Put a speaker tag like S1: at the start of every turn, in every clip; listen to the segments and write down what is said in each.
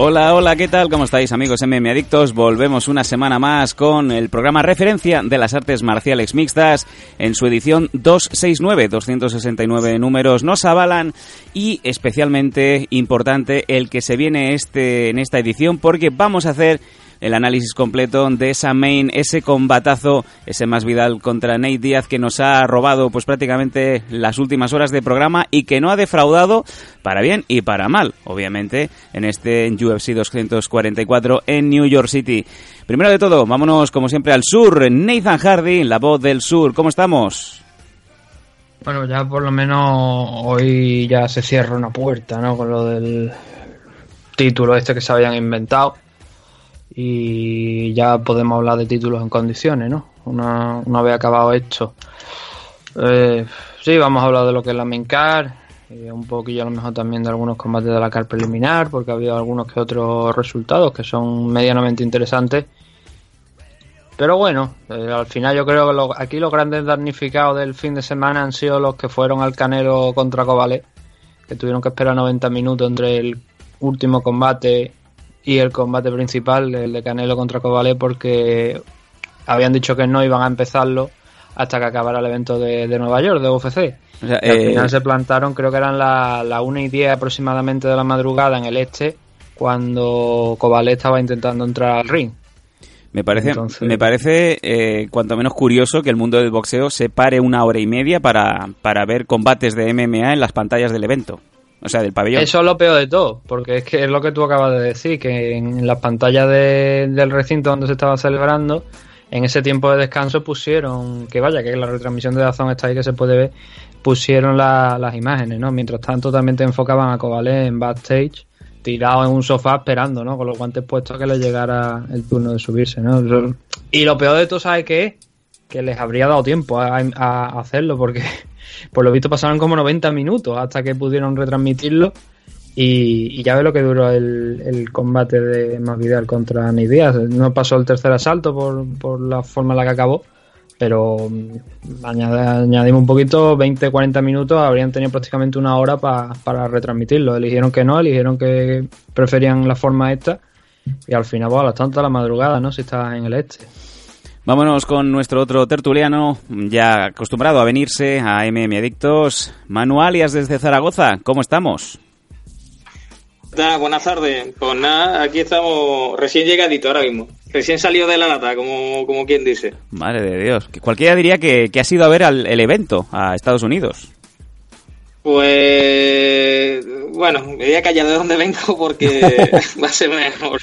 S1: Hola, hola, ¿qué tal? ¿Cómo estáis amigos MM Adictos? Volvemos una semana más con el programa referencia de las artes marciales mixtas en su edición 269, 269 números nos avalan y especialmente importante el que se viene este en esta edición porque vamos a hacer el análisis completo de esa main, ese combatazo, ese más Vidal contra Nate Díaz que nos ha robado pues prácticamente las últimas horas de programa y que no ha defraudado para bien y para mal, obviamente, en este UFC 244 en New York City. Primero de todo, vámonos como siempre al sur, Nathan Hardy, la voz del sur, ¿cómo estamos?
S2: Bueno, ya por lo menos hoy ya se cierra una puerta, ¿no? Con lo del título este que se habían inventado. Y ya podemos hablar de títulos en condiciones, ¿no? Una, una vez acabado esto. Eh, sí, vamos a hablar de lo que es la main card, y un poquillo a lo mejor también de algunos combates de la card preliminar, porque ha habido algunos que otros resultados que son medianamente interesantes. Pero bueno, eh, al final yo creo que lo- aquí los grandes damnificados del fin de semana han sido los que fueron al Canelo contra Kovalev, que tuvieron que esperar 90 minutos entre el último combate y el combate principal, el de Canelo contra Kovalev, porque habían dicho que no iban a empezarlo hasta que acabara el evento de, de Nueva York, de UFC.
S1: O sea,
S2: al
S1: eh,
S2: final se plantaron, creo que eran las la 1 y 10 aproximadamente de la madrugada en el este, cuando Kovalev estaba intentando entrar al ring.
S1: Me parece,
S2: Entonces-
S1: me parece eh, cuanto menos curioso que el mundo del boxeo se pare una hora y media para, para ver combates de MMA en las pantallas del evento. O sea, del pabellón.
S2: Eso es lo peor de todo, porque es que es lo que tú acabas de decir, que en las pantallas de- del recinto donde se estaba celebrando, en ese tiempo de descanso pusieron, que vaya, que la retransmisión de Dazón está ahí que se puede ver, pusieron la- las imágenes, ¿no? Mientras tanto también te enfocaban a Kovalev en backstage, tirado en un sofá esperando, ¿no? Con los guantes puestos a que le llegara el turno de subirse, ¿no? Y lo peor de todo, ¿sabes qué es? Que les habría dado tiempo a hacerlo, porque por lo visto pasaron como 90 minutos hasta que pudieron retransmitirlo. Y, y ya ve lo que duró el, el combate de Masvidal contra Nate. No pasó el tercer asalto por, la forma en la que acabó, pero mm, añadimos un poquito, 20-40 minutos, habrían tenido prácticamente una hora pa- para retransmitirlo. Eligieron que no, eligieron que preferían la forma esta. Y al final, bueno, a las tantas la madrugada, ¿no? Si estás en el este.
S1: Vámonos con nuestro otro tertuliano, ya acostumbrado a venirse a MM Adictos, Manu Alias desde Zaragoza. ¿Cómo estamos?
S3: Nada, buenas tardes. Pues nada, aquí estamos recién llegadito ahora mismo. Recién salido de la lata, como, como quien dice.
S1: Madre de Dios. Que cualquiera diría que, que has ido a ver al- el evento a Estados Unidos.
S3: Pues bueno, me voy a callar de dónde vengo porque va a ser mejor.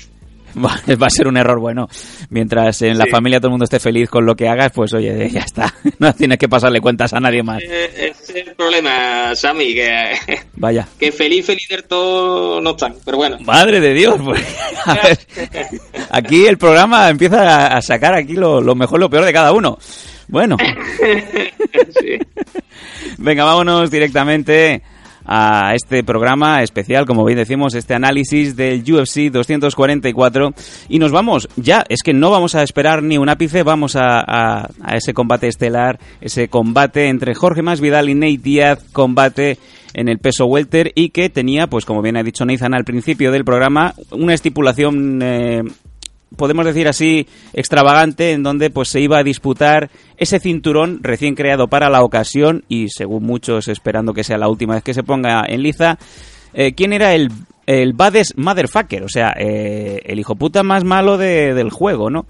S1: Va va a ser un error bueno. Mientras en la familia todo el mundo esté feliz con lo que hagas, pues oye, ya está. No tienes que pasarle cuentas a nadie más.
S3: Eh, Ese es el problema, Sammy, que,
S1: Vaya.
S3: que feliz, feliz del todo no están. Pero bueno,
S1: Madre de Dios, pues. A ver, aquí el programa empieza a- a sacar aquí lo, lo mejor, lo peor de cada uno. Bueno,
S3: sí.
S1: venga, vámonos directamente a este programa especial, como bien decimos, este análisis del UFC 244 y nos vamos ya, es que no vamos a esperar ni un ápice, vamos a, a- ese combate estelar, ese combate entre Jorge Masvidal y Nate Díaz, combate en el peso welter y que tenía, pues como bien ha dicho Nathan al principio del programa, una estipulación eh, podemos decir así, extravagante, en donde pues se iba a disputar ese cinturón recién creado para la ocasión y según muchos esperando que sea la última vez que se ponga en liza. Eh, ¿Quién era el, el baddest motherfucker? O sea, eh, el hijo puta más malo de- del juego, ¿no?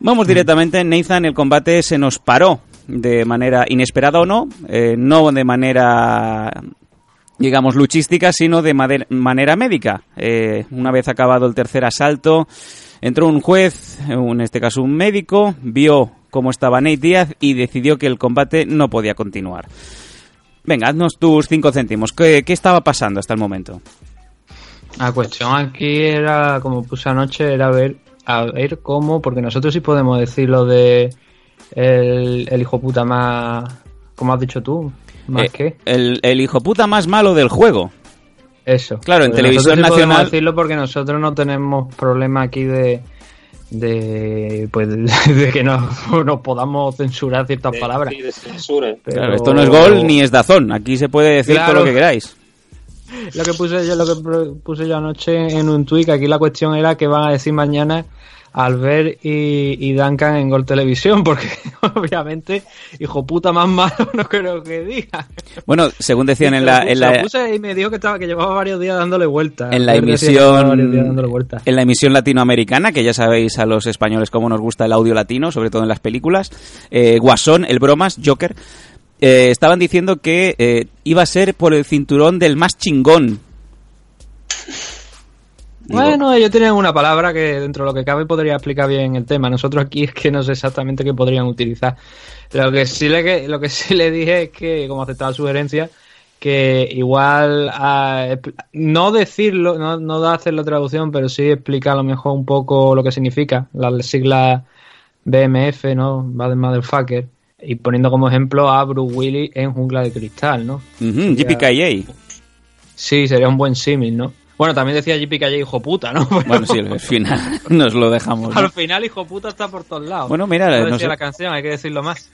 S1: Vamos directamente, Nathan, el combate se nos paró de manera inesperada o no, eh, no de manera digamos, luchística, sino de manera médica. Eh, una vez acabado el tercer asalto, entró un juez, en este caso un médico, vio cómo estaba Nate Díaz y decidió que el combate no podía continuar. Venga, haznos tus cinco céntimos. ¿Qué, qué estaba pasando hasta el momento?
S2: La cuestión aquí era, como puse anoche, era ver, a ver cómo, porque nosotros sí podemos decir lo de el, el hijo puta más, como has dicho tú, más
S1: Eh,
S2: que
S1: el, el hijo puta más malo del juego.
S2: Eso.
S1: claro, en televisión
S2: nosotros sí podemos
S1: nacional-
S2: decirlo porque nosotros no tenemos problema aquí de de pues de que nos, nos podamos censurar ciertas
S3: De-
S2: palabras.
S3: sí, de censura.
S2: Pero-
S1: Claro, esto no es gol ni es dazón. Aquí se puede decir
S2: Claro.
S1: todo lo que queráis.
S2: Lo que puse yo, lo que puse yo anoche en un tweet, aquí la cuestión era que van a decir mañana Albert y, y Duncan en Gol Televisión, porque obviamente, hijo puta más malo, no creo que diga.
S1: Bueno, según decían en la, en la,
S2: puse y me dijo que estaba que llevaba varios días dándole vueltas.
S1: en la emisión
S2: vueltas.
S1: en la emisión latinoamericana que ya sabéis a los españoles cómo nos gusta el audio latino sobre todo en las películas eh, Guasón el bromas Joker eh, estaban diciendo que eh, iba a ser por el cinturón del más chingón Digo,
S2: Bueno, ellos tienen una palabra que dentro de lo que cabe podría explicar bien el tema. Nosotros aquí es que no sé exactamente qué podrían utilizar. Lo que sí le, lo que sí le dije es que, como aceptaba la sugerencia, que igual no decirlo, no, no da hacer la traducción, pero sí explicar a lo mejor un poco lo que significa, las siglas BMF, ¿no? Bad Motherfucker, y poniendo como ejemplo a Bruce Willis en Jungla de Cristal, ¿no?
S1: ujú, JPKA
S2: Sí, sería un buen símil, ¿no? Bueno, también decía JPKJ hijo puta, ¿no?
S1: bueno sí al final nos lo dejamos ¿no?
S2: Al final, hijo puta está por todos lados.
S1: Bueno, mira,
S2: No
S1: sé.
S2: la canción, hay que decirlo más.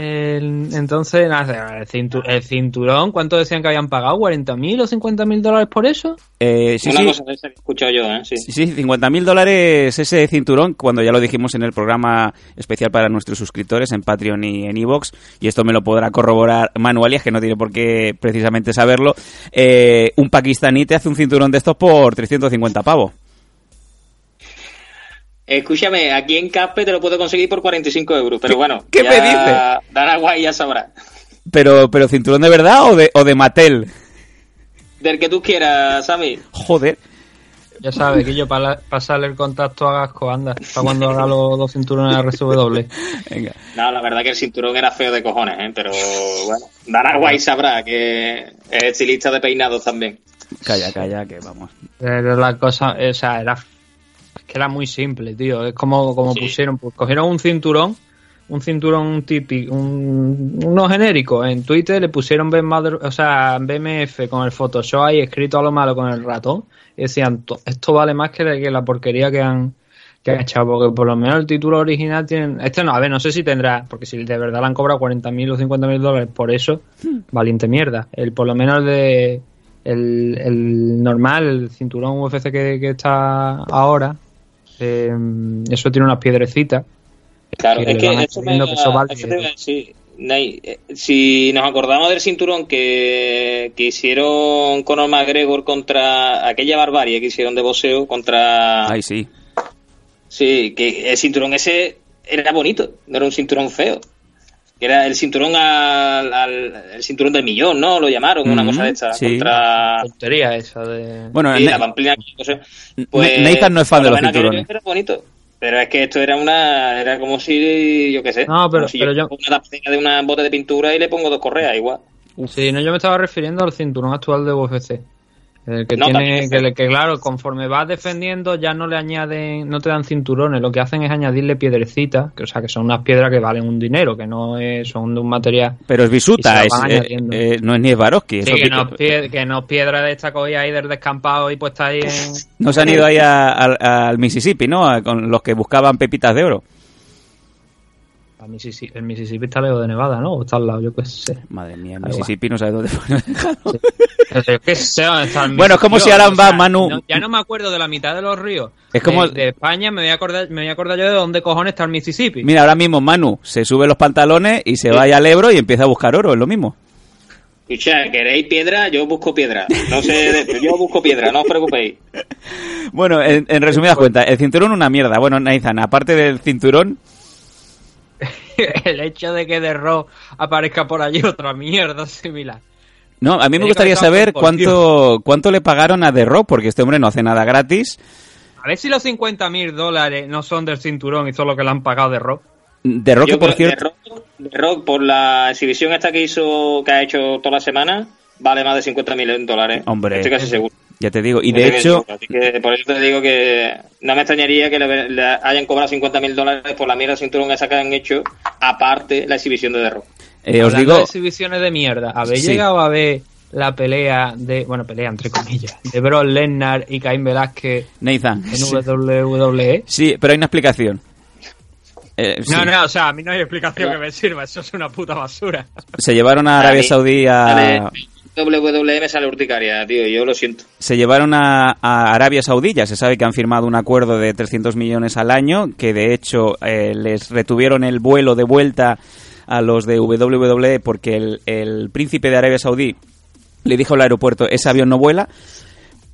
S2: El- entonces, nada, el, cintu- el cinturón, ¿cuánto decían que habían pagado? ¿40.000 o 50.000 dólares por eso?
S1: Eh, sí,
S3: Una
S1: sí.
S3: cosa de esa que he escuchado yo, ¿eh? Sí.
S1: Sí, sí, 50 mil dólares ese cinturón, cuando ya lo dijimos en el programa especial para nuestros suscriptores en Patreon y en Evox, y esto me lo podrá corroborar Manualias, que no tiene por qué precisamente saberlo, eh, un pakistaní te hace un cinturón de estos por 350 pavos.
S3: Escúchame, aquí en Caspe te lo puedo conseguir por 45 euros, pero bueno.
S1: qué
S3: ya
S1: me dices?
S3: Dana Guay ya sabrá.
S1: Pero, pero cinturón de verdad o de, o de Mattel?
S3: Del que tú quieras, Sammy.
S1: Joder.
S2: Ya sabes, que yo para pasarle el contacto a Gasco, anda, para cuando haga los dos cinturones RSW.
S1: Venga.
S3: No, la verdad que el cinturón era feo de cojones, ¿eh? Pero bueno, Dana Guay sabrá que es estilista de peinados también.
S1: Calla, calla, que vamos.
S2: Pero la cosa, o sea, era que era muy simple, tío. Es como, como
S3: Sí.
S2: pusieron, pues cogieron un cinturón, un cinturón típico, un, uno genérico en Twitter, le pusieron Mother- o sea, BMF con el Photoshop ahí escrito a lo malo con el ratón, y decían, "To- esto vale más que la, que la porquería que han, que han echado, porque por lo menos el título original tienen, este no, a ver, no sé si tendrá, porque si de verdad le han cobrado 40.000 o 50.000 dólares por eso, valiente mierda. El, por lo menos el de, el, el normal, el cinturón UFC que, que está ahora, eh, eso tiene unas piedrecitas.
S3: Claro,
S2: Que
S3: es que eso me
S2: que eso vale.
S3: eso te eh, si nos acordamos del cinturón que, que hicieron Conor McGregor contra aquella barbarie que hicieron de boxeo contra...
S1: Ay, sí.
S3: Sí, que el cinturón ese era bonito, no era un cinturón feo. Que era el cinturón al, al- el cinturón del millón, ¿no? Lo llamaron, una cosa de esta.
S1: sí.
S3: Contra
S2: Tontería esa de...
S1: Bueno,
S3: sí, la pamplina, no sé.
S1: Ne- Nathan no es fan de
S3: lo
S1: los cinturones.
S3: Era bonito. Pero es que esto era una. Era como si. Yo qué sé.
S2: No, pero-
S3: como si
S2: pero
S3: yo
S2: yo-
S3: pongo una tapacera de una bote de pintura y le pongo dos correas, igual.
S2: Sí, no, yo me estaba refiriendo al cinturón actual de UFC. El que
S3: No,
S2: tiene, que, claro, conforme vas defendiendo ya no le añaden, no te dan cinturones, lo que hacen es añadirle piedrecitas, que o sea que son unas piedras que valen un dinero, que no es, son de un material
S1: Pero es Bisuta,
S2: se
S1: es, eh, eh, no es ni Swarovski.
S2: Sí, que no, es pie- que no es piedra de esta cogida ahí del descampado y puesta ahí en...
S1: No se han ido ahí a- a- al Mississippi, ¿no? A- con los que buscaban pepitas de oro.
S2: Mississippi- el Mississippi está lejos de Nevada, ¿no? O está al lado, yo qué sé.
S1: Madre mía,
S2: igual.
S1: Mississippi no sabe dónde fue dejado.
S2: Yo qué sé dónde está el
S1: Bueno, es como si ahora
S2: o
S1: va
S2: sea,
S1: Manu-
S2: no- ya no me acuerdo de la mitad de los ríos.
S1: Es como-
S2: De, de España me voy, a acordar, me voy a acordar yo de dónde cojones está el Mississippi.
S1: Mira, ahora mismo Manu se sube los pantalones y se va ahí al Ebro y empieza a buscar oro, es lo mismo.
S3: Escucha, ¿queréis piedra? Yo busco piedra. No sé, yo busco piedra, no os preocupéis.
S1: Bueno, en, en resumidas cuentas, el cinturón una mierda. Bueno, Nathan, aparte del cinturón,
S2: el hecho de que The Rock aparezca por allí otra mierda similar.
S1: no, a mí me gustaría saber cuánto cuánto le pagaron a The Rock, porque este hombre no hace nada gratis.
S2: A ver si los 50 mil dólares no son del cinturón y son lo que le han pagado de Rock.
S1: De Rock,
S3: Yo
S1: por cierto,
S3: de Rock, de Rock, por la exhibición esta que hizo, que ha hecho toda la semana, vale más de 50 mil dólares.
S1: Hombre.
S3: Estoy casi seguro.
S1: Ya te digo. Y de hecho.
S3: Así que por eso te digo que no me extrañaría que le, le hayan cobrado 50 mil dólares por la mierda de cinturón esa que han hecho, aparte la exhibición de The Rock.
S1: eh, os digo,
S2: de exhibiciones de mierda. ¿Habéis
S1: Sí.
S2: llegado a ver la pelea de. Bueno, pelea entre comillas. De Brock Lesnar y Caín Velázquez
S1: Nathan.
S2: en
S1: Sí.
S2: WWE?
S1: Sí, pero hay una explicación. Eh, sí.
S2: No, no, o sea, a mí no hay explicación que me sirva. Eso es una puta basura.
S1: Se llevaron a Arabia Saudí a,
S3: Dale, WWE sale urticaria, tío, yo lo siento.
S1: se llevaron a, a Arabia Saudí, ya se sabe que han firmado un acuerdo de 300 millones al año, que de hecho eh, les retuvieron el vuelo de vuelta a los de WWE porque el, el príncipe de Arabia Saudí le dijo al aeropuerto, ese avión no vuela,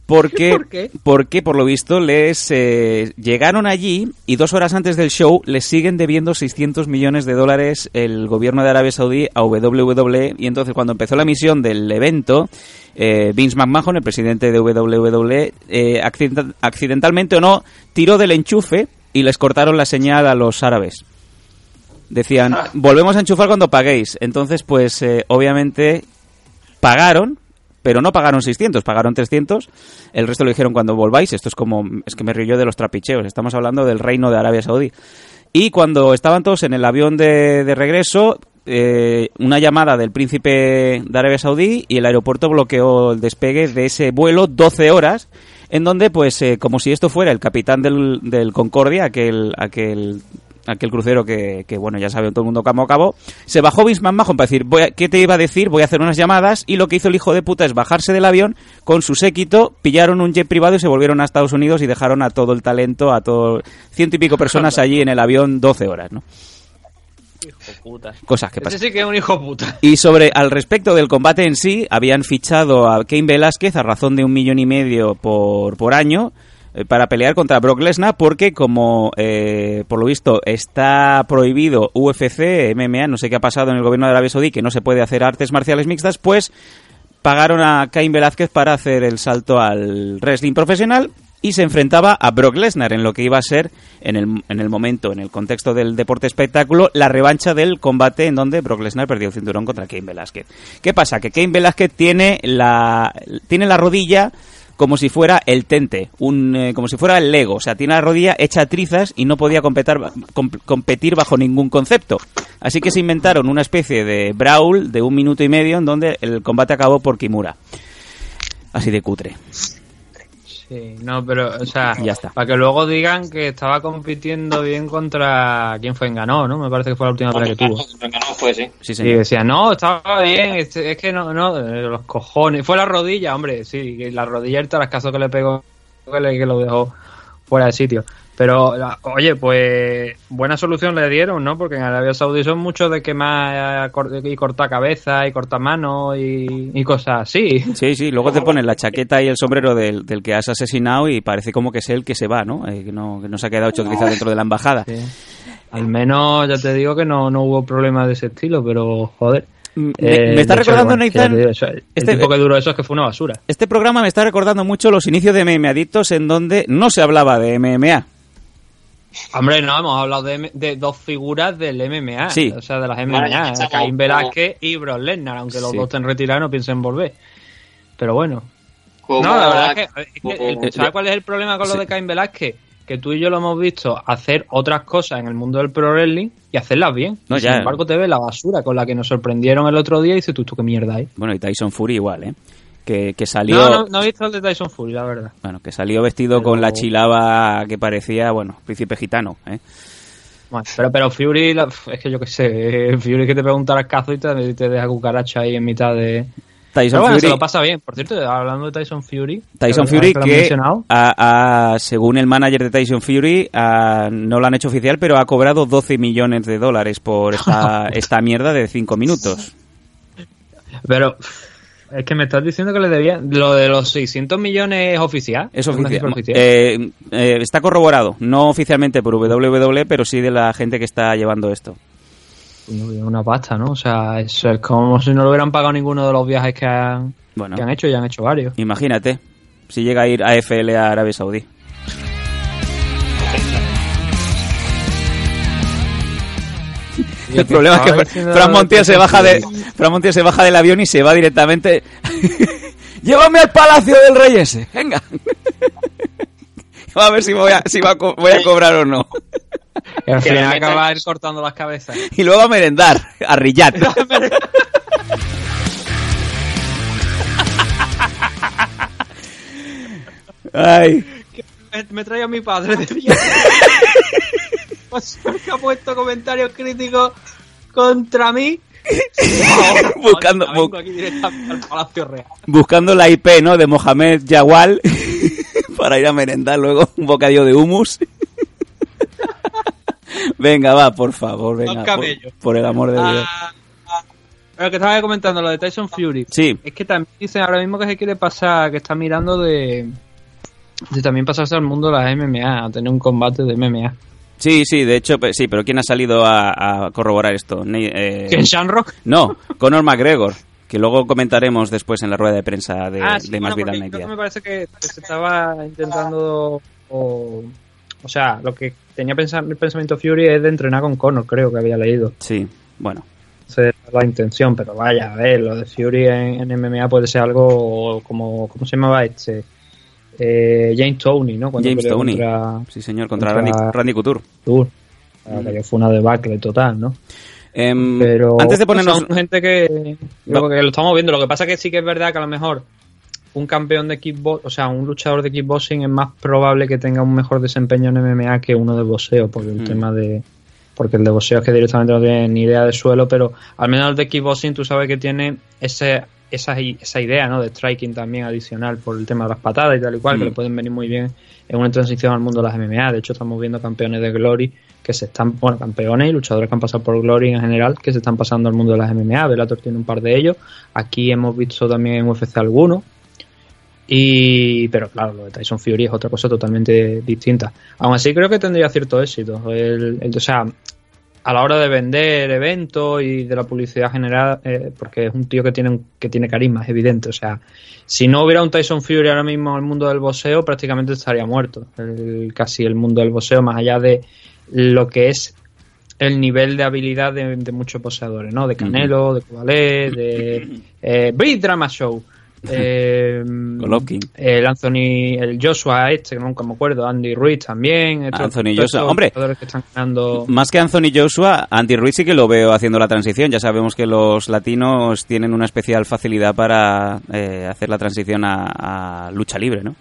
S1: porque,
S2: ¿Por qué?
S1: porque por lo visto les eh, llegaron allí y dos horas antes del show les siguen debiendo 600 millones de dólares el gobierno de Arabia Saudí a WWE y entonces cuando empezó la misión del evento eh, Vince McMahon, el presidente de WWE, eh, accident- accidentalmente o no, tiró del enchufe y les cortaron la señal a los árabes. Decían, volvemos a enchufar cuando paguéis. Entonces, pues, eh, obviamente, pagaron, pero no pagaron 600, pagaron 300. El resto lo dijeron cuando volváis. Esto es como, es que me río yo de los trapicheos. Estamos hablando del reino de Arabia Saudí. Y cuando estaban todos en el avión de, de regreso, eh, una llamada del príncipe de Arabia Saudí y el aeropuerto bloqueó el despegue de ese vuelo 12 horas, en donde, pues, eh, como si esto fuera el capitán del, del Concordia, aquel, aquel, aquel crucero que, que, bueno, ya sabe todo el mundo cómo acabó, se bajó Vince McMahon para decir, voy a- ¿qué te iba a decir? Voy a hacer unas llamadas, y lo que hizo el hijo de puta es bajarse del avión con su séquito, pillaron un jet privado y se volvieron a Estados Unidos y dejaron a todo el talento, a todo ciento y pico personas allí en el avión 12 horas, ¿no?
S2: Hijo puta.
S1: Cosas que pasan.
S2: Ese sí que es un hijo puta.
S1: Y sobre al respecto del combate en sí, habían fichado a Cain Velázquez a razón de un millón y medio por, por año para pelear contra Brock Lesnar porque como eh, por lo visto está prohibido UFC, MMA, no sé qué ha pasado en el gobierno de Arabia Saudí que no se puede hacer artes marciales mixtas, pues pagaron a Cain Velázquez para hacer el salto al wrestling profesional y se enfrentaba a Brock Lesnar en lo que iba a ser en el, en el momento, en el contexto del deporte espectáculo, la revancha del combate en donde Brock Lesnar perdió el cinturón contra Cain Velázquez. ¿Qué pasa? Que Cain Velázquez tiene la, tiene la rodilla como si fuera el tente, un, eh, como si fuera el Lego, o sea, tiene la rodilla hecha trizas y no podía competir, com- competir bajo ningún concepto. Así que se inventaron una especie de brawl de un minuto y medio en donde el combate acabó por Kimura. Así de cutre.
S2: Sí, no, pero, o sea,
S1: Ya está.
S2: para que luego digan que estaba compitiendo bien contra quién fue en ganó, ¿no? Me parece que fue la última pelea que tuvo.
S3: No fue, sí.
S1: Sí,
S2: Y decía, no, estaba bien, es, es que no, no, eh, los cojones. Fue la rodilla, hombre, sí, que la rodilla el tarascazo que le pegó, que, le- que lo dejó fuera de sitio. Pero, oye, pues buena solución le dieron, ¿no? Porque en Arabia Saudí son muchos de quemar y cortar cabeza y cortar manos y, y cosas así.
S1: Sí, sí, luego te ponen la chaqueta y el sombrero del, del que has asesinado y parece como que es el que se va, ¿no? Eh, que ¿no? Que no se ha quedado hecho quizá dentro de la embajada.
S2: Sí. Al menos ya te digo que no, no hubo problemas de ese estilo, pero joder.
S1: Me,
S2: Eh,
S1: me está
S2: hecho,
S1: recordando,
S2: bueno,
S1: Nathan,
S2: te digo, eso, el
S1: este-
S2: tiempo que duró eso es que fue una basura.
S1: este programa me está recordando mucho los inicios de MMA Adictos en donde no se hablaba de MMA.
S2: Hombre, no, hemos hablado de, de dos figuras del MMA.
S1: Sí.
S2: O sea, de las MMA.
S3: estamos-
S2: Caín Velázquez y Brock Lesnar, aunque los
S1: Sí.
S2: dos estén retirados no piensen volver. Pero bueno. No, la verdad es que, es que
S3: como-
S2: el- ¿sabes cuál es el problema con lo
S1: Sí.
S2: de Caín Velázquez? Que tú y yo lo hemos visto hacer otras cosas en el mundo del pro wrestling y hacerlas bien.
S1: No, ya.
S2: Sin embargo, te ves la basura con la que nos sorprendieron el otro día y dices tú, tú qué mierda hay.
S1: Bueno, y Tyson Fury igual, ¿eh? Que, que salió...
S2: No, no, no he visto el de Tyson Fury, la verdad.
S1: Bueno, que salió vestido
S2: Pero-
S1: con la chilaba que parecía, bueno, príncipe gitano, ¿eh?
S2: Bueno, pero, pero Fury, la- es que yo qué sé, Fury que te pega un tarascazo y te, te deja cucaracha ahí en mitad de...
S1: Tyson
S2: bueno,
S1: Fury,
S2: se lo pasa bien. Por cierto, hablando de Tyson Fury...
S1: Tyson Fury
S2: que
S1: según el manager de Tyson Fury, no lo han hecho oficial, pero ha cobrado 12 millones de dólares por esta, esta mierda de 5 minutos.
S2: Pero es que me estás diciendo que le debía... Lo de los 600 millones es oficial.
S1: Es oficial. Eh, eh, está corroborado, no oficialmente por WWE, pero sí de la gente que está llevando esto.
S2: Una pasta, ¿no? O sea, eso es como si no lo hubieran pagado ninguno de los viajes que han,
S1: Bueno,
S2: que han hecho y han hecho varios.
S1: imagínate si llega a ir AFL a Arabia Saudí. El problema es que Fran Montiel se baja de. Fran Montiel se baja del avión y se va directamente. Llévame al palacio del rey ese. Venga. a ver si voy a, si va a co- voy a cobrar o no.
S2: Y al final acaba él cortando las cabezas.
S1: Y luego a merendar, a Riyad. Ay,
S2: Me, me trae a mi padre de que ha puesto comentarios críticos contra mí.
S1: Buscando-
S2: Vengo
S1: bu-
S2: al
S1: buscando la IP, ¿no? De Mohamed Yawal para ir a merendar luego un bocadillo de hummus. venga, va, por favor, venga. Por, el amor de Dios.
S2: Ah, ah, Pero que estaba comentando lo de Tyson Fury.
S1: Sí,
S2: Es que también dicen ahora mismo que se quiere pasar, que está mirando de, de también pasarse al mundo de las MMA, a tener un combate de MMA.
S1: Sí, sí, de hecho, sí, pero ¿quién ha salido a, a corroborar esto? Eh,
S2: ¿Que en Shamrock?
S1: No, Conor McGregor, que luego comentaremos después en la rueda de prensa de,
S2: ah, sí,
S1: de Más
S2: bueno,
S1: Vida
S2: que me
S1: Media.
S2: parece que, se estaba intentando. O, o sea, lo que tenía pensar, el pensamiento Fury es de entrenar con Conor, creo que había leído.
S1: Sí, bueno.
S2: Esa es la intención, pero vaya, a ver, lo de Fury en, en MMA puede ser algo como. ¿Cómo se llamaba este? Eh, James Tony, ¿no? Cuando
S1: James Tony.
S2: contra
S1: Sí, señor, contra,
S2: contra-
S1: Randy, Randy Couture.
S2: Tour. Que fue una debacle total, ¿no?
S1: Em,
S2: Pero
S1: antes de ponernos...
S2: son gente que,
S1: Va-
S2: que lo estamos viendo. Lo que pasa que sí que es verdad que a lo mejor un campeón de kickboxing, o sea, un luchador de kickboxing es más probable que tenga un mejor desempeño en MMA que uno de boxeo, porque el
S1: Mm.
S2: tema de porque el de boxeo es que directamente no tiene ni idea de suelo, pero al menos el de kickboxing tú sabes que tiene ese esa, esa idea, ¿no? De striking también adicional por el tema de las patadas y tal y cual, que
S1: Mm.
S2: le pueden venir muy bien en una transición al mundo de las MMA. De hecho, estamos viendo campeones de Glory que se están, bueno, campeones y luchadores que han pasado por Glory en general, que se están pasando al mundo de las MMA. Bellator tiene un par de ellos. Aquí hemos visto también en UFC algunos. Y, pero claro, lo de Tyson Fury es otra cosa totalmente distinta. Aún así, creo que tendría cierto éxito. El, el- o sea, a la hora de vender eventos y de la publicidad general, eh, porque es un tío que tiene, que tiene carisma, es evidente. O sea, si no hubiera un Tyson Fury ahora mismo en el mundo del boxeo, prácticamente estaría muerto. El- casi el mundo del boxeo, más allá de lo que es el nivel de habilidad de, de muchos boxeadores, ¿no? De Canelo, de Kovalev, de eh, Big Drama Show. Eh,
S1: Golovkin.
S2: el Anthony, el Joshua este, que nunca me acuerdo, Andy Ruiz también. estos-
S1: Anthony Joshua, hombre.
S2: que están ganando.
S1: Más que Anthony Joshua, Andy Ruiz sí que lo veo haciendo la transición. Ya sabemos que los latinos tienen una especial facilidad para eh, hacer la transición a, a lucha libre, ¿no?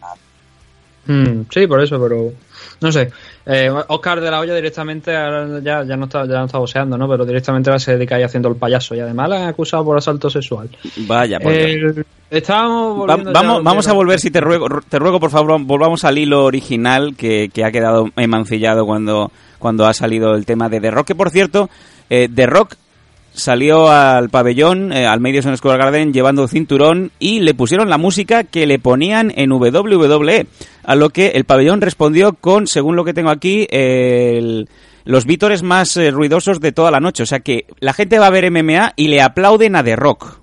S2: Mm, sí, por eso, pero no sé. Eh, Oscar de la Hoya directamente ahora ya, ya no está ya no está boxeando, ¿no? Pero directamente ahora se dedica ahí haciendo el payaso y además la han acusado por asalto sexual.
S1: Vaya, por.
S2: El- estábamos
S1: Va- vamos, vamos a volver, si te ruego, te ruego por favor, volvamos al hilo original que, que ha quedado emancillado cuando, cuando ha salido el tema de The Rock, que por cierto, eh, The Rock salió al pabellón, eh, al Madison Square Garden, llevando cinturón y le pusieron la música que le ponían en WWE, a lo que el pabellón respondió con, según lo que tengo aquí, el- los vítores más eh, ruidosos de toda la noche. O sea que la gente va a ver MMA y le aplauden a The Rock.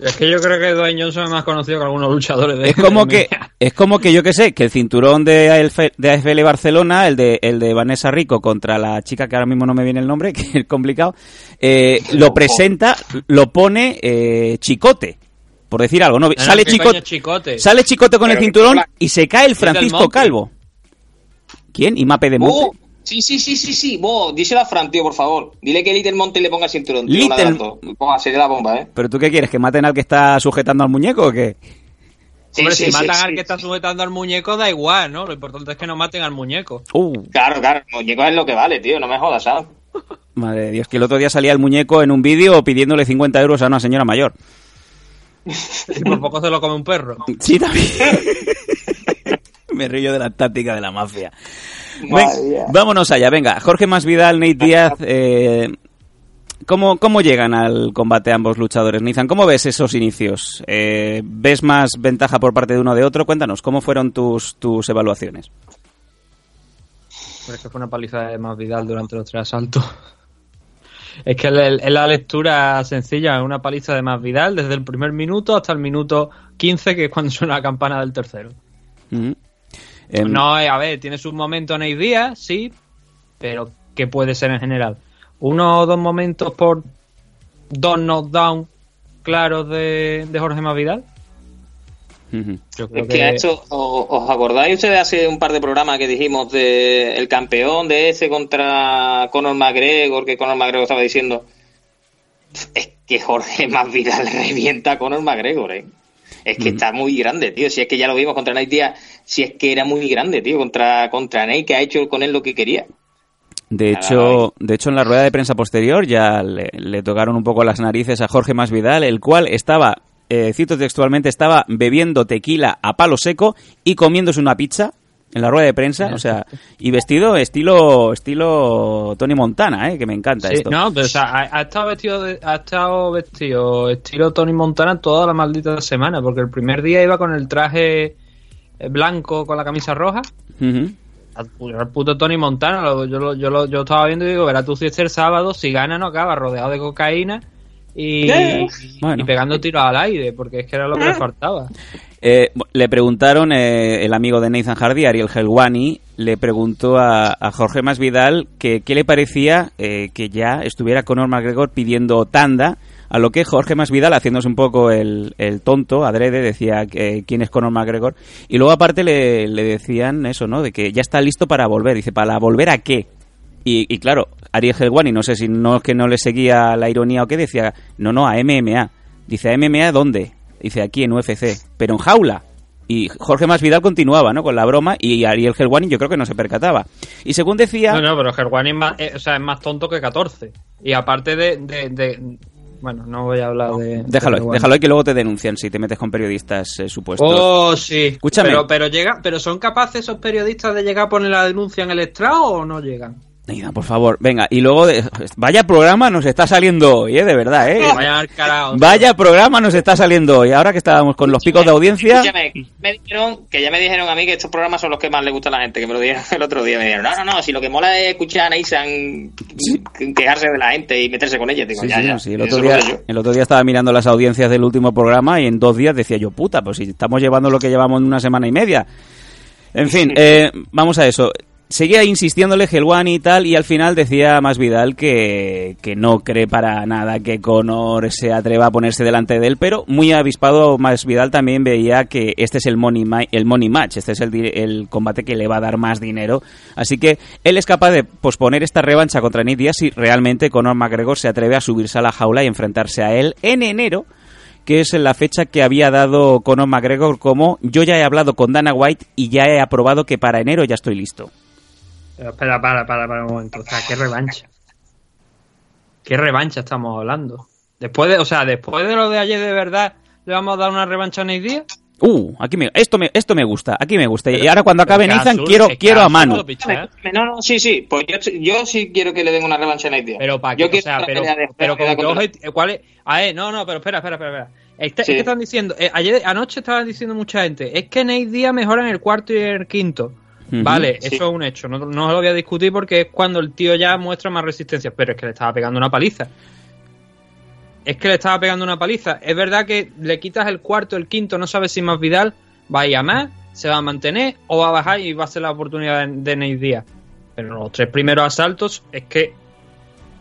S2: Es que yo creo que Dwayne Johnson es más conocido que algunos luchadores de
S1: es como
S2: de
S1: que
S2: MMA.
S1: es como que yo que sé que el cinturón de AFL, de AFL Barcelona el de el de Vanessa Rico contra la chica que ahora mismo no me viene el nombre que es complicado eh, lo presenta lo pone eh, Chicote por decir algo no sale
S2: ¿qué
S1: Chicote sale Chicote con el
S3: Pero
S1: cinturón y se cae el Francisco. Calvo quién Imape de
S3: Oh,
S1: Monte
S3: sí, sí, sí, sí, sí. Vos, díselo a Fran, tío, por favor. Dile que Little Monte le ponga el cinturón, tío. de
S1: Little-
S3: sería la bomba, ¿eh?
S1: pero tú qué quieres que maten al que está sujetando al muñeco o qué
S3: Sí,
S2: Hombre,
S3: sí,
S2: si
S3: sí,
S2: matan
S3: sí,
S2: al que
S3: sí.
S2: está sujetando al muñeco, da igual, ¿no? Lo importante es que no maten al muñeco.
S1: uh,
S3: Claro, claro. Muñeco es lo que vale, tío. No me jodas, ¿sabes?
S1: madre de Dios que el otro día salía el muñeco en un vídeo pidiéndole 50 euros a una señora mayor
S2: Y por poco se lo come un perro.
S1: Sí, también. Me río de la táctica de la mafia. Ven, vámonos allá, venga. Jorge Masvidal, Nate Díaz. Eh, ¿cómo, ¿Cómo llegan al combate ambos luchadores? Nizan, ¿cómo ves esos inicios? Eh, ¿Ves más ventaja por parte de uno o de otro? Cuéntanos, ¿cómo fueron tus, tus evaluaciones?
S2: Pero es que fue una paliza de más Vidal durante los tres asaltos. Es que es la lectura sencilla, es una paliza de más Vidal desde el primer minuto hasta el minuto 15, que es cuando suena la campana del tercero.
S1: Em,
S2: No, eh, a ver, tiene sus momentos Nate Díaz, sí, pero que puede ser en general. Uno o dos momentos por dos knockdown claros de, de Jorge Yo creo
S3: Es que ha hecho, ¿os, os acordáis ustedes hace un par de programas que dijimos de el campeón de ese contra Conor McGregor, que Conor McGregor estaba diciendo, es que Jorge Masvidal le revienta a Conor McGregor, ¿eh? Es que está muy grande, tío. Si es que ya lo vimos contra Nate Díaz, si es que era muy grande, tío, contra, contra Nate, que ha hecho con él lo que quería.
S1: De
S3: Nada,
S1: hecho, de hecho, en la rueda de prensa posterior ya le, le tocaron un poco las narices a Jorge Masvidal, el cual estaba, eh, cito textualmente, estaba bebiendo tequila a palo seco y comiéndose una pizza en la rueda de prensa, o sea, y vestido estilo estilo Tony Montana, eh, que me encanta
S2: Sí,
S1: esto.
S2: no, pero o sea, ha, ha estado vestido de- ha estado vestido estilo Tony Montana toda la maldita semana, porque el primer día iba con el traje eh, blanco con la camisa roja. Al pu- al puto Tony Montana, yo, lo, yo, lo, yo estaba viendo y digo, verás tú si es el sábado, si gana no acaba rodeado de cocaína y,
S1: Bueno.
S2: y pegando tiros al aire, porque es que era lo que le faltaba.
S1: Eh, le preguntaron, eh, el amigo de Nathan Hardy, Ariel Helwani, le preguntó a, a Jorge Masvidal que qué le parecía eh, que ya estuviera Conor McGregor pidiendo tanda, a lo que Jorge Masvidal, haciéndose un poco el, el tonto, adrede, decía que, quién es Conor McGregor, y luego aparte le, le decían eso, ¿no? De que ya está listo para volver. Dice, ¿para volver a qué? Y, y claro, Ariel Helwani, no sé si no es que no le seguía la ironía o qué, decía, no, no, a MMA. Dice, ¿a MMA dónde? Dice, aquí en UFC, pero en jaula. Y Jorge Masvidal continuaba, ¿no? Con la broma y Ariel Helwani yo creo que no se percataba. Y según decía...
S2: No, no, pero es más, eh, o sea, es más tonto que 14. Y aparte de... de- de- bueno, no voy a hablar de...
S1: Déjalo,
S2: de Helwani.
S1: déjalo ahí que luego te denuncian si te metes con periodistas eh, supuestos.
S2: Oh, sí.
S1: Escúchame.
S2: Pero, pero, llega, pero ¿son capaces esos periodistas de llegar a poner la denuncia en el estrado o no llegan?
S1: Por favor, venga. Y luego, de- vaya programa nos está saliendo hoy, ¿eh? De verdad, ¿eh?
S2: Carajo.
S1: Vaya programa nos está saliendo hoy. Ahora que estábamos con los picos de audiencia...
S3: Me dijeron, que ya me dijeron a mí que estos programas son los que más le gusta a la gente, que me lo dijeron el otro día. Me dijeron, no, no, no, si lo que mola es escuchar a Neysan quejarse de la gente y meterse con ella. Digo,
S1: Sí,
S3: ya,
S1: sí, sí, otro día, el otro día estaba mirando las audiencias del último programa y en dos días decía yo, puta, pues si estamos llevando lo que llevamos en una semana y media. En fin, eh, vamos a eso. Seguía insistiéndole Helwani y tal, y al final decía más Vidal que, que no cree para nada que Conor se atreva a ponerse delante de él, pero muy avispado más Vidal también veía que este es el money, match, este es el, combate que le va a dar más dinero. Así que él es capaz de posponer esta revancha contra Nick si realmente Conor McGregor se atreve a subirse a la jaula y enfrentarse a él en enero que es la fecha que había dado Conor McGregor como yo ya he hablado con Dana White y ya he aprobado que para enero ya estoy listo.
S2: Pero espera, para, para, para un momento. O sea, ¿qué revancha? ¿Qué revancha estamos hablando? Después de, o sea, después de lo de ayer de verdad, ¿le vamos a dar una revancha a Nate Díaz?
S1: Uh, aquí me, esto me, esto me gusta, aquí me gusta. Y ahora cuando acabe
S2: Pero qué
S1: Nathan
S2: absurdo,
S1: quiero, quiero a
S2: picha, ¿eh?
S3: No, no, sí, sí. Pues yo, yo sí quiero que le den una revancha a Nate Diaz.
S2: Pero para
S3: Yo
S2: qué, o
S3: quiero
S2: sea, pero,
S3: de-
S2: pero con qué ¿cuál es? A ver, no, no, pero espera, espera, espera. espera. Este-
S3: Sí.
S2: Es que están diciendo, eh, ayer, anoche estaban diciendo mucha gente, es que Nate Díaz mejora en el cuarto y en el quinto. Vale,
S3: Sí.
S2: eso es un hecho, no, no lo voy a discutir porque es cuando el tío ya muestra más resistencia, pero es que le estaba pegando una paliza. Es que le estaba pegando una paliza. Es verdad que le quitas el cuarto, el quinto, no sabes si más Vidal va a ir a más, se va a mantener o va a bajar y va a ser la oportunidad de, de Díaz. Pero los tres primeros asaltos es que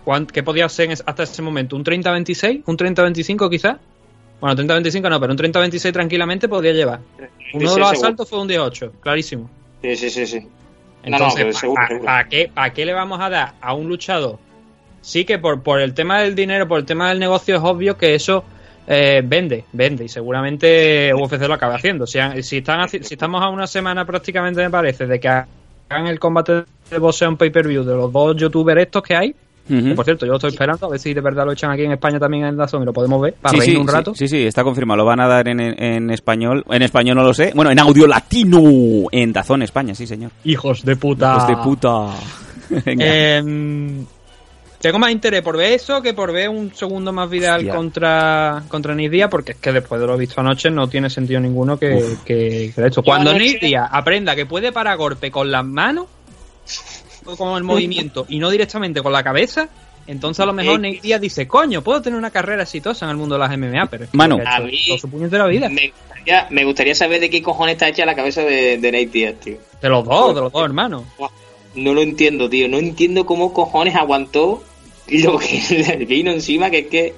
S2: ¿cuán- ¿Qué podía ser hasta ese momento? ¿Un 30-26? ¿Un 30-25 quizás? Bueno, 30-25 no, pero un 30-26 tranquilamente podría llevar. Uno de los asaltos fue un 18, clarísimo.
S3: Sí, sí, sí, sí. No, no,
S2: Entonces,
S3: seguro,
S2: ¿para
S3: seguro.
S2: qué, pa' qué le vamos a dar a un luchador? Sí que por, por el tema del dinero, por el tema del negocio es obvio que eso eh, vende, vende y seguramente UFC lo acaba haciendo. Si, han- si, están, si estamos a una semana prácticamente me parece de que hagan el combate de boxeo en pay-per-view de los dos youtubers estos que hay, Por cierto yo lo estoy esperando a ver si de verdad lo echan aquí en España también en Dazón y lo podemos ver para
S1: Sí,
S2: reír
S1: sí,
S2: un rato.
S1: Sí, sí, está confirmado. Lo van a dar en, en español. En español no lo sé. Bueno, en audio latino. En Tazón, España, sí, señor.
S2: Hijos de puta.
S1: Hijos de puta. Venga.
S2: Eh, tengo más interés por ver eso que por ver un segundo más Vidal
S1: Hostia.
S2: contra, contra Nick Díaz, porque es que después de lo visto anoche no tiene sentido ninguno que, que, que esto. Cuando Díaz aprenda que puede parar golpe con las manos, con el movimiento, y no directamente con la cabeza, entonces a lo mejor Nick Díaz dice, coño, puedo tener una carrera exitosa en el mundo de las MMA, pero es que
S1: Manu.
S2: lo que ha hecho
S3: A mí-
S2: toda su puñetera vida.
S3: Me gustaría, me gustaría saber de qué cojones está hecha la cabeza de, de Nate Díaz, tío.
S2: De los dos, de los dos hermanos.
S3: no lo entiendo, tío. No entiendo cómo cojones aguantó lo que le vino encima, que es que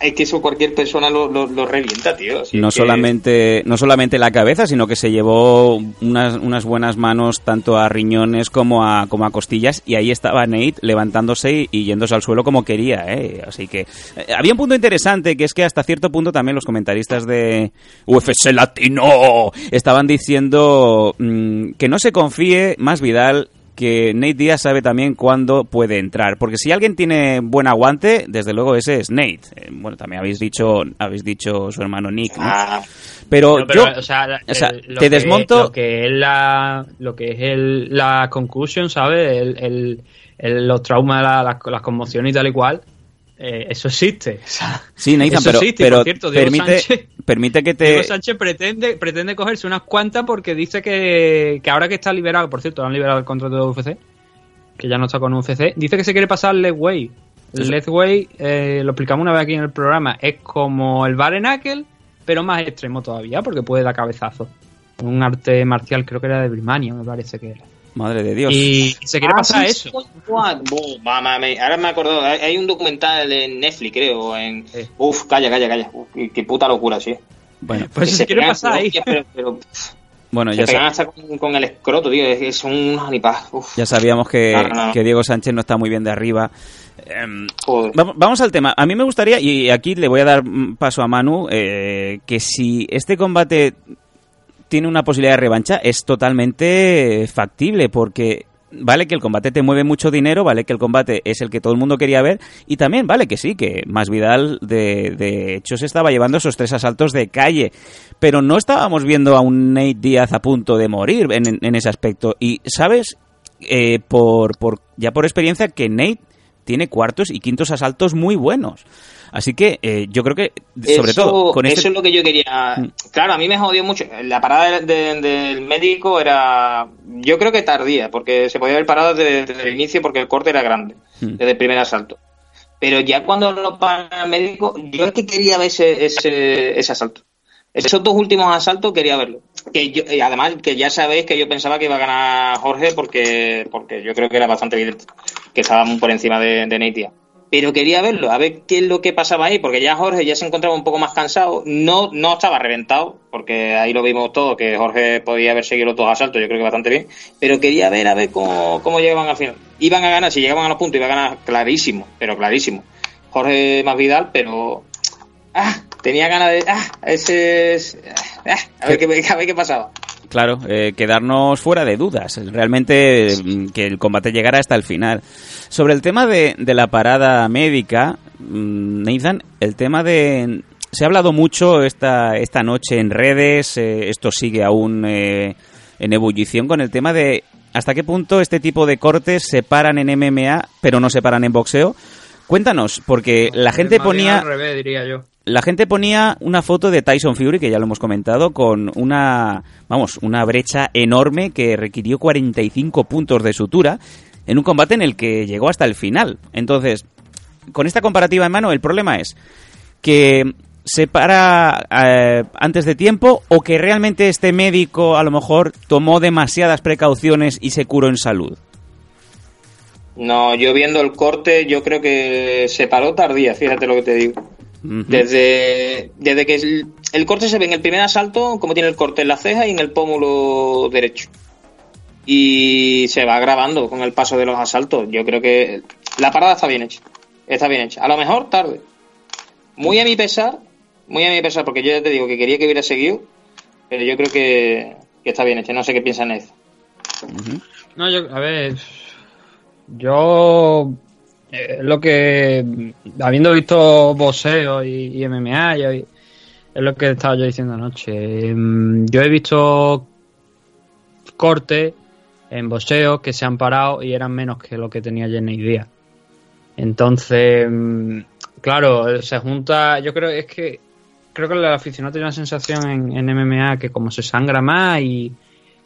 S3: Es que eso cualquier persona lo, lo, lo revienta, tío. Si
S1: no
S3: es que-
S1: solamente no solamente la cabeza sino que se llevó unas, unas buenas manos tanto a riñones como a como a costillas y ahí estaba Nate levantándose y, y yéndose al suelo como quería ¿eh? así que eh, había un punto interesante que es que hasta cierto punto también los comentaristas de UFC Latino estaban diciendo mm, que no se confíe más Vidal que Nate Díaz sabe también cuándo puede entrar. Porque si alguien tiene buen aguante, desde luego ese es Nate. Eh, bueno, también habéis dicho, habéis dicho su hermano Nick, ¿no?
S3: Ah,
S1: Pero,
S2: No, pero,
S1: yo,
S2: o sea,
S1: o sea,
S2: el- lo
S1: te
S2: que-
S1: desmonto-
S2: lo que es la lo que es el, la conclusion ¿sabes? El, el- el- los traumas la- las, las conmociones y tal y cual eh, eso existe o sea,
S1: sí, Nathan,
S2: eso
S1: pero,
S2: existe,
S1: pero
S2: por cierto, Diego
S1: permite,
S2: Sánchez-
S1: permite que te...
S2: Diego Sánchez pretende pretende cogerse unas cuantas porque dice que, que ahora que está liberado por cierto han liberado el contrato de UFC que ya no está con UFC dice que se quiere pasar al Leg Way el Leg Way eh, lo explicamos una vez aquí en el programa es como el Knuckle pero más extremo todavía porque puede dar cabezazo. Un arte marcial creo que era de Birmania me parece que era
S1: Madre de Dios.
S2: y se quiere
S3: Ah,
S2: pasar
S3: sí,
S2: eso
S3: mamá, me- ahora me acuerdo, hay, hay un documental en Netflix, creo, en...
S2: Sí.
S3: Uf, calla, calla, calla. Uf, qué, qué puta locura, sí.
S1: Bueno,
S2: pues
S3: Que
S2: se quiere pasar ahí
S3: hostias, Pero, pero,
S1: bueno
S3: se
S1: ya,
S3: pegan hasta con, con el escroto, tío, es que son unos anipas. Uf,
S1: ya sabíamos que,
S3: No, no, no.
S1: que Diego Sánchez no está muy bien de arriba. Vamos vamos al tema. A mí me gustaría, y aquí le voy a dar mm, paso a Manu, eh, que si este combate tiene una posibilidad de revancha, es totalmente factible, porque vale que el combate te mueve mucho dinero, vale que el combate es el que todo el mundo quería ver, y también vale que sí, que Más Vidal de, de hecho se estaba llevando esos tres asaltos de calle, pero no estábamos viendo a un Nate Díaz a punto de morir en, en- ese aspecto. Y sabes, eh, por, por ya por experiencia, que Nate tiene cuartos y quintos asaltos muy buenos. Así que eh, yo creo que, sobre
S3: Eso-
S1: todo, con
S3: eso
S1: este...
S3: es lo que yo quería.
S1: Mm.
S3: Claro, a mí me jodió mucho. La parada de- de- del médico era, yo creo que tardía, porque se podía haber parado desde, desde el inicio porque el corte era grande,
S1: Mm.
S3: desde el primer asalto. Pero ya cuando lo para el médico, yo es que quería ver ese, ese, ese asalto. Esos dos últimos asaltos quería verlo. Que yo, y además, que ya sabéis que yo pensaba que iba a ganar Jorge porque, porque yo creo que era bastante evidente que estaba muy por encima de, de Diaz. Pero quería verlo, a ver qué es lo que pasaba ahí, porque ya Jorge ya se encontraba un poco más cansado. No, no estaba reventado, porque ahí lo vimos todo, que Jorge podía haber seguido los dos asaltos, yo creo que bastante bien. Pero quería ver a ver cómo, cómo llegaban al final. Iban a ganar, si llegaban a los puntos, iban a ganar clarísimo, pero clarísimo. Jorge más Vidal, pero. Ah, tenía ganas de. Ah, ese. es- ah, a, ver qué, a ver qué pasaba.
S1: Claro, eh, quedarnos fuera de dudas. Realmente mm, que el combate llegara hasta el final. Sobre el tema de, de la parada médica, mm, Nathan, el tema de... Se ha hablado mucho esta, esta noche en redes, eh, esto sigue aún eh, en ebullición con el tema de hasta qué punto este tipo de cortes se paran en MMA pero no se paran en boxeo. Cuéntanos, porque la gente
S2: Más bien
S1: ponía
S2: al revés diría yo
S1: la gente ponía una foto de Tyson Fury, que ya lo hemos comentado, con una, vamos, una brecha enorme que requirió 45 puntos de sutura en un combate en el que llegó hasta el final. Entonces, con esta comparativa en mano, el problema es que se para eh, antes de tiempo o que realmente este médico a lo mejor tomó demasiadas precauciones y se curó en salud.
S3: No, yo viendo el corte, yo creo que se paró tardía, fíjate lo que te digo. Desde, desde que el, el corte se ve en el primer asalto, como tiene el corte en la ceja y en el pómulo derecho. Y se va grabando con el paso de los asaltos. Yo creo que la parada está bien hecha. Está bien hecha. A lo mejor tarde. Muy a mi pesar, muy a mi pesar, porque yo ya te digo que quería que hubiera seguido, pero yo creo que, que está bien hecha. No sé qué piensan eso.
S2: No, yo, a ver, yo eh, lo que, habiendo visto boxeo y, MMA, es lo que estaba yo diciendo anoche. Mm, Yo he visto cortes en boxeo que se han parado y eran menos que lo que tenía Jenny Díaz. Entonces, mm, claro, se junta, yo creo, es que creo que el aficionado tiene una sensación en, en MMA que como se sangra más y,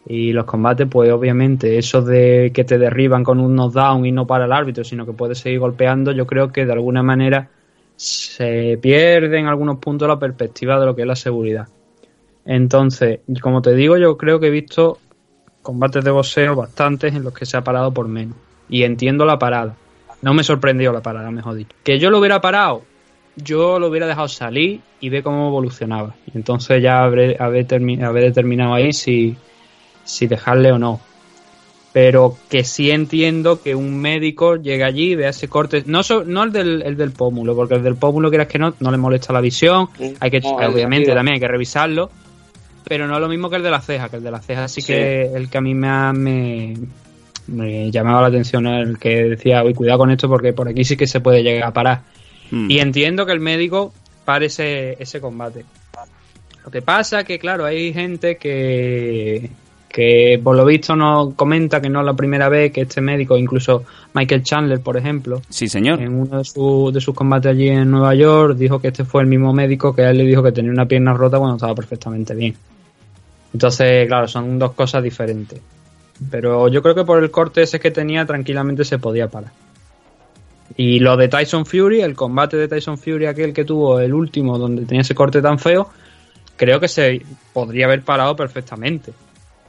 S2: y los combates, pues obviamente, eso de que te derriban con un knockdown y no para el árbitro, sino que puedes seguir golpeando, yo creo que de alguna manera se pierde en algunos puntos la perspectiva de lo que es la seguridad. Entonces, como te digo, yo creo que he visto combates de boxeo bastantes en los que se ha parado por menos. Y entiendo la parada. No me sorprendió la parada, mejor dicho. Que yo lo hubiera parado, yo lo hubiera dejado salir y ver cómo evolucionaba. Entonces ya habré, habré determinado ahí si, si dejarle o no. Pero que sí entiendo que un médico llegue allí y vea ese corte. No, so- no el, del, el del pómulo, porque el del pómulo, quieras que no, no le molesta la visión. Hay que,
S3: No,
S2: obviamente, también hay que revisarlo. Pero no es lo mismo que el de la ceja, que el de la ceja sí,
S3: Sí.
S2: que el que a mí me, ha- me, me llamaba la atención, el que decía, uy, cuidado con esto porque por aquí sí que se puede llegar a parar.
S1: Mm.
S2: Y entiendo que el médico pare ese, ese combate. Lo que pasa que, claro, hay gente que, que por lo visto no comenta que no es la primera vez que este médico, incluso Michael Chandler, por ejemplo,
S1: Sí, señor.
S2: en uno de, su- de sus combates allí en Nueva York, dijo que este fue el mismo médico que a él le dijo que tenía una pierna rota cuando estaba perfectamente bien. Entonces, claro, son dos cosas diferentes. Pero yo creo que por el corte ese que tenía, tranquilamente se podía parar. Y lo de Tyson Fury, el combate de Tyson Fury, aquel que tuvo el último, donde tenía ese corte tan feo, creo que se podría haber parado perfectamente.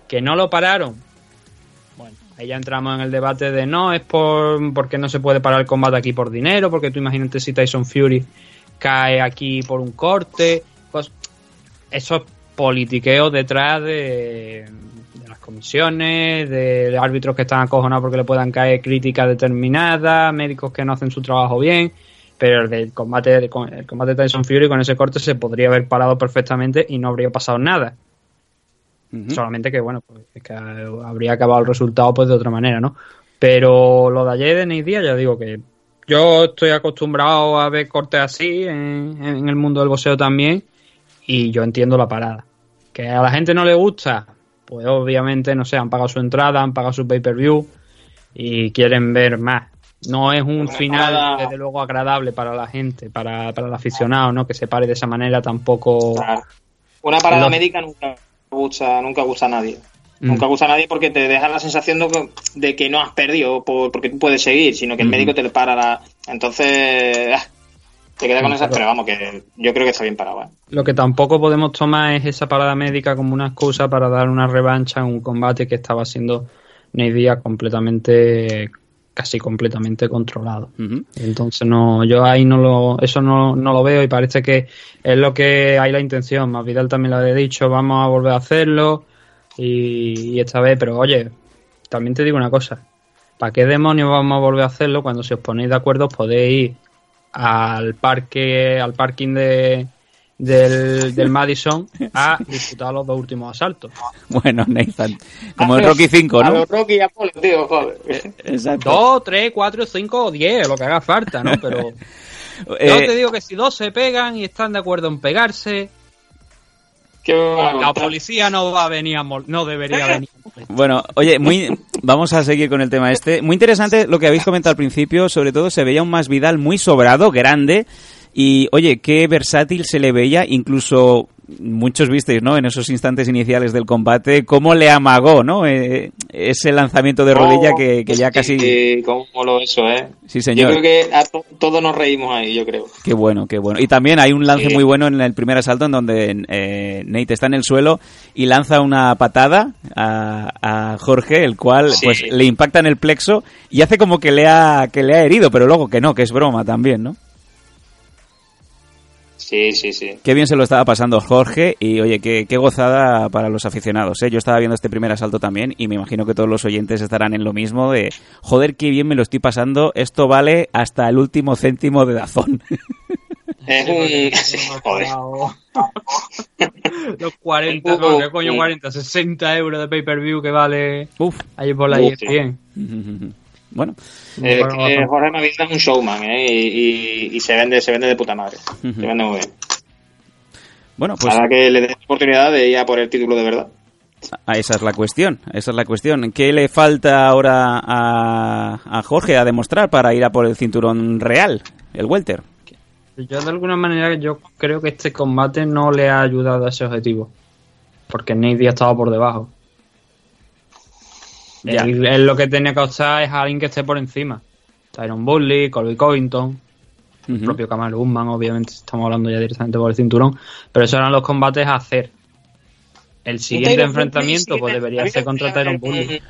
S2: Que no lo pararon. Bueno, ahí ya entramos en el debate de no, es por porque no se puede parar el combate aquí por dinero, porque tú imagínate si Tyson Fury cae aquí por un corte. Pues eso es politiqueo detrás de, de las comisiones, de, de árbitros que están acojonados porque le puedan caer críticas determinadas, médicos que no hacen su trabajo bien. Pero el del combate, el combate de Tyson Fury con ese corte se podría haber parado perfectamente y no habría pasado nada. Solamente que, bueno, pues es que habría acabado el resultado pues de otra manera, ¿no? Pero lo de ayer de Diaz, ya digo que yo estoy acostumbrado a ver cortes así en, en el mundo del boxeo también y yo entiendo la parada. Que a la gente no le gusta, pues obviamente, no sé, han pagado su entrada, han pagado su pay-per-view y quieren ver más. No es un
S3: Una
S2: final,
S3: parada-
S2: desde luego, agradable para la gente, para, para el aficionado, ¿no? Que se pare de esa manera tampoco...
S3: Claro. Una parada médica nunca gusta, nunca gusta a nadie.
S2: Mm.
S3: Nunca gusta a nadie porque te deja la sensación de que, de que no has perdido por- porque tú puedes seguir, sino que el
S2: Ujú.
S3: médico te para la... Entonces, ah, te queda con
S2: Mm,
S3: esa...
S2: pero-
S3: vamos, que yo creo que está bien parado. ¿eh?
S2: Lo que tampoco podemos tomar es esa parada médica como una excusa para dar una revancha en un combate que estaba siendo Nate Diaz completamente, casi completamente controlado. Entonces no, yo ahí no lo, eso no, no lo veo y parece que es lo que hay la intención. Más Vidal también lo había dicho, vamos a volver a hacerlo y, y esta vez, pero oye, también te digo una cosa. ¿Para qué demonios vamos a volver a hacerlo cuando si os ponéis de acuerdo podéis ir al parque, al parking de, del, del Madison a disputar los dos últimos asaltos?
S1: Bueno, Nathan. Como el Rocky 5,
S3: A
S1: ¿no?
S3: los Rocky y Apolo, tío, joder.
S1: Exacto.
S2: Dos, tres, cuatro, cinco o diez, lo que haga falta, ¿no? Pero
S1: Eh,
S2: yo te digo que si dos se pegan y están de acuerdo en pegarse, la policía no va a venir a mol- no debería venir. a.
S1: Bueno, oye, muy, vamos a seguir con el tema este. Muy interesante lo que habéis comentado al principio, sobre todo se veía un más Vidal muy sobrado, grande, y oye, qué versátil se le veía, incluso muchos visteis, ¿no? En esos instantes iniciales del combate, cómo le amagó, ¿no? Eh, ese lanzamiento de rodilla que, que ya casi...
S3: Sí, cómo lo eso, ¿eh?
S1: Sí,
S3: Yo
S1: señor.
S3: creo que a to- todos nos reímos ahí, yo creo.
S1: Qué bueno, qué bueno. Y también hay un lance
S3: Sí.
S1: muy bueno en el primer asalto en donde eh, Nate está en el suelo y lanza una patada a, a Jorge, el cual
S3: Sí.
S1: pues le impacta en el plexo y hace como que le ha que le ha herido, pero luego que no, que es broma también, ¿no?
S3: Sí, sí, sí.
S1: Qué bien se lo estaba pasando Jorge y oye, qué, qué gozada para los aficionados. ¿eh? Yo estaba viendo este primer asalto también y me imagino que todos los oyentes estarán en lo mismo de joder, qué bien me lo estoy pasando, esto vale hasta el último céntimo de Dazón.
S3: Es un... sí, joder.
S2: Los 40, no, ¿qué coño 40? 60 euros de pay-per-view que vale
S1: Uf.
S2: ahí por la
S3: Uf,
S2: ESPN.
S1: Bueno,
S3: Eh, que Jorge Navidad es un showman, ¿eh? Y, y- y se vende se vende de puta madre. Se vende muy bien.
S1: bueno, pues
S3: Ahora que le den la oportunidad de ir a por el título de verdad.
S1: Ah, Esa es la cuestión, esa es la cuestión. ¿Qué le falta ahora a, a Jorge a demostrar para ir a por el cinturón real, el welter?
S2: Yo de alguna manera yo creo que este combate no le ha ayudado a ese objetivo. Porque Nate Diaz estaba por debajo. Él, él lo que tenía que optar es a alguien que esté por encima. Tyron Bully, Colby Covington, el propio Kamal Usman, obviamente estamos hablando ya directamente por el cinturón. Pero esos eran los combates a hacer. el siguiente enfrentamiento pues debería ser contra Tyron Bully.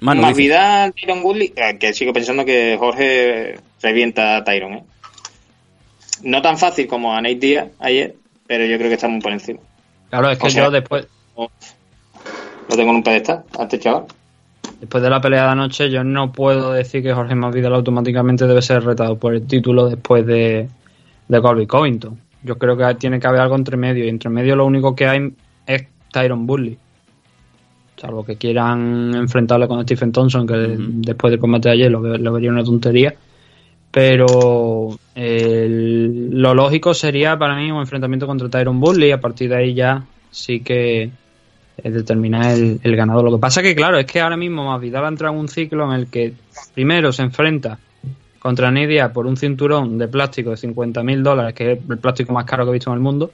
S1: Manu.
S3: Vidal, Tyron Woodley, eh, que sigo pensando que Jorge revienta a Tyron, ¿eh? No tan fácil como a Nate Díaz ayer, pero yo creo que está muy por encima.
S2: Claro, es que
S3: O sea,
S2: yo después,
S3: Lo tengo en un pedestal, a este chaval.
S2: Después de la pelea de anoche, yo no puedo decir que Jorge Masvidal automáticamente debe ser retado por el título después de, de Colby Covington. Yo creo que tiene que haber algo entre medio, y entre medio lo único que hay es Tyron Bully. Salvo que quieran enfrentarle con Stephen Thompson, que después del combate de ayer lo, ve- lo vería una tontería. Pero el- lo lógico sería para mí un enfrentamiento contra Tyron Bully y a partir de ahí ya sí que determinar el, ganador. Lo que pasa que, claro, es que ahora mismo Masvidal ha entrado en un ciclo en el que primero se enfrenta contra Nidia por un cinturón de plástico de 50 mil dólares, que es el plástico más caro que he visto en el mundo.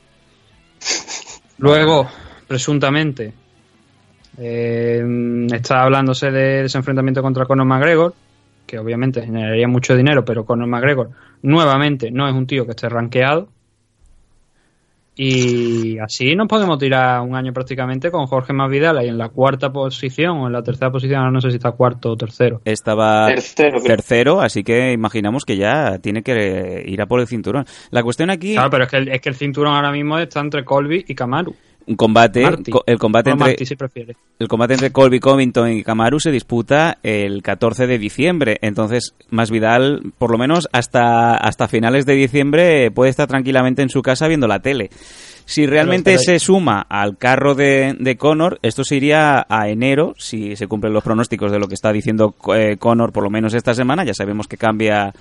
S2: Luego, presuntamente, eh, está hablándose de ese enfrentamiento contra Conor McGregor, que obviamente generaría mucho dinero, pero Conor McGregor nuevamente no es un tío que esté rankeado. Y así nos podemos tirar un año prácticamente con Jorge Masvidal ahí en la cuarta posición o en la tercera posición, ahora no sé si está cuarto o tercero.
S1: Estaba
S3: Tercero,
S1: tercero, así que imaginamos que ya tiene que ir a por el cinturón. La cuestión aquí,
S2: Claro, pero es que, el, es que el cinturón ahora mismo está entre Colby y Kamaru.
S1: Un combate,
S2: Marty.
S1: el combate entre
S2: Marty, si prefiere.
S1: el combate entre Colby Covington y Kamaru se disputa el 14 de diciembre. Entonces, Masvidal, por lo menos hasta, hasta finales de diciembre, puede estar tranquilamente en su casa viendo la tele. Si realmente se suma al carro de, de Conor, esto se iría a enero, si se cumplen los pronósticos de lo que está diciendo eh, Conor, por lo menos esta semana. Ya sabemos que cambia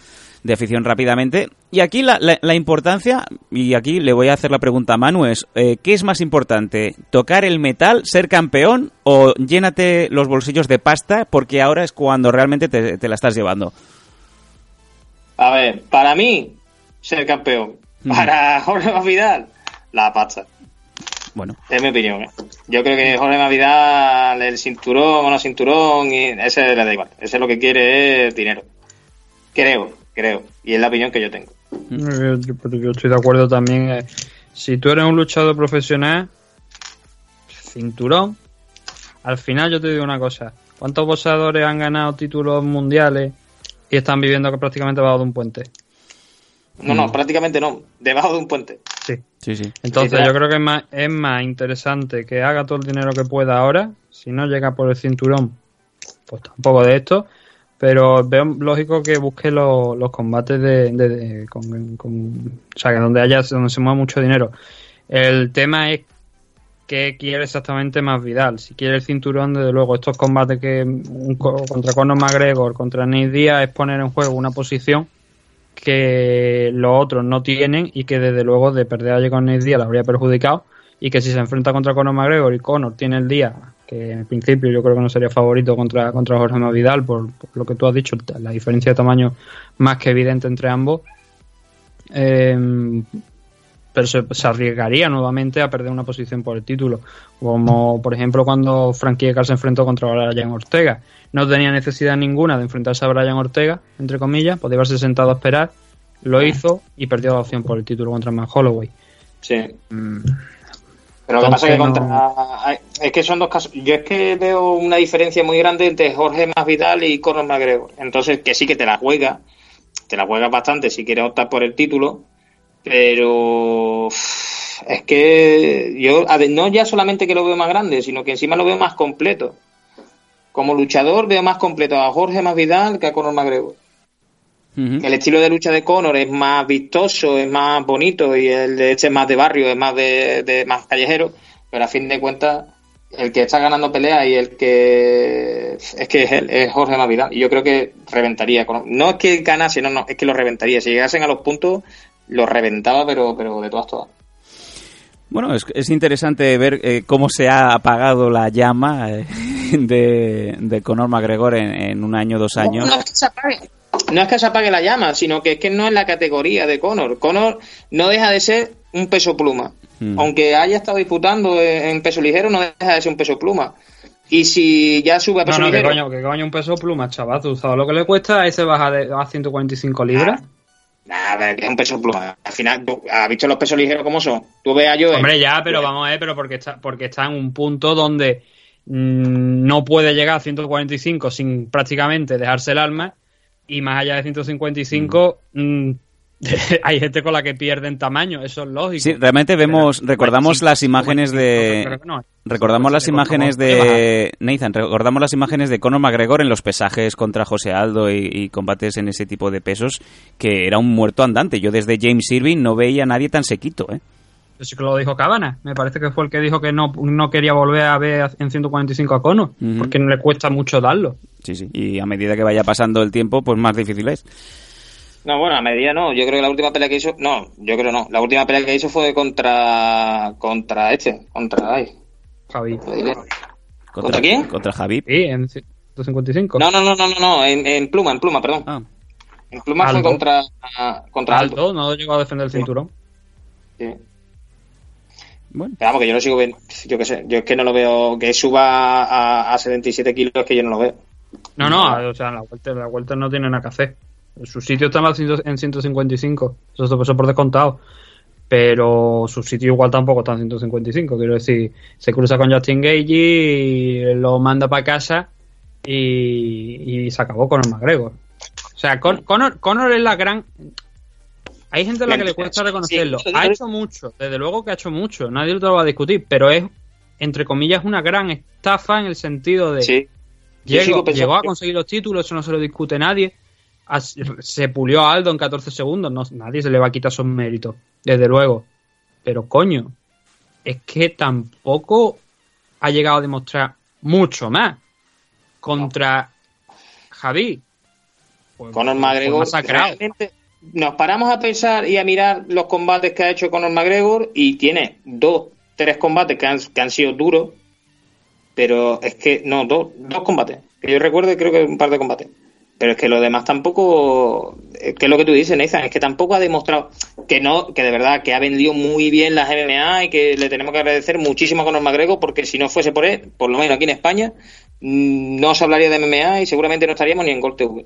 S1: de afición rápidamente. Y aquí la, la- la importancia, y aquí le voy a hacer la pregunta a Manu, es, eh, ¿qué es más importante? ¿Tocar el metal, ser campeón o llénate los bolsillos de pasta porque ahora es cuando realmente te, te la estás llevando?
S3: A ver, para mí, ser campeón.
S1: Mm.
S3: Para Jorge Masvidal, la pasta.
S1: Bueno,
S3: Es mi opinión. ¿eh? Yo creo que Jorge Masvidal, el cinturón o no cinturón, y ese le da igual. Ese lo que quiere es dinero. Creo, creo. Y es la opinión que yo tengo.
S2: Yo, yo- pero yo estoy de acuerdo también. eh, si tú eres un luchador profesional, cinturón, al final yo te digo una cosa. ¿Cuántos boxeadores han ganado títulos mundiales y están viviendo prácticamente bajo de un puente?
S3: No,
S1: Mm.
S3: no, prácticamente no. Debajo de un puente.
S2: Sí.
S1: sí, sí.
S2: Entonces yo creo que es más, es más interesante que haga todo el dinero que pueda ahora, si no llega por el cinturón, pues tampoco de esto, pero veo lógico que busque los, combates de, de- con, o sea, que donde haya, donde se mueva mucho dinero. El tema es qué quiere exactamente más Vidal. Si quiere el cinturón, desde luego, estos combates que un co- contra Conor McGregor, contra Nate Diaz, es poner en juego una posición que los otros no tienen y que desde luego de perder ayer con Nate Diaz la habría perjudicado y que si se enfrenta contra Conor McGregor y Conor tiene el día que en principio yo creo que no sería favorito contra, contra Jorge Masvidal por, por lo que tú has dicho, la diferencia de tamaño más que evidente entre ambos eh, pero se, se arriesgaría nuevamente a perder una posición por el título. Como por ejemplo cuando Frankie Edgar se enfrentó contra Brian Ortega. No tenía necesidad ninguna de enfrentarse a Brian Ortega, entre comillas, podía haberse sentado a esperar, lo hizo y perdió la opción por el título contra Matt Holloway.
S3: Sí. Pero lo que pasa es que contra. Es que son dos casos. Yo es que veo una diferencia muy grande entre Jorge Masvidal y Conor McGregor. Entonces, que sí que te la juega. Te la juegas bastante si quieres optar por el título. Pero. Es que yo, no ya solamente que lo veo más grande, sino que encima lo veo más completo. Como luchador veo más completo a Jorge Masvidal que a Conor McGregor. El estilo de lucha de Conor es más vistoso, es más bonito y el de este es más de barrio, es más de, de- más callejero, pero a fin de cuentas el que está ganando pelea y el que es que es él, es Jorge Masvidal y yo creo que reventaría. No es que ganase, no, no, es que lo reventaría. Si llegasen a los puntos lo reventaba, pero pero de todas todas.
S1: Bueno, es, es interesante ver eh, cómo se ha apagado la llama eh, de, de Conor McGregor en, en un año, dos años.
S3: No, no es que se apague. No es que se apague la llama, sino que es que no es la categoría de Conor. Conor no deja de ser un peso pluma.
S1: Mm.
S3: Aunque haya estado disputando en peso ligero, no deja de ser un peso pluma. Y si ya sube a
S2: No,
S3: peso
S2: no, que
S3: ligero,
S2: coño, que coño un peso pluma, chaval. ¿Tú sabes lo que le cuesta a ese baja de, a 145 libras?
S3: Nada, que es un peso pluma. Al final, ¿tú ¿has visto los pesos ligeros cómo son? Tú ves a Joe.
S2: Hombre, ya, pero vamos a ver, pero porque está, porque está en un punto donde mm, no puede llegar a 145 sin prácticamente dejarse el alma y más allá de 155 mm, hay gente con la que pierden tamaño, eso es lógico.
S1: Sí, realmente vemos, recordamos
S2: 45,
S1: las imágenes de... Recordamos las imágenes de Nathan, recordamos las imágenes de Conor McGregor en los pesajes contra José Aldo y, y combates en ese tipo de pesos, que era un muerto andante. Yo desde James Irving no veía a nadie tan sequito, ¿eh?
S2: Eso sí que lo dijo Cabana. Me parece que fue el que dijo que no, no quería volver a ver en 145 a Conor,
S1: Ujú.
S2: porque no le cuesta mucho darlo.
S1: Sí, sí. Y a medida que vaya pasando el tiempo, pues más difícil es.
S3: No, bueno, a medida no. Yo creo que la última pelea que hizo. No, yo creo no. La última pelea que hizo fue contra. Contra este. Contra. Ay.
S2: Javi.
S3: ¿Contra quién?
S1: Contra Javi.
S2: Sí, en 155.
S3: No, no, no, no, no, no. En, en pluma, en pluma, perdón.
S1: Ah,
S3: En pluma fue
S2: Aldo.
S3: contra. Contra Aldo.
S2: Alto, no llegó a defender el cinturón.
S3: Sí.
S1: Bueno.
S3: Pero vamos, que yo lo sigo viendo. Yo qué sé. Yo es que no lo veo. Que suba a, a 77 kilos, es que yo no lo veo.
S2: No, no, o sea, la vuelta, la vuelta no tiene nada que hacer. Su sitio está en la ciento- en 155. Eso, eso por descontado. Pero su sitio igual tampoco está en 155. Quiero decir, se cruza con Justin Gage y lo manda para casa y, y se acabó con el McGregor. O sea, Con- Conor, Conor es la gran. Hay gente a la que le cuesta reconocerlo.
S3: Sí,
S2: Ha hecho mucho, desde luego que ha hecho mucho. Nadie lo va a discutir, pero es, entre comillas, una gran estafa en el sentido de.
S3: Sí.
S2: Llegó, a conseguir los títulos, eso no se lo discute nadie. Se pulió a Aldo en 14 segundos, no, nadie se le va a quitar esos méritos, desde luego. Pero coño, es que tampoco ha llegado a demostrar mucho más contra Javi. Pues,
S3: Conor McGregor. realmente nos paramos a pensar y a mirar los combates que ha hecho Conor McGregor y tiene dos, tres combates que han, que han sido duros, pero es que, no, dos, dos combates. Que yo recuerdo creo que un par de combates. Pero es que lo demás tampoco, es que es lo que tú dices, Nathan, es que tampoco ha demostrado que no, que de verdad, que ha vendido muy bien las MMA y que le tenemos que agradecer muchísimo a Conor McGregor porque si no fuese por él, por lo menos aquí en España, mm, no se hablaría de MMA y seguramente no estaríamos ni en Gol TV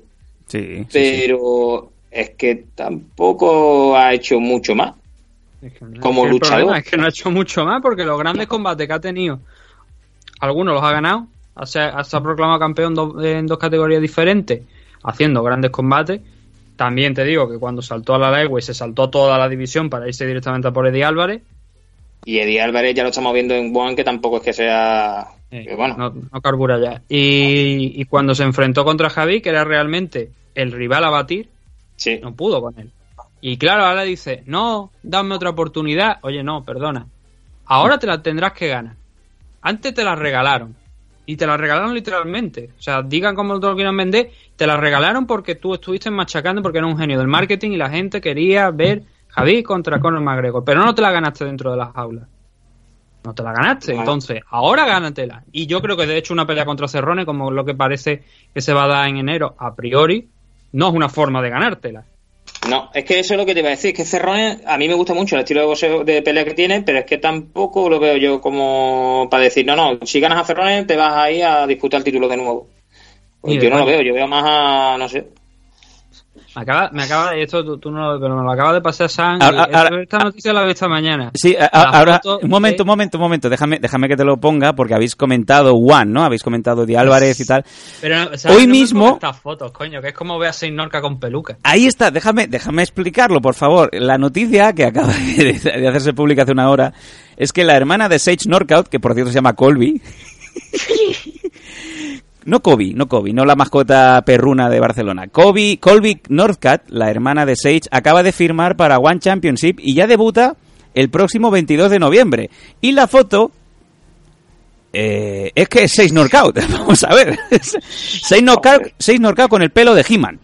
S1: sí.
S3: pero es que tampoco ha hecho mucho más.
S2: Es que no-
S3: como luchador.
S2: es que no ha hecho mucho más porque los grandes combates que ha tenido, algunos los ha ganado, se ha, se ha proclamado campeón do- en dos categorías diferentes, haciendo grandes combates. También te digo que cuando saltó a la Lightweight se saltó toda la división para irse directamente a por Eddie Álvarez.
S3: Y Eddie Álvarez ya lo estamos viendo en One, que tampoco es que sea. que bueno,
S2: no, no carbura ya. Y, y cuando se enfrentó contra Javi, que era realmente el rival a batir,
S3: sí.
S2: no pudo con él. Y claro, ahora dice, no, dame otra oportunidad. Oye, no, perdona. Ahora te la tendrás que ganar. Antes te la regalaron. Y te la regalaron literalmente. O sea, digan como te lo quieran vender, te la regalaron porque tú estuviste machacando porque era un genio del marketing y la gente quería ver Javi contra Conor McGregor. Pero no te la ganaste dentro de las aulas. No te la ganaste. Entonces, ahora gánatela. Y yo creo que de hecho una pelea contra Cerrone, como lo que parece que se va a dar en enero, a priori, no es una forma de ganártela.
S3: No, es que eso es lo que te iba a decir. Que Cerrone, a mí me gusta mucho el estilo de, boxeo- de pelea que tiene, pero es que tampoco lo veo yo como para decir, no, no, si ganas a Cerrone te vas ahí a disputar el título de nuevo. Pues yo no lo veo, yo veo más a, no sé.
S2: Me acaba, me acaba, esto tú, tú no lo pero me lo acaba de pasar San.
S1: Ahora-
S2: y esta-
S1: ahora-
S2: esta noticia la vi esta mañana.
S1: Sí, a- ahora,
S2: foto
S1: un momento, un momento, un momento, déjame, déjame que te lo ponga, porque habéis comentado One, ¿no? Habéis comentado de Álvarez y tal.
S2: Pero, o sea,
S1: Hoy
S2: no
S1: mismo-
S2: Estas fotos, coño, que es como ver a Seis Norca con peluca.
S1: Ahí está, déjame, déjame explicarlo, por favor. La noticia que acaba de, de hacerse pública hace una hora es que la hermana de Sage Norcout, que por cierto se llama Colby, no Kobe, no Kobe, no la mascota perruna de Barcelona. Kobe, Colby Northcutt, la hermana de Sage, acaba de firmar para One Championship y ya debuta el próximo 22 de noviembre. Y la foto eh, es que es Sage Norcout, vamos a ver. Sage Norcout, Sage Norcout con el pelo de He-Man.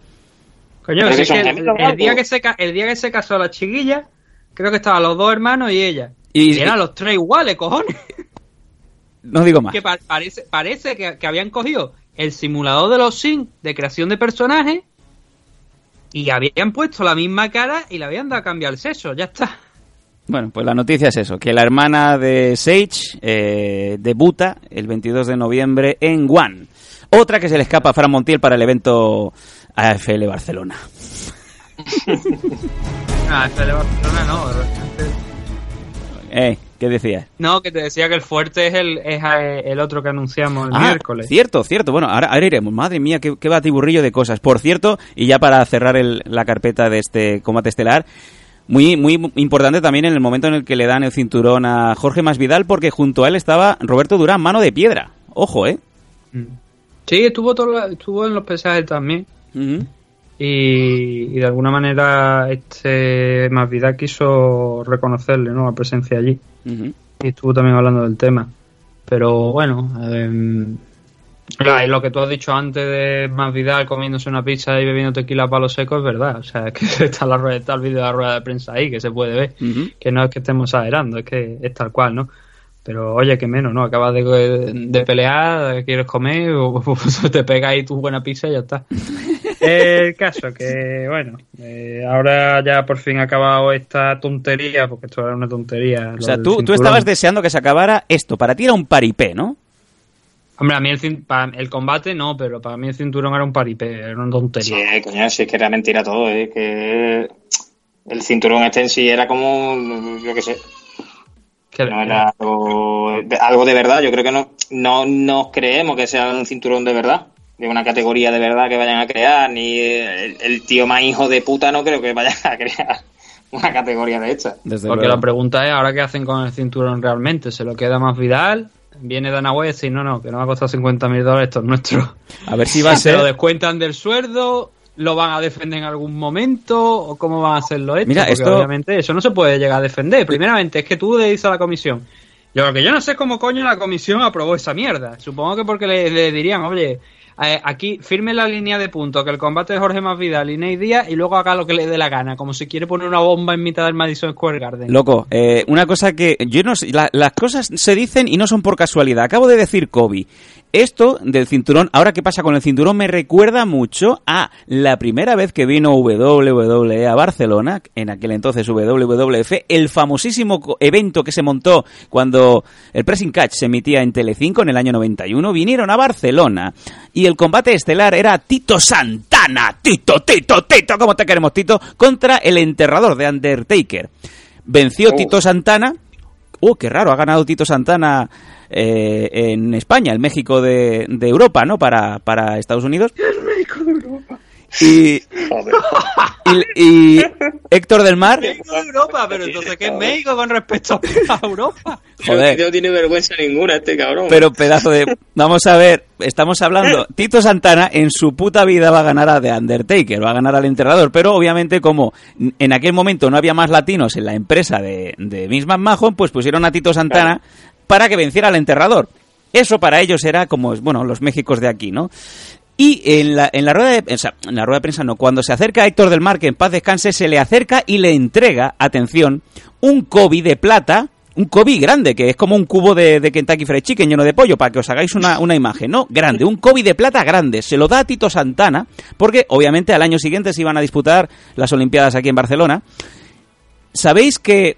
S2: Coño, es que el, día que se, el día que se casó la chiquilla, creo que estaban los dos hermanos y ella.
S1: Y-
S2: Y, eran los tres iguales, cojones.
S1: No digo más.
S2: Que pa- parece, parece que, que habían cogido el simulador de los Sims de creación de personajes y habían puesto la misma cara y le habían dado a cambiar el sexo. Ya está.
S1: Bueno, pues la noticia es eso, que la hermana de Sage eh, debuta el 22 de noviembre en One. Otra que se le escapa a Fran Montiel para el evento AFL Barcelona.
S2: Ah, este de Barcelona no.
S1: Eh, ¿qué decías?
S2: No, que te decía que el fuerte es el, es eh, el otro que anunciamos el
S1: Ah,
S2: miércoles.
S1: Cierto, cierto. Bueno, ahora, ahora iremos. Madre mía, qué, qué batiburrillo de cosas. Por cierto, y ya para cerrar el- la carpeta de este combate estelar, muy, muy importante también en el momento en el que le dan el cinturón a Jorge Masvidal, porque junto a él estaba Roberto Durán, mano de piedra. Ojo, ¿eh?
S2: Mm. Sí, estuvo, todo, estuvo en los pesajes también. Y, y de alguna manera este Masvidal quiso reconocerle ¿no? la presencia allí. Y estuvo también hablando del tema. Pero bueno, claro, y lo que tú has dicho antes de Masvidal comiéndose una pizza y bebiendo tequila a palo seco es verdad. O sea, es que está, la rueda, está el vídeo de la rueda de prensa ahí, que se puede ver. Que no es que estemos exagerando, es que es tal cual, ¿no? Pero oye, que menos, ¿no? Acabas de, de pelear, quieres comer, o, te pegas ahí tu buena pizza y ya está. El caso que, bueno, eh, ahora ya por fin ha acabado esta tontería, porque esto era una tontería.
S1: O sea, tú, tú estabas deseando que se acabara esto. Para ti era un paripé, ¿no?
S2: Hombre, a mí el, cin- pa- el combate no, pero para mí el cinturón era un paripé, era una tontería.
S3: Sí, coño, si es que era mentira todo, es que el cinturón este en sí era como, yo qué sé, no era algo de, algo de verdad. Yo creo que no, no nos creemos que sea un cinturón de verdad, de una categoría de verdad que vayan a crear, ni el, el tío más hijo de puta no creo que vayan a crear una categoría de esta.
S1: Desde
S2: Porque
S1: luego.
S2: la pregunta es, ¿ahora qué hacen con el cinturón realmente? ¿Se lo queda más Vidal? Viene Dana West y no, no, que no va a costar 50 mil dólares, esto es nuestro.
S1: A ver si va a
S2: ¿Se lo descuentan del sueldo? ¿Lo van a defender en algún momento? ¿O cómo van a hacerlo esto?
S1: Mira,
S2: Porque
S1: esto-
S2: obviamente eso no se puede llegar a defender. Primeramente, es que tú le dices a la comisión. Yo lo que yo no sé es cómo coño la comisión aprobó esa mierda. Supongo que porque le, le dirían, oye, eh, aquí firme la línea de puntos, que el combate de Jorge Masvidal y Ney Díaz y luego haga lo que le dé la gana, como si quiere poner una bomba en mitad del Madison Square Garden.
S1: Loco, eh, una cosa que yo no sé, la- las cosas se dicen y no son por casualidad. Acabo de decir Kobe. Esto del cinturón, ahora qué pasa con el cinturón, me recuerda mucho a la primera vez que vino WWE a Barcelona, en aquel entonces WWF, el famosísimo evento que se montó cuando el Pressing Catch se emitía en Telecinco en el año 91, vinieron a Barcelona y el combate estelar era Tito Santana, Tito, Tito, Tito, ¿cómo te queremos Tito? Contra el enterrador de Undertaker. Venció
S3: Oh.
S1: Tito Santana. Oh, qué raro, ha ganado Tito Santana eh, en España, el México de, de Europa, ¿no? Para, para Estados Unidos. El México de Europa. Y,
S3: Joder.
S1: y, y Héctor del Mar,
S2: México de Europa, pero entonces, ¿qué es México con respecto a Europa?
S1: Joder.
S3: No tiene vergüenza ninguna este cabrón.
S1: pero pedazo de... Vamos a ver, estamos hablando, Tito Santana en su puta vida va a ganar a The Undertaker, va a ganar al enterrador, pero obviamente como en aquel momento no había más latinos en la empresa de, de Vince McMahon, pues pusieron a Tito Santana para que venciera al enterrador. Eso para ellos era como, bueno, los Méxicos de aquí, ¿no? Y en la, en la rueda de en la rueda de prensa no, cuando se acerca a Héctor del Mar, que en paz descanse, se le acerca y le entrega, atención, un Kobe de plata, un Kobe grande, que es como un cubo de, de Kentucky Fried Chicken lleno de pollo, para que os hagáis una, una imagen, ¿no? Grande, un Kobe de plata grande. Se lo da a Tito Santana, porque obviamente al año siguiente se iban a disputar las Olimpiadas aquí en Barcelona. ¿Sabéis que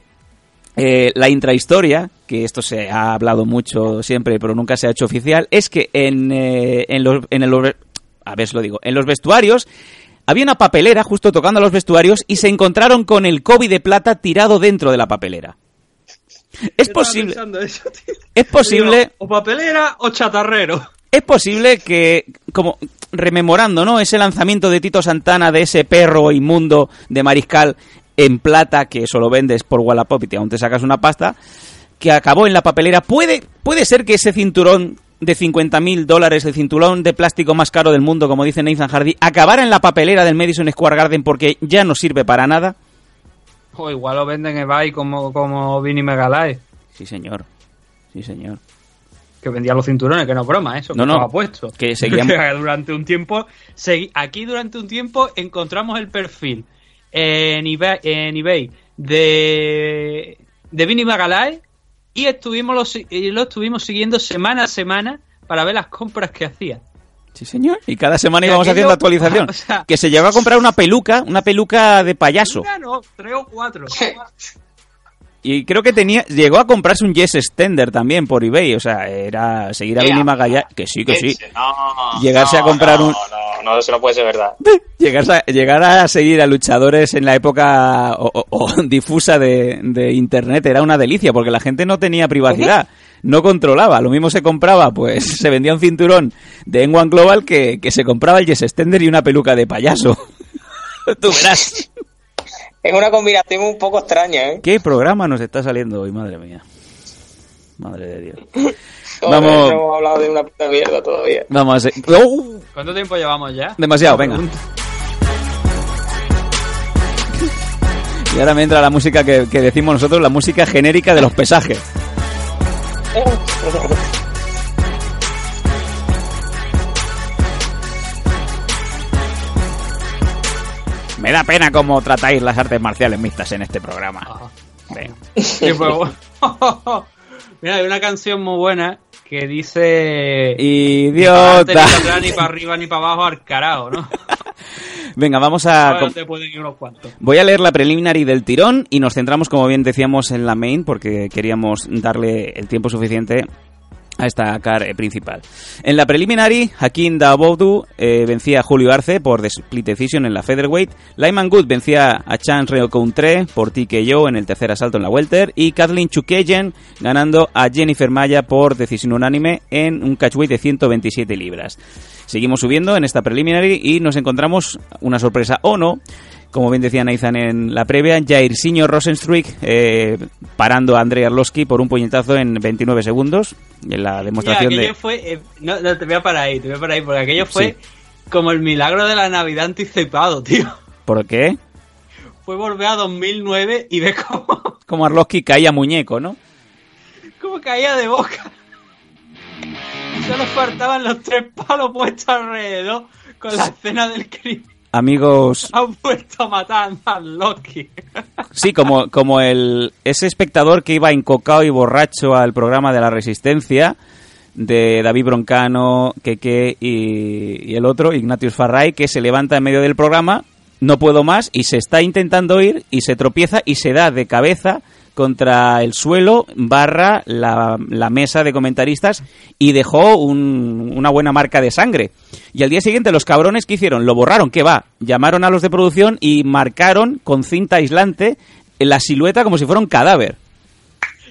S1: eh, la intrahistoria, que esto se ha hablado mucho siempre, pero nunca se ha hecho oficial, es que en, eh, en los, en el, a ver si lo digo, en los vestuarios había una papelera justo tocando los vestuarios y se encontraron con el Kobe de plata tirado dentro de la papelera. Es posible, es posible,
S2: o papelera o chatarrero.
S1: es posible que, como rememorando, ¿no? Ese lanzamiento de Tito Santana de ese perro inmundo de mariscal en plata que solo vendes por Wallapop y te, aún te sacas una pasta, que acabó en la papelera. Puede, puede ser que ese cinturón de 50 mil dólares, el cinturón de plástico más caro del mundo, como dice Nathan Hardy, acabara en la papelera del Madison Square Garden porque ya no sirve para nada.
S2: O igual lo venden en eBay como, como Vinny Megalae,
S1: Sí, señor. Sí, señor.
S2: que vendía los cinturones, que no es broma, eso,
S1: No,
S2: que
S1: no,
S2: puesto.
S1: que seguíamos-
S2: durante un tiempo, segui- aquí durante un tiempo encontramos el perfil en eBay, en eBay de, de Vinny Megalae y estuvimos lo, si- y lo estuvimos siguiendo semana a semana para ver las compras que hacía.
S1: Sí, señor. Y cada semana íbamos
S2: aquello-
S1: haciendo actualización.
S2: o sea-
S1: que se llegó a comprar una peluca, una peluca de payaso.
S2: Una, no, tres o cuatro.
S1: Y creo que tenía llegó a comprarse un Yes Extender también por eBay. O sea, era seguir a. Vinny Magallá. Que sí, que sí.
S3: No,
S1: Llegarse a comprar
S3: no,
S1: un-
S3: no. eso no puede ser verdad.
S1: Llegar a, llegar a seguir a luchadores en la época o, o- o difusa de, de internet era una delicia porque la gente no tenía privacidad, no controlaba. Lo mismo se compraba, pues se vendía un cinturón de N1 Global que, que se compraba el Yes Extender y una peluca de payaso. Tú verás.
S3: Es una combinación un poco extraña, ¿eh?
S1: ¿Qué programa nos está saliendo hoy? Madre mía. Madre de Dios.
S3: Joder,
S1: Vamos.
S3: No hemos hablado de una puta mierda todavía.
S1: Vamos a seguir. ¡Oh!
S2: ¿Cuánto tiempo llevamos ya?
S1: Demasiado, venga. Y ahora me entra la música que, que decimos nosotros, la música genérica de los pesajes. Me da pena cómo tratáis las artes marciales mixtas en este programa. Venga.
S2: Mira, hay una canción muy buena que dice...
S1: Idiota.
S2: Ni para atrás, ni para arriba, ni para abajo, al carajo, ¿no?
S1: Venga, vamos a...
S2: Ahora te pueden ir unos cuantos.
S1: Voy a leer la preliminary del tirón y nos centramos, como bien decíamos, en la main porque queríamos darle el tiempo suficiente a esta car eh, principal. En la preliminary, Hakim Dawodu eh, vencía a Julio Arce por The Split Decision en la featherweight, Lyman Good vencía a Chan Reocountre por TKO en el tercer asalto en la welter y Kathleen Chukayen ganando a Jennifer Maya por decisión unánime en un catchweight de 127 libras. Seguimos subiendo en esta preliminary y nos encontramos una sorpresa o no como bien decía Nathan en la previa, Jairzinho Rosenstruik eh, parando a Andrei Arlovski por un puñetazo en 29 segundos. En la
S2: Mira,
S1: demostración
S2: aquello
S1: de...
S2: fue... eh, no, no, te voy a parar ahí, te voy a parar ahí, porque aquello fue como el milagro de la Navidad anticipado, tío.
S1: ¿Por qué?
S2: Fue volver a 2009 y ves cómo,
S1: Como Arlovski caía muñeco, ¿no?
S2: cómo caía de boca. Solo faltaban los tres palos puestos alrededor con la escena del crimen.
S1: Amigos,
S2: Han puesto a matar a Loki.
S1: sí, como, como el ese espectador que iba encocado y borracho al programa de la Resistencia de David Broncano, Keke y, y el otro, Ignatius Farray, que se levanta en medio del programa, no puedo más, y se está intentando ir y se tropieza y se da de cabeza contra el suelo barra la, la mesa de comentaristas y dejó un- una buena marca de sangre. Y al día siguiente los cabrones que hicieron, lo borraron, ¿qué va? Llamaron a los de producción y marcaron con cinta aislante la silueta como si fuera un cadáver.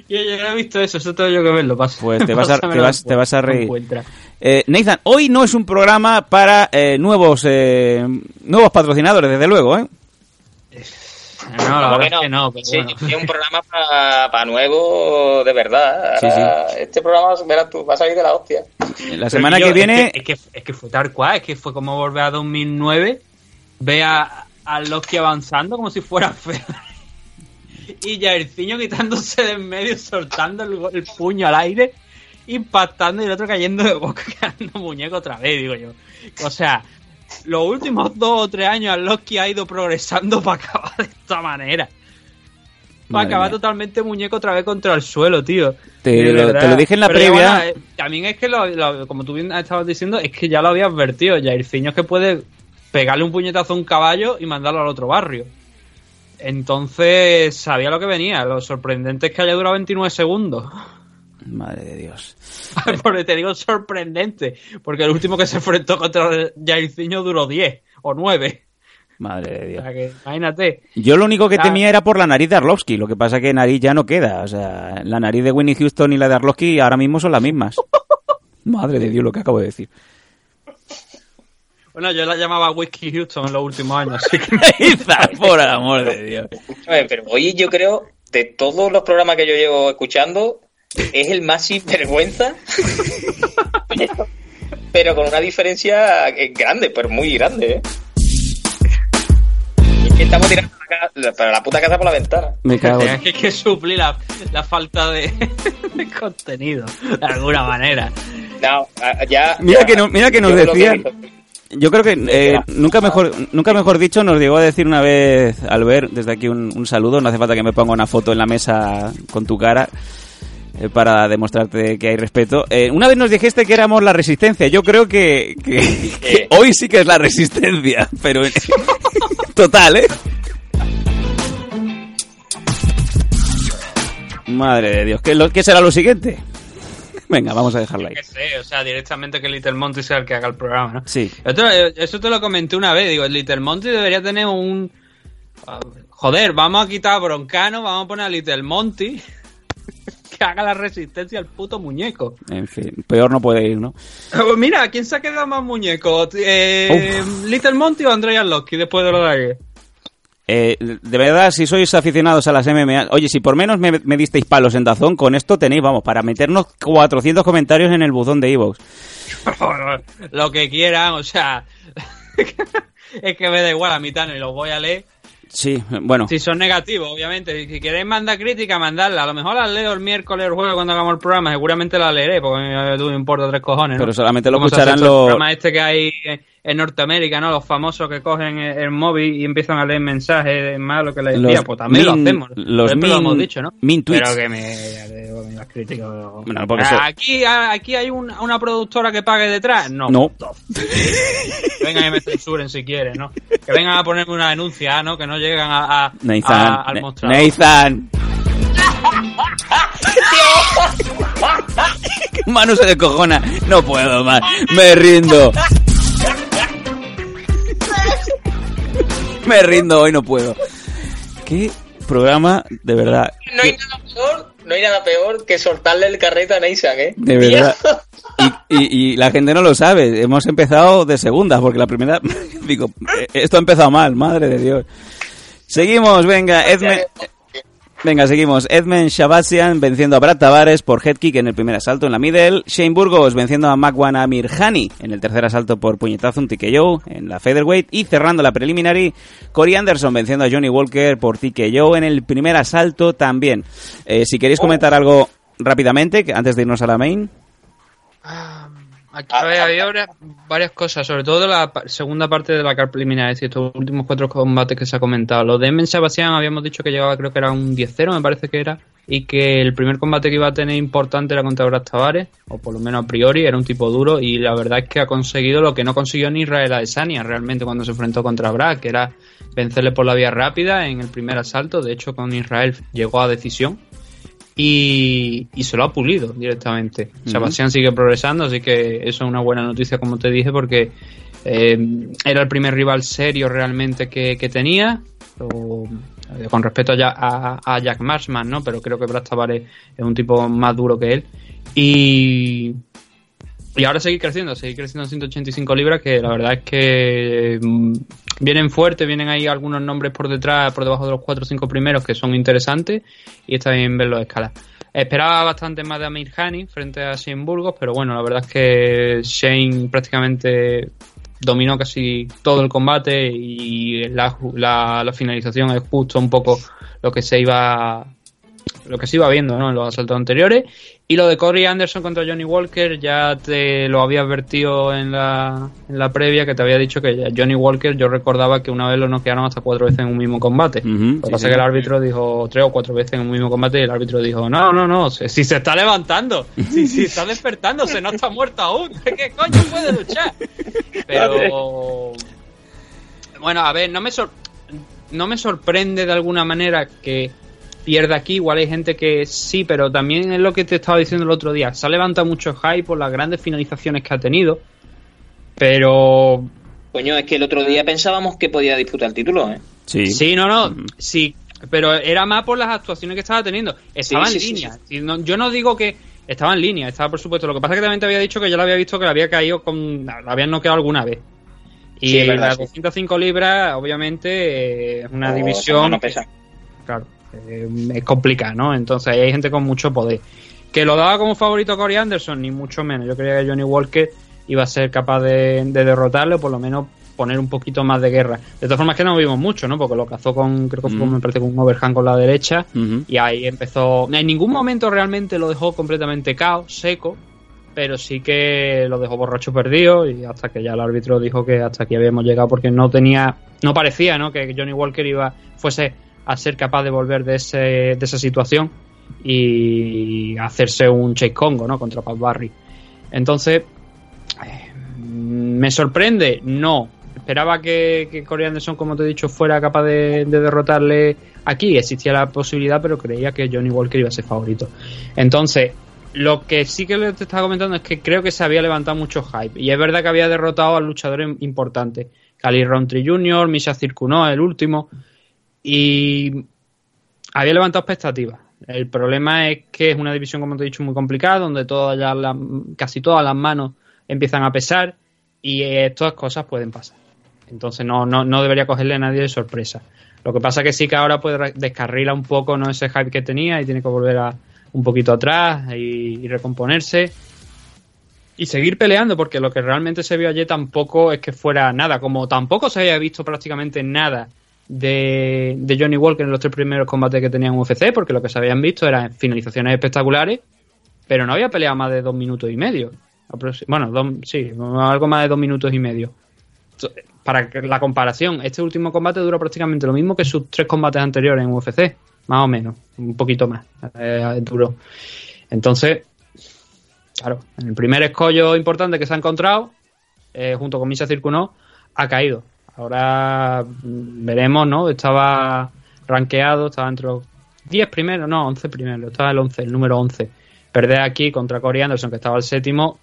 S2: Yo ya no he visto eso, eso tengo yo que verlo. Pasa.
S1: Pues te vas a, te
S2: Pásamelo
S1: vas, te vas a
S2: después,
S1: reír. Eh, Nathan, hoy no es un programa para eh, nuevos eh, nuevos patrocinadores, desde luego, ¿eh?
S2: No, la
S3: ¿Cómo
S2: verdad
S3: que
S2: es
S3: no?
S2: que no, pero
S3: Sí,
S2: bueno.
S3: es un programa para nuevo de verdad.
S1: Sí,
S3: Este programa, verás tú, va a salir de la hostia.
S1: La semana que
S2: yo-
S1: viene...
S2: Es que, es, que, es que fue tal cual, es que fue como volver a 2009, ve a, a Loki avanzando como si fuera feo. y Jairzinho quitándose de en medio, soltando el, el puño al aire, impactando y el otro cayendo de boca, quedando muñeco otra vez, digo yo. O sea, los últimos dos o tres años Loki ha ido progresando para acabar de esta manera. Para acabar totalmente muñeco otra vez contra el suelo, tío.
S1: Te lo-
S2: verdad.
S1: te lo dije en la
S2: Pero
S1: previa.
S2: bueno, eh, también es que, lo- lo- como tú bien estabas diciendo, es que ya lo había advertido. Jairzinho es que puede pegarle un puñetazo a un caballo y mandarlo al otro barrio. Entonces, sabía lo que venía. Lo sorprendente es que haya durado 29 segundos.
S1: Madre de Dios.
S2: porque te digo sorprendente. Porque el último que se enfrentó contra Jairzinho duró 10 o 9.
S1: Madre de
S2: O
S1: Dios.
S2: sea que, imagínate.
S1: Yo lo único que
S2: Ah.
S1: temía era por la nariz de Arlovsky, lo que pasa que nariz ya no queda. O sea, la nariz de Winnie Houston y la de Arlovsky ahora mismo son las mismas. Madre de Dios lo que acabo de decir.
S2: Bueno, yo la llamaba Whiskey Houston en los últimos años. Así que
S1: por el amor de Dios.
S3: Pero hoy yo creo, de todos los programas que yo llevo escuchando, es el más sinvergüenza. pero, pero con una diferencia eh, grande, pero muy grande, ¿eh? Es que estamos tirando la, ca- la- para la puta casa por la ventana.
S1: Me cago.
S2: Hay que, que suplir la, la falta de, de contenido, de alguna manera.
S3: No, ya.
S1: Mira
S3: ya-
S1: que no- mira que nos decían- Yo creo que eh, nunca mejor nunca mejor dicho nos llegó a decir una vez Albert, desde aquí un, un saludo, no hace falta que me ponga una foto en la mesa con tu cara eh, para demostrarte que hay respeto. Eh, una vez nos dijiste que éramos la resistencia, yo creo que, que- que hoy sí que es la resistencia, pero en- total, ¿eh? Madre de Dios, ¿qué, lo- qué será lo siguiente? Venga, vamos a dejarlo ahí.
S2: Que sé, o sea, directamente que Little Monty sea el que haga el programa, ¿no?
S1: Sí.
S2: Otro- eh, eso te lo comenté una vez, digo, el Little Monty debería tener un... Joder, vamos a quitar a Broncano, vamos a poner a Little Monty que haga la resistencia al puto muñeco.
S1: En fin, peor no puede ir, ¿no?
S2: Pues mira, ¿quién se ha quedado más muñeco? Eh, ¿Little Monty o Andrea Losky después de lo de ayer?
S1: Eh, de verdad, si sois aficionados a las MMA, oye, si por menos me, me disteis palos en Dazón, con esto tenéis, vamos, para meternos 400 comentarios en el buzón de Evox.
S2: lo que quieran, o sea... es que me da igual a mitad, y los voy a leer.
S1: Sí, bueno,
S2: Si son negativos, obviamente. Si queréis mandar crítica, mandadla. A lo mejor las leo el miércoles o el jueves cuando hagamos el programa. Seguramente la leeré, porque a mí me importa tres cojones. ¿no?
S1: Pero solamente lo escucharán los-
S2: El programa este que hay en Norteamérica, ¿no? Los famosos que cogen el, el móvil y empiezan a leer mensajes malos que les decía. Pues también
S1: min-
S2: lo hacemos.
S1: los
S2: lo hemos dicho, ¿no?
S1: min tweets.
S2: Pero que me... las críticas...
S1: Bueno, eso-
S2: aquí, aquí hay un- una productora que pague detrás. No.
S1: no.
S2: Vengan y me censuren si quieren, ¿no? Que vengan a ponerme una denuncia, ¿no? Que no llegan a, a-
S1: Nathan,
S2: a- al mostrador.
S1: Nathan. Manu se descojona. No puedo más. Me rindo. Me rindo, hoy no puedo. ¿Qué programa, de verdad?
S3: No hay nada peor, no hay nada peor que soltarle el carrete a Neissan, ¿eh?
S1: De verdad. Y, y- y la gente no lo sabe. Hemos empezado de segunda, porque la primera. Digo, eh, esto ha empezado mal, madre de Dios. Seguimos, venga, Edme. Venga, seguimos. Edmund Shabasian venciendo a Brad Tavares por head kick en el primer asalto en la middle. Shane Burgos venciendo a Magwan Amirhani en el tercer asalto por puñetazo un TKO en la featherweight. Y cerrando la preliminary, Corey Anderson venciendo a Johnny Walker por TKO en el primer asalto también. Eh, si queréis comentar algo rápidamente, antes de irnos a la main.
S2: Aquí a varias, cosas, sobre todo de la segunda parte de la car preliminar, es decir, estos últimos cuatro combates que se ha comentado. Lo de Emen Sebastián habíamos dicho que llegaba, creo que era un 10-0, me parece que era, y que el primer combate que iba a tener importante era contra Brad Tavares, o por lo menos a priori, era un tipo duro, y la verdad es que ha conseguido lo que no consiguió ni Israel Adesanya realmente cuando se enfrentó contra Brad, que era vencerle por la vía rápida en el primer asalto. De hecho, con Israel llegó a decisión y, y se lo ha pulido directamente. Sebastián sigue progresando, así que eso es una buena noticia, como te dije, porque eh, era el primer rival serio realmente que, que tenía. o, eh, con respecto a, a- a Jack Marshman, ¿no? Pero creo que Brad Tavares es un tipo más duro que él. Y, y ahora seguir creciendo, seguir creciendo en 185 libras, que la verdad es que mm, vienen fuertes, vienen ahí algunos nombres por detrás, por debajo de los 4 o 5 primeros que son interesantes y está bien verlos escalar. Esperaba bastante más de Amir Hani frente a Shane Burgos, pero bueno, la verdad es que Shane prácticamente dominó casi todo el combate y la, la, la finalización es justo un poco lo que se iba lo que se iba viendo ¿no? en los asaltos anteriores. Y lo de Corey Anderson contra Johnny Walker, ya te lo había advertido en la, en la previa, que te había dicho que Johnny Walker, yo recordaba que una vez lo noquearon hasta cuatro veces en un mismo combate. Lo que
S1: sí,
S2: pasa
S1: sí.
S2: es que el árbitro dijo tres o cuatro veces en un mismo combate y el árbitro dijo, no, no, no, si si se está levantando, si, si está despertándose, no está muerto aún, ¿qué coño puede luchar? Pero... Bueno, a ver, no me, sor- no me sorprende de alguna manera que pierda aquí. Igual hay gente que sí, pero también es lo que te estaba diciendo el otro día. Se ha levantado mucho hype por las grandes finalizaciones que ha tenido. Pero
S3: Coño, es que el otro día pensábamos que podía disputar el título, ¿eh?
S1: Sí.
S2: Sí, no, no, sí, pero era más por las actuaciones que estaba teniendo. Estaba
S3: Sí,
S2: en
S3: sí,
S2: línea. Y no- yo no digo que estaba en línea, estaba por supuesto. Lo que pasa es que también te había dicho que yo la había visto que la había caído con. la habían noqueado alguna vez. Y
S3: Sí, es verdad,
S2: las
S3: sí.
S2: 205 libras, obviamente, eh, es una
S3: O
S2: división.
S3: no pesa.
S2: Claro, eh, es complicado, ¿no? Entonces ahí hay gente con mucho poder. ¿Que lo daba como favorito a Corey Anderson? Ni mucho menos. Yo creía que Johnny Walker iba a ser capaz de, de derrotarle o por lo menos poner un poquito más de guerra. De todas formas que no vimos mucho, ¿no? Porque lo cazó con, creo que fue,
S1: Mm.
S2: me parece, con un overhand con la derecha y ahí empezó... En ningún momento realmente lo dejó completamente cao, seco, pero sí que lo dejó borracho perdido y hasta que ya el árbitro dijo que hasta aquí habíamos llegado porque no tenía, no parecía, ¿no? Que Johnny Walker iba, fuese a ser capaz de volver de, ese, de esa situación y hacerse un Chase Congo, ¿no? Contra Pat Barry. Entonces, eh, ¿me sorprende? No. Esperaba que, que Corey Anderson, como te he dicho, fuera capaz de, de derrotarle aquí. Existía la posibilidad, pero creía que Johnny Walker iba a ser favorito. Entonces, Lo que sí que te estaba comentando es que creo que se había levantado mucho hype. Y es verdad que había derrotado a luchadores importantes. Cali Roundtree Jr., Misha Circuno, el último. Y había levantado expectativas. El problema es que es una división, como te he dicho, muy complicada, donde todas las, casi todas las manos empiezan a pesar y estas cosas pueden pasar. Entonces no, no, no debería cogerle a nadie de sorpresa. Lo que pasa que sí que ahora puede descarrila un poco no ese hype que tenía y tiene que volver a un poquito atrás y, recomponerse y seguir peleando porque lo que realmente se vio ayer tampoco es que fuera nada, como tampoco se había visto prácticamente nada de, Johnny Walker en los tres primeros combates que tenía en UFC porque lo que se habían visto eran finalizaciones espectaculares pero no había peleado más de dos minutos y medio bueno, sí, algo más de dos minutos y medio para la comparación, este último combate dura prácticamente lo mismo que sus tres combates anteriores en UFC, más o menos, un poquito más, eh. Entonces, claro, el primer escollo importante que se ha encontrado, eh, junto con Misa Circuno, ha caído. Ahora veremos, ¿no? Estaba rankeado, estaba entre los 10 primeros, no, 11 primeros, estaba el 11, el número 11. Perder aquí contra Corey Anderson, que estaba el séptimo,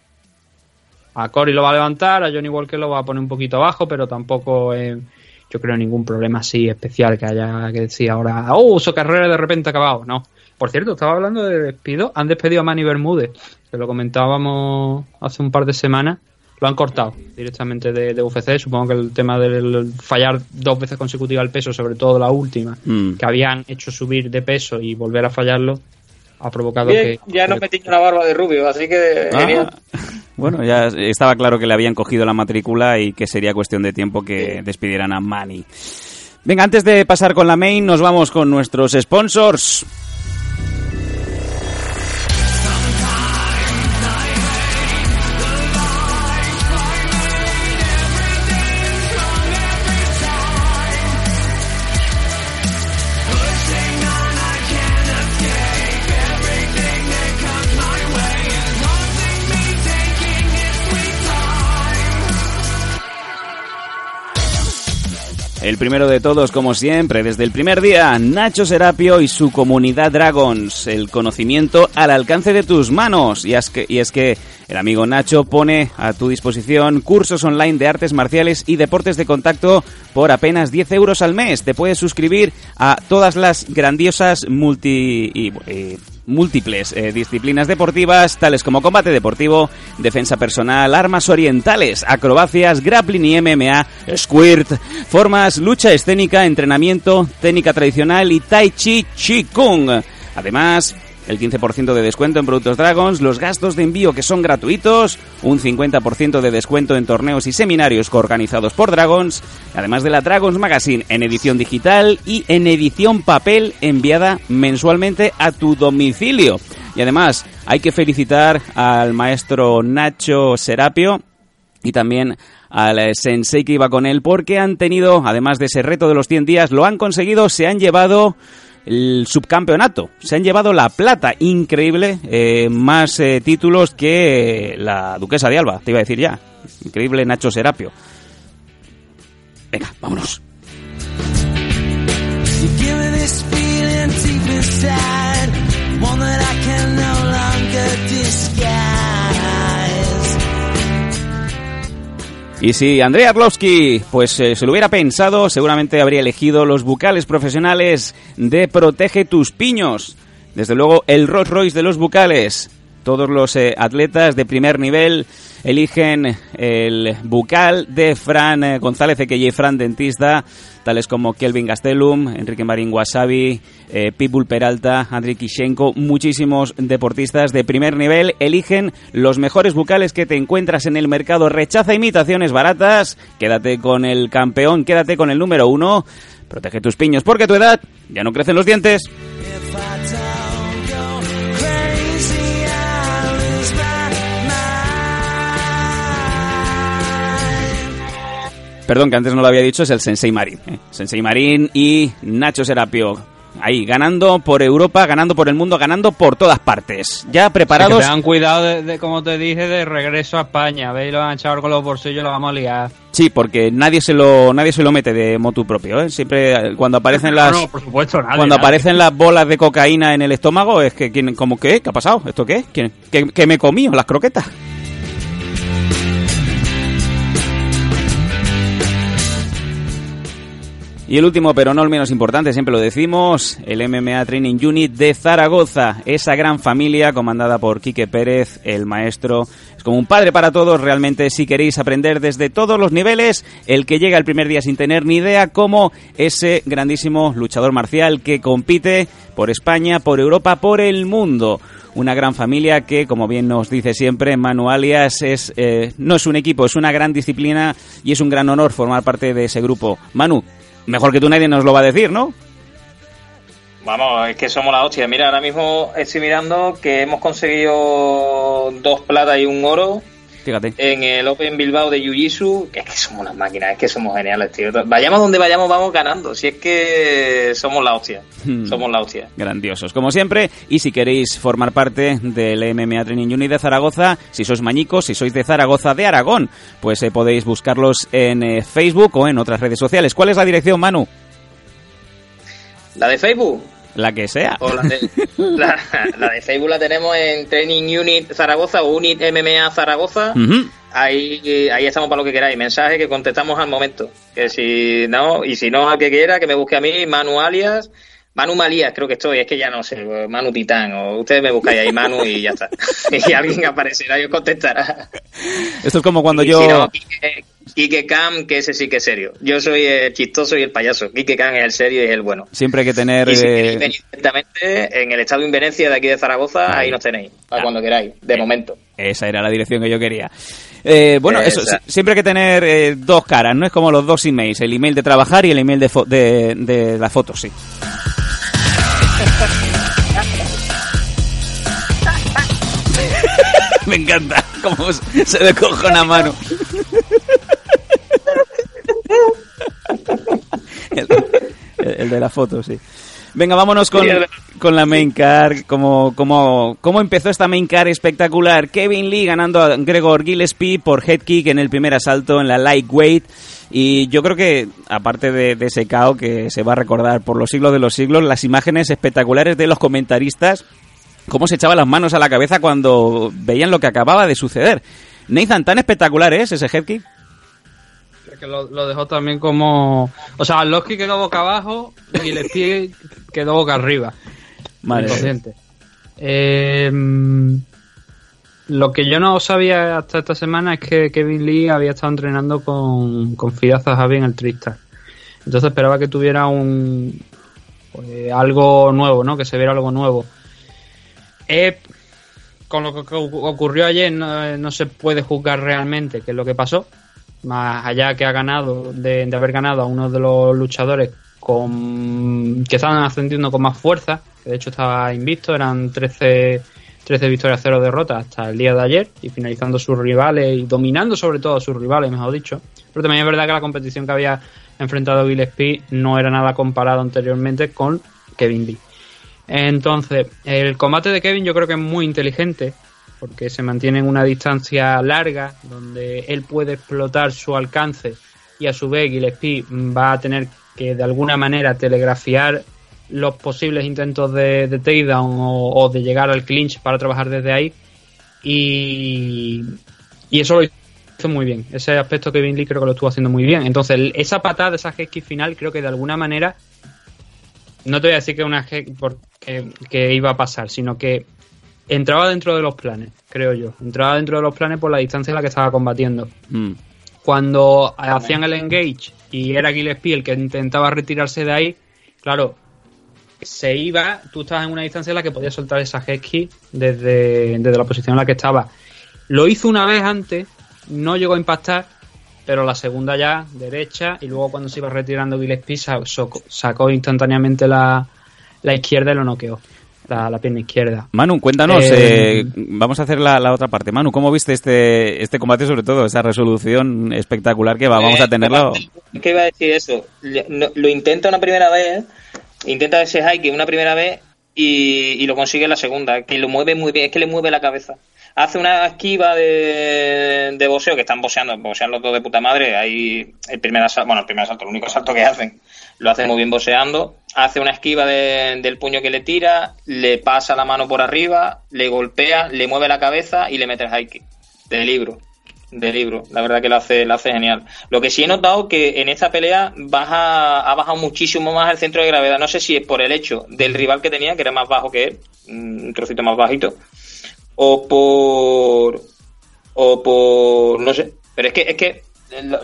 S2: a Cory lo va a levantar, a Johnny Walker lo va a poner un poquito abajo, pero tampoco yo creo ningún problema así especial que haya que decir ahora, oh, su carrera de repente acabado. No. Por cierto, estaba hablando de despido, han despedido a Manny Bermúdez, que lo comentábamos hace un par de semanas, lo han cortado directamente de, UFC. Supongo que el tema del fallar dos veces consecutivas el peso, sobre todo la última, mm. que habían hecho subir de peso y volver a fallarlo, ha provocado que.
S3: Ya no me tiño la barba de rubio, así que.
S1: Ah. Bueno, ya estaba claro que le habían cogido la matrícula y que sería cuestión de tiempo que despidieran a Manny. Venga, antes de pasar con la main, nos vamos con nuestros sponsors. El primero de todos, como siempre, desde el primer día, Nacho Serapio y su comunidad Dragons. El conocimiento al alcance de tus manos. Y es que, y es que el amigo Nacho pone a tu disposición cursos online de artes marciales y deportes de contacto por apenas 10 euros al mes. Te puedes suscribir a todas las grandiosas multi... Eh, múltiples eh, disciplinas deportivas, tales como combate deportivo, defensa personal, armas orientales, acrobacias, grappling y MMA, squirt, formas, lucha escénica, entrenamiento, técnica tradicional y tai chi chi kung. Además, el 15% de descuento en productos Dragons, los gastos de envío que son gratuitos, un 50% de descuento en torneos y seminarios organizados por Dragons, además de la Dragons Magazine en edición digital y en edición papel enviada mensualmente a tu domicilio. Y además hay que felicitar al maestro Nacho Serapio y también al sensei que iba con él porque han tenido, además de ese reto de los 100 días, lo han conseguido, se han llevado el subcampeonato. Se han llevado la plata, increíble, eh, más eh, títulos que la duquesa de Alba, te iba a decir ya. Increíble Nacho Serapio. Venga, vámonos. Y si Andrea Arlovsky pues eh, se lo hubiera pensado, seguramente habría elegido los bucales profesionales de Protege tus piños. Desde luego, el Rolls Royce de los bucales. Todos los eh, atletas de primer nivel eligen el bucal de Fran eh, González, que Fran Dentista, tales como Kelvin Gastelum, Enrique Marín Wasabi, eh, Peralta, Andriy Kishenko, muchísimos deportistas de primer nivel eligen los mejores bucales que te encuentras en el mercado. Rechaza imitaciones baratas, quédate con el campeón, quédate con el número uno, protege tus piños porque a tu edad ya no crecen los dientes. Perdón, que antes no lo había dicho, es el Sensei Marín. ¿eh? Sensei Marín y Nacho Serapio. Ahí, ganando por Europa, ganando por el mundo, ganando por todas partes. Ya preparados.
S2: Sí, que cuidado, de, como te dije, de regreso a España. Veis, lo han echado con los bolsillos, lo vamos a liar.
S1: Sí, porque nadie se lo nadie se lo mete de motu propio, ¿eh? Siempre eh, cuando aparecen las
S2: No, no, por supuesto, nadie,
S1: cuando
S2: nadie.
S1: aparecen las bolas de cocaína en el estómago es que ¿quién, como qué, qué ha pasado, esto qué, ¿Quién- qué, qué me he comido las croquetas. Y el último, pero no el menos importante, siempre lo decimos, el MMA Training Unit de Zaragoza, esa gran familia comandada por Quique Pérez, el maestro. Es como un padre para todos, realmente si queréis aprender desde todos los niveles, el que llega el primer día sin tener ni idea, como ese grandísimo luchador marcial que compite por España, por Europa, por el mundo. Una gran familia que, como bien nos dice siempre Manu Alias, es, eh, no es un equipo, es una gran disciplina y es un gran honor formar parte de ese grupo. Manu, mejor que tú nadie nos lo va a decir, ¿no?
S3: Vamos, es que somos la hostia. Mira, ahora mismo estoy mirando que hemos conseguido dos plata y un oro
S1: Fíjate.
S3: en el Open Bilbao de Jiu-Jitsu. Que es que somos unas máquinas, es que somos geniales, tío. Vayamos donde vayamos, vamos ganando. Si es que somos la hostia.
S1: Hmm.
S3: Somos la hostia.
S1: Grandiosos, como siempre. Y si queréis formar parte del MMA Training Unit de Zaragoza, si sois mañicos, si sois de Zaragoza, de Aragón, pues eh, podéis buscarlos en eh, Facebook o en otras redes sociales. ¿Cuál es la dirección, Manu?
S3: ¿La de Facebook?
S1: La que sea.
S3: O la, de, la, la de Facebook la tenemos en Training Unit Zaragoza o Unit MMA Zaragoza. Ahí, ahí estamos para lo que queráis. Mensaje que contestamos al momento. Que si no, y si no, al que quiera, que me busque a mí, Manu Alias. Manu Malías, creo que estoy, es que ya no sé, Manu Titán, o ustedes me buscáis ahí, Manu, y ya está. y alguien aparecerá y os contestará.
S1: Esto es como cuando
S3: Y
S1: yo...
S3: si no, Quique, Quique Cam, que ese sí que es serio. Yo soy el chistoso y el payaso. Quique Cam es el serio y es el bueno.
S1: Siempre hay que tener...
S3: Y si
S1: eh,
S3: queréis venir directamente en el Estado de Inverencia de aquí de Zaragoza, ahí nos tenéis, para
S1: Ah.
S3: cuando queráis, de momento.
S1: Esa era la dirección que yo quería. Eh, bueno, eso, siempre hay que tener eh, dos caras, no es como los dos emails, el email de trabajar y el email de, fo- de, de la foto, sí. Me encanta cómo se una mano. El, de la foto, sí. Venga, vámonos con, con la main car. Como, como, ¿Cómo empezó esta main car espectacular? Kevin Lee ganando a Gregor Gillespie por head kick en el primer asalto en la lightweight. Y yo creo que, aparte de, de ese KO que se va a recordar por los siglos de los siglos, las imágenes espectaculares de los comentaristas, cómo se echaban las manos a la cabeza cuando veían lo que acababa de suceder. Nathan, tan espectacular es ese head kick.
S2: Que lo, lo dejó también como. O sea, Loski quedó boca abajo y Gillespie quedó boca arriba. Inconsciente. Eh, lo que yo no sabía hasta esta semana es que Kevin Lee había estado entrenando con, con Fidas Zahavi en el Tristar. Entonces esperaba que tuviera un pues, algo nuevo, ¿no? Que se viera algo nuevo. Con lo que ocu- ocurrió ayer no, se puede juzgar realmente qué es lo que pasó. Más allá que ha ganado, de, de haber ganado a uno de los luchadores con que estaban ascendiendo con más fuerza, que de hecho estaba invicto, eran 13, 13 victorias, 0 derrotas hasta el día de ayer, y finalizando sus rivales y dominando sobre todo a sus rivales, mejor dicho. Pero también es verdad que la competición que había enfrentado Gillespie no era nada comparado anteriormente con Kevin Lee. Entonces, el combate de Kevin yo creo que es muy inteligente, porque se mantiene en una distancia larga, donde él puede explotar su alcance y a su vez Gillespie va a tener que de alguna manera telegrafiar los posibles intentos de, de takedown o, o de llegar al clinch para trabajar desde ahí y, eso lo hizo muy bien. Ese aspecto que Lee creo que lo estuvo haciendo muy bien. Entonces, esa patada, esa kick final, creo que de alguna manera no te voy a decir que una head por- que, iba a pasar, sino que entraba dentro de los planes, creo yo. Entraba dentro de los planes por la distancia en la que estaba combatiendo.
S1: Mm.
S2: Cuando hacían el engage y era Gillespie el que intentaba retirarse de ahí, claro, se iba, tú estabas en una distancia en la que podías soltar esa kick desde, desde la posición en la que estaba. Lo hizo una vez antes, no llegó a impactar, pero la segunda ya, derecha, y luego cuando se iba retirando Gillespie sa- sacó, sacó instantáneamente la, la izquierda y lo noqueó, la, la pierna izquierda.
S1: Manu, cuéntanos,
S2: Eh,
S1: eh, vamos a hacer la, la otra parte. Manu, ¿cómo viste este, este combate, sobre todo, esa resolución espectacular que va- vamos a
S3: Eh,
S1: tenerlo?
S3: Es que iba a decir eso. Lo intenta una primera vez, intenta ese high una primera vez y, y lo consigue la segunda, que lo mueve muy bien, es que le mueve la cabeza. Hace una esquiva de, de que están boxeando, boxean los dos de puta madre, ahí el primer asalto, bueno, el primer asalto, el único asalto que hacen, lo hace muy bien boxeando, hace una esquiva de- del puño que le tira, le pasa la mano por arriba, le golpea, le mueve la cabeza y le mete el high. De libro, de libro, la verdad que lo hace, lo hace genial. Lo que sí he notado que en esta pelea baja, ha bajado muchísimo más el centro de gravedad, no sé si es por el hecho del rival que tenía, que era más bajo que él, un trocito más bajito, o por o por no sé. Pero es que es que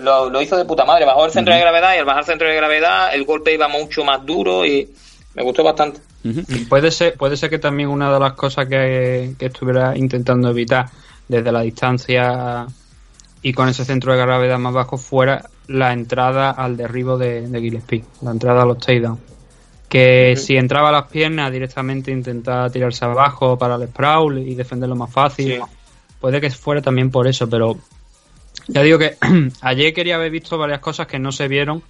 S3: lo, hizo de puta madre. Bajó el centro de gravedad y al bajar el centro de gravedad el golpe iba mucho más duro y me gustó bastante.
S2: Puede ser, puede ser que también una de las cosas que, que estuviera intentando evitar desde la distancia y con ese centro de gravedad más bajo fuera la entrada al derribo de, de Gillespie, la entrada a los takedowns. Que si entraba a las piernas directamente intentaba tirarse abajo para el sprawl y defenderlo más fácil.
S3: Sí.
S2: Puede que fuera también por eso, pero ya digo que ayer quería haber visto varias cosas que no se vieron,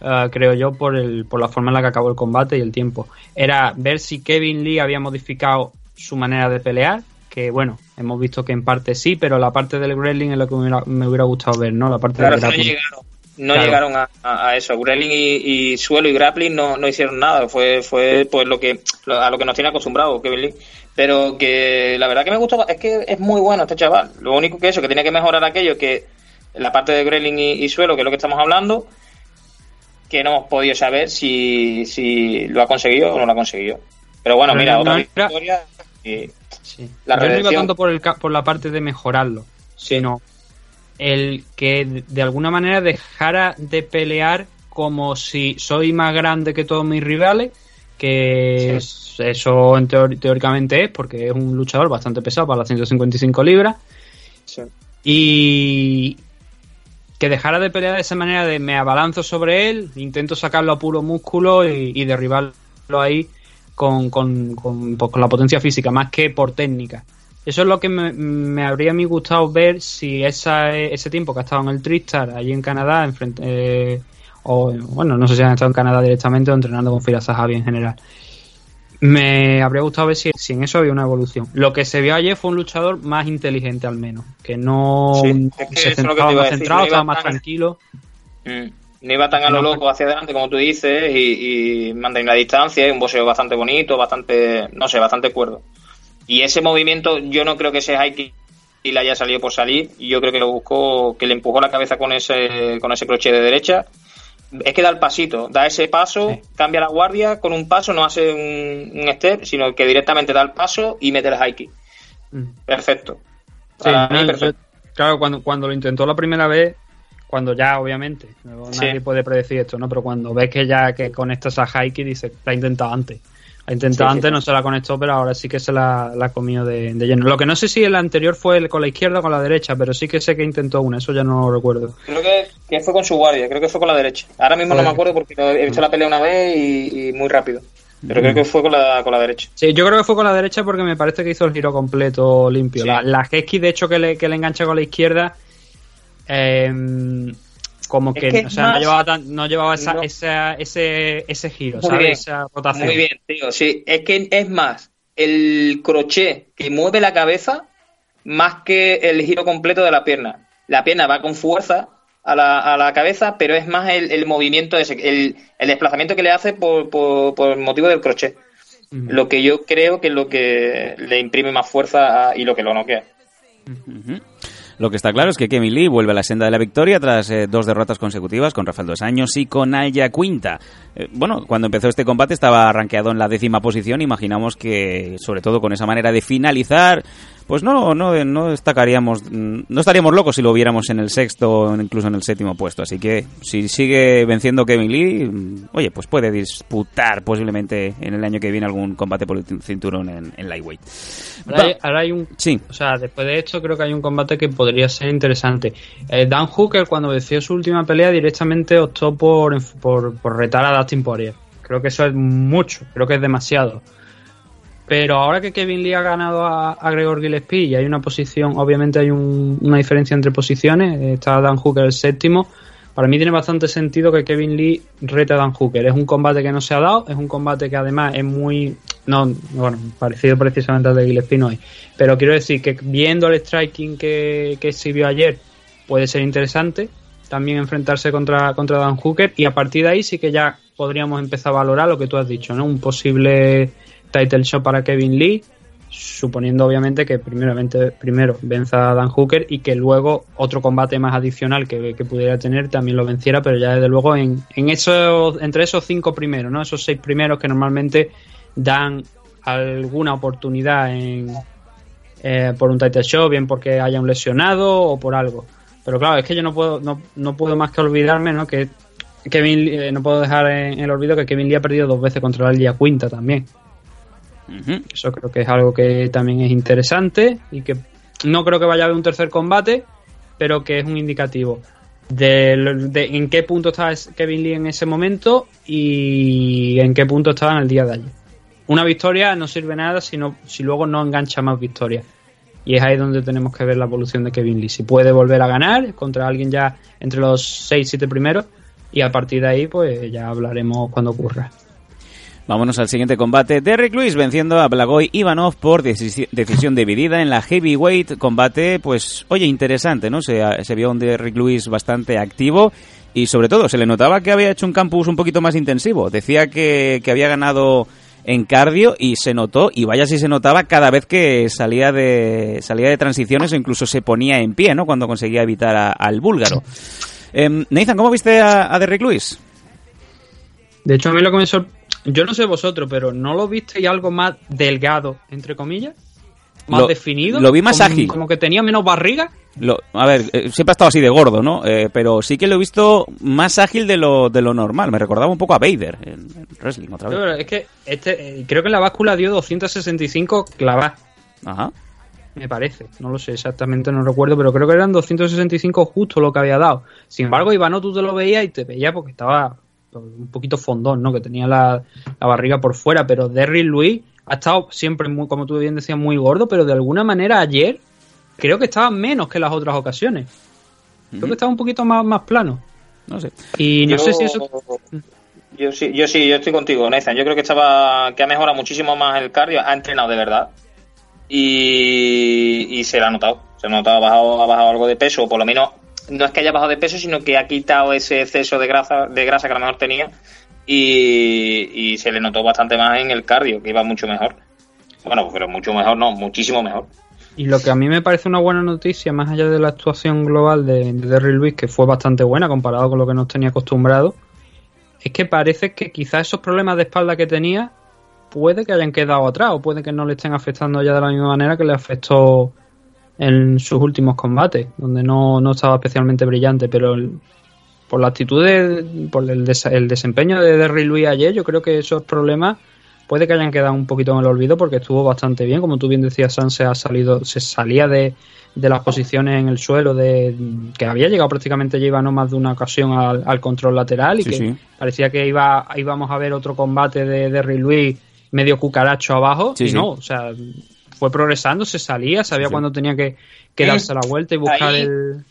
S2: eh, creo yo, por, el, por la forma en la que acabó el combate y el tiempo. Era ver si Kevin Lee había modificado su manera de pelear, que bueno, hemos visto que en parte sí, pero la parte del wrestling es lo que me hubiera, me hubiera gustado ver, ¿no? La parte
S3: claro
S2: del
S3: no llegaron no
S2: Claro.
S3: llegaron a, a- a eso Grappling y, y suelo y grappling no, no hicieron nada fue fue pues lo que lo- a lo que nos tiene acostumbrado Kevin Lee pero que la verdad que me gustó es que es muy bueno este chaval lo único que eso que tiene que mejorar aquello que la parte de Grappling y, y suelo que es lo que estamos hablando que no hemos podido saber si, si lo ha conseguido o no lo ha conseguido. Pero bueno,
S2: Pero
S3: mira,
S2: no
S3: otra
S2: era-
S3: victoria y
S2: Sí.
S3: La
S2: Yo no iba tanto por, el, ca- por la parte de mejorarlo, sino el que de- alguna manera dejara de pelear como si soy más grande que todos mis rivales, que es- eso teóricamente es, porque es un luchador bastante pesado para las 155 libras,
S3: sí.
S2: y que dejara de pelear de esa manera de me abalanzo sobre él, intento sacarlo a puro músculo y, y derribarlo ahí con, con, con, pues, con la potencia física, más que por técnica. Eso es lo que me, me habría a mí gustado ver si esa, ese tiempo que ha estado en el Tristar, allí en Canadá, enfrente, eh, o bueno, no sé si han estado en Canadá directamente o entrenando con Fira Zahavi en general. Me habría gustado ver si, si en eso había una evolución. Lo que se vio ayer fue un luchador más inteligente al menos, que no
S3: Sí, es que
S2: se
S3: es
S2: más
S3: decir,
S2: centrado,
S3: no
S2: estaba más
S3: tan-
S2: tranquilo.
S3: Mm. No iba tan a lo
S2: No,
S3: loco hacia adelante como tú dices y, y mantener la distancia, y un boxeo bastante bonito, bastante, no sé, bastante cuerdo. Y ese movimiento yo no creo que ese kick le haya salido por salir, yo creo que lo buscó, que le empujó la cabeza con ese, con ese crochet de derecha. Es que da el pasito, da ese paso,
S2: Sí.
S3: cambia la guardia, con un paso no hace un, un step, sino que directamente da el paso y mete el high kick.
S2: Mm.
S3: Perfecto.
S2: Sí,
S3: Para mí,
S2: no,
S3: perfecto.
S2: yo- claro, cuando, cuando lo intentó la primera vez, cuando ya, obviamente,
S3: Sí.
S2: nadie puede predecir esto, ¿no? Pero cuando ves que ya que conectas a Haiki, dices, la ha intentado antes. Ha intentado
S3: Sí,
S2: antes,
S3: sí.
S2: no se la conectó, pero ahora sí que se la, la ha comido de, de lleno. Lo que no sé si el anterior fue el con la izquierda o con la derecha, pero sí que sé que intentó una, eso ya no lo recuerdo.
S3: Creo que, que fue con su guardia, creo que fue con la derecha. Ahora mismo no me acuerdo porque he visto la pelea una vez y, y muy rápido. Pero creo que fue con la, con la derecha.
S2: Sí, yo creo que fue con la derecha porque me parece que hizo el giro completo limpio.
S3: Sí.
S2: La, la Hesky, de hecho, que le, que le engancha con la izquierda, eh, como
S3: Es
S2: que, o sea, no llevaba, tan- no llevaba esa,
S3: No.
S2: esa- ese, ese giro,
S3: Muy
S2: ¿sabes?
S3: bien.
S2: Esa rotación.
S3: Muy bien, tío. Sí, es que es más el crochet que mueve la cabeza más que el giro completo de la pierna. La pierna va con fuerza a la, a la cabeza, pero es más el, el movimiento, ese, el, el desplazamiento que le hace por, por, por motivo del crochet. Lo que yo creo que es lo que le imprime más fuerza a- y lo que lo noquea.
S1: Lo que está claro es que Kevin Lee vuelve a la senda de la victoria tras eh, dos derrotas consecutivas con Rafael Dos Años y con Aya Quinta. Eh, bueno, cuando empezó este combate estaba rankeado en la décima posición. Imaginamos que, sobre todo con esa manera de finalizar, pues no, no, no destacaríamos, no estaríamos locos si lo viéramos en el sexto o incluso en el séptimo puesto. Así que si sigue venciendo Kevin Lee, mm, oye, pues puede disputar posiblemente en el año que viene algún combate por el cinturón en, en lightweight.
S2: Ahora, hay,
S1: Va-
S2: ahora hay un.
S1: Sí.
S2: O sea, después de esto, creo que hay un combate que podría ser interesante. Eh, Dan Hooker, cuando venció su última pelea, directamente optó por, por, por retar a Dustin Poirier. Creo que eso es mucho, creo que es demasiado. Pero ahora que Kevin Lee ha ganado a, Gregor Gillespie y hay una posición, obviamente hay un- una diferencia entre posiciones, está Dan Hooker el séptimo, para mí tiene bastante sentido que Kevin Lee rete a Dan Hooker. Es un combate que no se ha dado, es un combate que además es muy, no, bueno, parecido precisamente al de Gillespie hoy. Pero quiero decir que viendo el striking que, que exhibió ayer, puede ser interesante también enfrentarse contra, contra Dan Hooker y a partir de ahí sí que ya podríamos empezar a valorar lo que tú has dicho, ¿no? Un posible title shot para Kevin Lee, suponiendo obviamente que primeramente, primero venza a Dan Hooker y que luego otro combate más adicional que, pudiera tener también lo venciera, pero ya desde luego en, esos, entre esos cinco primeros, ¿no? Esos seis primeros que normalmente dan alguna oportunidad en, eh, por un title shot, bien porque haya un lesionado o por algo. Pero claro, es que yo no puedo, no, no puedo más que olvidarme, ¿no? Que Kevin eh, no puedo dejar en, el olvido que Kevin Lee ha perdido dos veces contra el día Quinta también. Eso creo que es algo que también es interesante y que no creo que vaya a haber un tercer combate, pero que es un indicativo de, en qué punto está Kevin Lee en ese momento y en qué punto estaba en el día de ayer. Una victoria no sirve nada si, si luego no engancha más victorias. Y es ahí donde tenemos que ver la evolución de Kevin Lee. Si puede volver a ganar contra alguien ya entre los 6-7 primeros. Y a partir de ahí, pues ya hablaremos cuando ocurra.
S1: Vámonos al siguiente combate. Derrick Lewis venciendo a Blagoy Ivanov por decisión dividida en la heavyweight. Combate, pues, oye, interesante, ¿no? Se, se vio un Derrick Lewis bastante activo y sobre todo se le notaba que había hecho un campus un poquito más intensivo. Decía que, había ganado en cardio y se notó, y vaya si se notaba cada vez que salía de, salía de transiciones o incluso se ponía en pie, ¿no? Cuando conseguía evitar al búlgaro. Eh, Nathan, ¿cómo viste a, a Derrick Lewis?
S2: De hecho, a mí lo que me Yo no sé vosotros, pero ¿no lo visteis algo más delgado, entre comillas? ¿Más definido?
S1: Lo vi más ágil.
S2: Como que tenía menos barriga.
S1: Lo, a ver, eh, siempre ha estado así de gordo, ¿no? Eh, pero sí que lo he visto más ágil de lo, de lo normal. Me recordaba un poco a Vader en, wrestling otra vez.
S2: es que este, eh, creo que la báscula dio 265 clavas.
S1: Ajá.
S2: Me parece, no lo sé exactamente, no recuerdo, pero creo que eran 265 justo lo que había dado. Sin embargo, Ivano tú te lo veías y te veías porque estaba un poquito fondón, ¿no? Que tenía la, la barriga por fuera, pero Derry Luis ha estado siempre, muy, como tú bien decías, muy gordo, pero de alguna manera ayer creo que estaba menos que las otras ocasiones. Creo que estaba un poquito más, más plano. No sé. Y no sé si eso.
S3: Yo sí, yo sí, yo estoy contigo, Nathan. Yo creo que estaba, que ha mejorado muchísimo más el cardio, ha entrenado de verdad. Y, se le ha notado. Se ha notado, ha bajado, ha bajado algo de peso, o por lo menos no es que haya bajado de peso, sino que ha quitado ese exceso de grasa, de grasa que a lo mejor tenía y, se le notó bastante más en el cardio, que iba mucho mejor. Bueno, pero mucho mejor no, muchísimo mejor.
S2: Y lo que a mí me parece una buena noticia, más allá de la actuación global de, de Derry Luis, que fue bastante buena comparado con lo que nos tenía acostumbrado, es que parece que quizás esos problemas de espalda que tenía puede que hayan quedado atrás o puede que no le estén afectando ya de la misma manera que le afectó en sus últimos combates, donde no, no estaba especialmente brillante, pero por la actitud, de, por el, el desempeño de Derry Luis ayer, yo creo que esos problemas puede que hayan quedado un poquito en el olvido porque estuvo bastante bien. Como tú bien decías, San se ha salido, se salía de, las posiciones en el suelo de que había llegado prácticamente ya iba no más de una ocasión al, control lateral y que parecía que iba íbamos a ver otro combate de Derry Luis medio cucaracho abajo y no, o sea, fue progresando, se salía, sabía cuándo tenía que, darse la vuelta y buscar el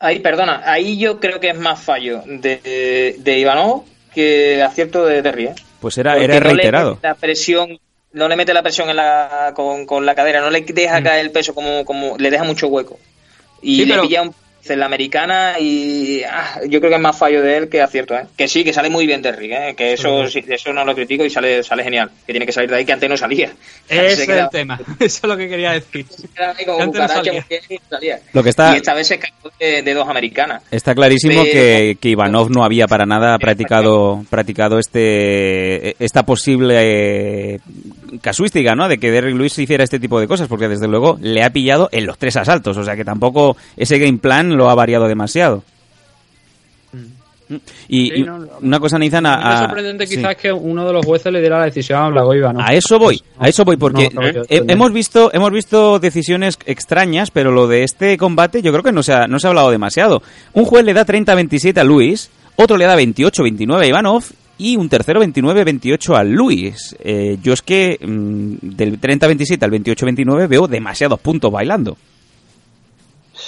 S3: Ahí, perdona, ahí yo creo que es más fallo de, de Ivanov que acierto de Derry. ¿eh?
S1: Pues era, era reiterado.
S3: la presión, no le mete la presión en la, con, con la cadera, no le deja mm. caer el peso como, como le deja mucho hueco. Y le pilla un en la americana y ah, yo creo que es más fallo de él que acierto, ¿eh? Que sí, que sale muy bien Derrick, ¿eh? Que eso, sí, eso no lo critico y sale, sale genial. Que tiene que salir de ahí que antes no salía.
S2: Ese es el tema. Eso es lo que quería decir.
S1: Lo que está...
S3: Y esta vez se cayó de, dos americanas.
S1: Está clarísimo que, que, Ivanov no había para nada practicado, practicado este, esta posible eh, casuística, ¿no? De que Derrick Lewis hiciera este tipo de cosas, porque desde luego le ha pillado en los tres asaltos. O sea que tampoco ese game plan lo ha variado demasiado. Y, una cosa, Nathan,
S2: a, sorprendente quizás que uno de los jueces le diera la decisión a Blagoiva, ¿no?
S1: A eso voy, a eso voy, porque hemos visto hemos visto decisiones extrañas, pero lo de este combate yo creo que no se ha, no se ha hablado demasiado. Un juez le da 30-27 a Luis, otro le da 28-29 a Ivanov y un tercero 29-28 a Luis. Eh, yo es que mm, del 30-27 al 28-29 veo demasiados puntos bailando.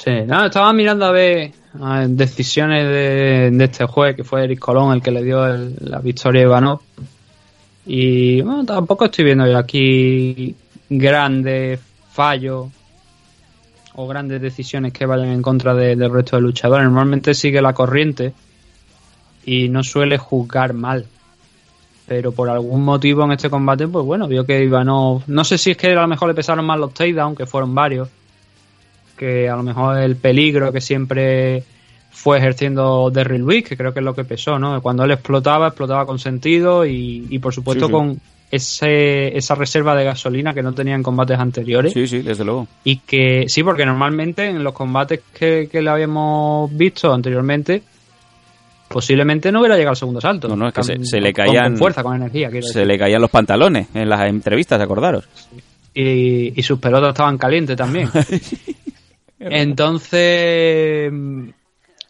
S2: Sí, no, estaba mirando a ver, decisiones de, este juez, que fue Eric Colón el que le dio la victoria a Ivanov. Y bueno, tampoco estoy viendo yo aquí grandes fallos o grandes decisiones que vayan en contra de- del resto de luchadores. Normalmente sigue la corriente y no suele juzgar mal. Pero por algún motivo en este combate, pues bueno, vio que Ivanov. No sé si es que a lo mejor le pesaron más los takedowns, que fueron varios. Que a lo mejor el peligro que siempre fue ejerciendo Derry Luis, que creo que es lo que pesó, ¿no? Cuando él explotaba, explotaba con sentido y, y por supuesto
S1: Sí, sí.
S2: con ese, esa reserva de gasolina que no tenía en combates anteriores.
S1: Sí, sí, desde luego.
S2: Y que sí, porque normalmente en los combates que, que le habíamos visto anteriormente, posiblemente no hubiera llegado al segundo salto.
S1: No, no, es que se- le caían-
S2: Con fuerza, con energía, quiero
S1: Se
S2: decir.
S1: le caían los pantalones en las entrevistas, acordaros.
S2: Y, y sus pelotas estaban calientes también. Entonces,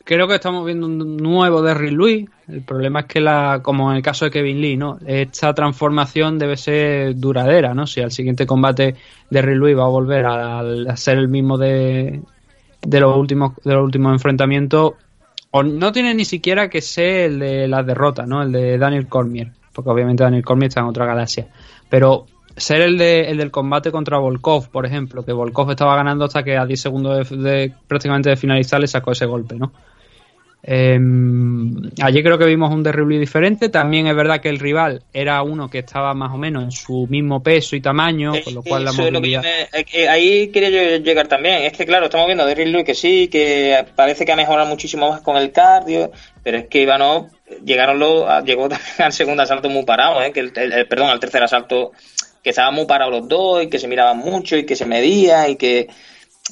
S2: creo que estamos viendo un nuevo Derry Luis. El problema es que, la, como en el caso de Kevin Lee, ¿no? esta transformación debe ser duradera. ¿no? Si al siguiente combate Derry Luis va a volver a, ser el mismo de, de, los últimos, de los últimos enfrentamientos, o no tiene ni siquiera que ser el de las derrotas, ¿no? el de Daniel Cormier, porque obviamente Daniel Cormier está en otra galaxia. Pero ser el, de, el del combate contra Volkov, por ejemplo, que Volkov estaba ganando hasta que a 10 segundos de, de- prácticamente de finalizar le sacó ese golpe, ¿no? Eh, allí creo que vimos un derrible diferente. También es verdad que el rival era uno que estaba más o menos en su mismo peso y tamaño, con lo cual la
S3: lo que
S2: movilidad.
S3: me- eh, ahí quería yo llegar también. Es que, claro, estamos viendo a Derrick Lewis que sí, que parece que ha mejorado muchísimo más con el cardio, pero es que Ivanov llegaron los, llegó también al segundo asalto muy parado, ¿eh? que el, el- el- perdón, al tercer asalto que estaban muy parados los dos y que se miraban mucho y que se medían y que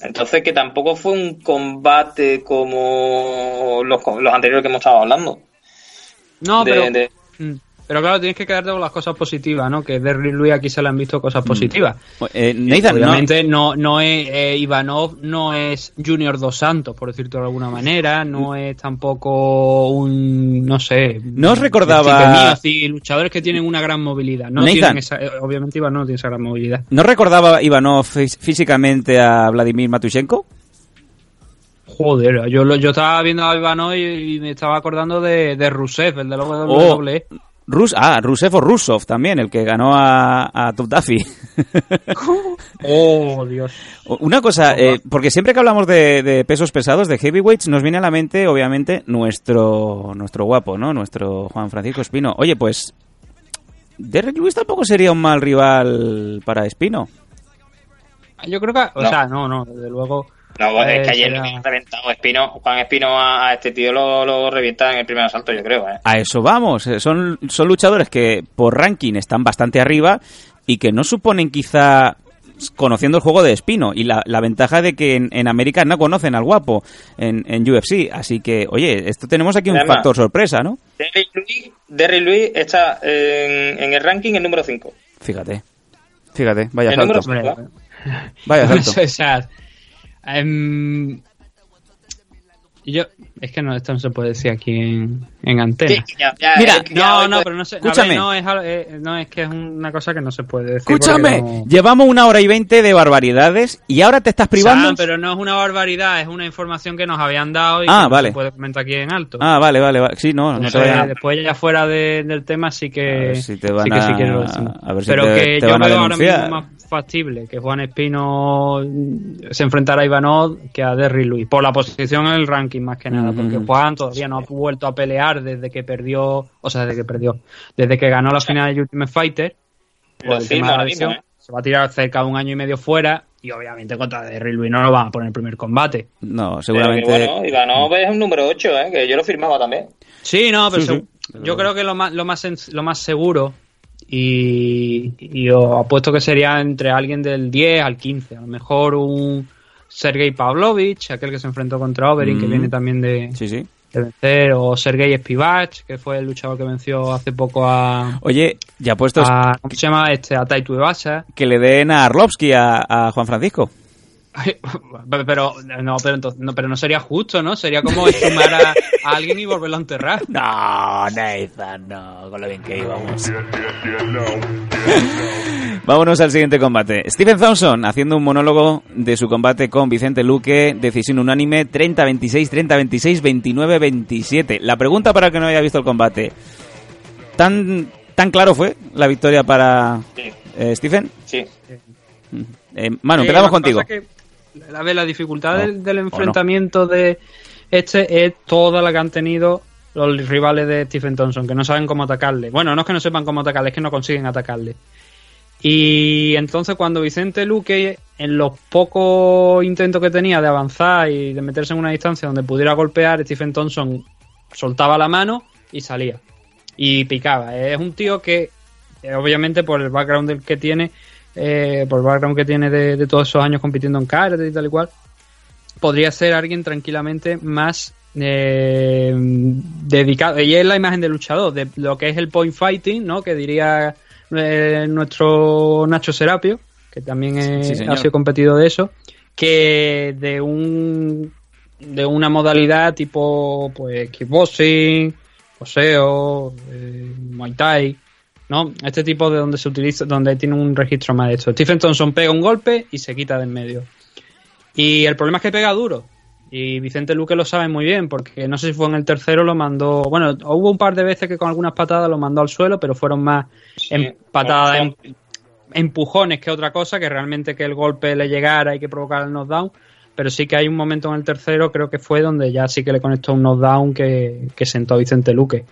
S3: entonces que tampoco fue un combate como los, los anteriores que hemos estado hablando.
S2: No,
S3: De-
S2: pero,
S3: de-
S2: Mm. Pero claro, tienes que quedarte con las cosas positivas, ¿no? Que Derrick Lewis aquí se le han visto cosas positivas.
S1: Eh, Nathan,
S2: Obviamente no, no es eh, Ivanov no es Junior Dos Santos, por decirlo de alguna manera, no es tampoco un no sé,
S1: ¿No os recordaba-
S2: Miocic, luchadores que tienen una gran movilidad. No
S1: Nathan.
S2: tienen esa, eh, obviamente Ivanov no tiene esa gran movilidad.
S1: ¿no recordaba Ivanov fí- físicamente a Vladimir Matushenko?
S2: Joder, yo yo estaba viendo a Ivanov y, y me estaba acordando de, de Rusev, el de la WWE.
S1: Rus ah, Rusev o Rusov también, el que ganó a, a Top Duffy.
S2: Oh, Dios.
S1: Una cosa, eh, porque siempre que hablamos de, de pesos pesados, de heavyweights, nos viene a la mente, obviamente, nuestro nuestro guapo, ¿no? Nuestro Juan Francisco Espino. Oye, pues, Derek Lewis tampoco sería un mal rival para Espino.
S2: Yo creo que, o
S3: No.
S2: sea, no, no, desde luego.
S3: No, pues,
S2: eh,
S3: es que ayer habían reventado Espino, Juan Espino a, a este tío lo, lo revienta en el primer asalto, yo creo, ¿eh?
S1: A eso vamos. eh, Son, son luchadores que por ranking están bastante arriba y que no suponen quizá conociendo el juego de Espino y la, la ventaja de que en, en América no conocen al guapo en, en UFC. Así que, oye, esto tenemos aquí un
S3: Además-
S1: factor sorpresa, ¿no?
S3: Derrick Lewis, Derrick Lewis está en, en el ranking el número 5.
S1: Fíjate. Fíjate, vaya
S3: El número
S1: salto.
S3: ¿eh?
S1: Vaya salto.
S2: em, yo, es que no, esto no se puede decir aquí en, en antena.
S3: Sí, ya- ya-
S1: Mira,
S3: ya
S2: No, no,
S3: pues-
S2: pero no sé.
S1: Escúchame.
S2: ver, no, es, al- eh, no, es que es una cosa que no se puede decir.
S1: Escúchame,
S2: no-
S1: llevamos una hora y veinte de barbaridades y ahora te estás privando.
S2: Sam, pero no es una barbaridad, es una información que nos habían dado y
S1: Ah,
S2: que no
S1: vale.
S2: se puede comentar aquí en alto.
S1: Ah, vale, vale, vale. Sí, no, no vayas-
S2: después ya fuera de- del tema sí que
S1: ver si te van
S2: sí que sí
S1: a-
S2: quiero decir.
S1: a ver si
S2: pero
S1: te-
S2: que
S1: te
S2: yo veo ahora mismo más factible que Juan Espino se enfrentara a Ivanov que a Derry Luis por la posición en el ranking más que nada. Porque Juan todavía no ha vuelto a pelear desde que perdió o sea desde que perdió desde que ganó la final de Ultimate Fighter por el
S3: firma
S2: tema de la
S3: ahora mismo,
S2: lesión.
S3: ¿eh?
S2: se va a tirar cerca de un año y medio fuera y obviamente contra Derry Luis no lo van a poner en el primer combate
S1: No,
S3: Pero
S1: seguramente.
S3: que bueno, Ivanov es un número 8, ¿eh? que yo lo firmaba también.
S2: Sí, no, pero
S1: Sí,
S2: seg-
S1: sí.
S2: yo creo que lo más, lo más, lo más seguro y, y os apuesto que sería entre alguien del 10 al 15. A lo mejor un Sergei Pavlovich, aquel que se enfrentó contra Overeem, que
S1: Mm.
S2: viene también de,
S1: Sí, sí.
S2: de vencer, o Sergei Spivach, que fue el luchador que venció hace poco a...
S1: Oye, ya puestos
S2: a ¿Cómo se llama este? A Ibasa.
S1: que le den a Arlovsky a, a Juan Francisco.
S2: Pero no, pero entonces, no, pero no sería justo, ¿no? Sería como estimar a, a alguien y volverlo a enterrar.
S1: No, Nathan, no, con lo bien que íbamos. Vámonos al siguiente combate. Stephen Thompson haciendo un monólogo de su combate con Vicente Luque, decisión unánime 30-26, 30-26, 29-27. La pregunta para el que no haya visto el combate, ¿tan, tan claro fue la victoria para
S3: Sí,
S1: eh, Stephen?
S3: sí.
S1: Eh, Manu,
S2: Eh,
S1: empezamos contigo.
S2: pasa es que, a ver, la dificultad
S1: No,
S2: del, del
S1: o no.
S2: enfrentamiento de este es toda la que han tenido los rivales de Stephen Thompson, que no saben cómo atacarle. Bueno, no es que no sepan cómo atacarle, es que no consiguen atacarle. Y entonces cuando Vicente Luque, en los pocos intentos que tenía de avanzar y de meterse en una distancia donde pudiera golpear, Stephen Thompson soltaba la mano y salía. Y picaba. Es un tío que, obviamente por el background que tiene, eh, por el background que tiene de, de todos esos años compitiendo en karate y tal y cual, podría ser alguien tranquilamente más eh, dedicado. Y es la imagen del luchador, de lo que es el point fighting, ¿no? Que diría eh, nuestro Nacho Serapio, que también es-
S1: Sí, señor.
S2: ha sido competido de eso, que de un de una modalidad tipo pues kickboxing, poseo, eh, muay thai, ¿no? Este tipo de donde se utiliza, donde tiene un registro más de esto. Stephen Thompson pega un golpe y se quita de en medio. Y el problema es que pega duro. Y Vicente Luque lo sabe muy bien, porque no sé si fue en el tercero, lo mandó. Bueno, hubo un par de veces que con algunas patadas lo mandó al suelo, pero fueron más en patadas, en- empujones que otra cosa, que realmente que el golpe le llegara y que provocara el knockdown. Pero sí que hay un momento en el tercero, creo que fue donde ya sí que le conectó un knockdown que, que sentó a Vicente Luque.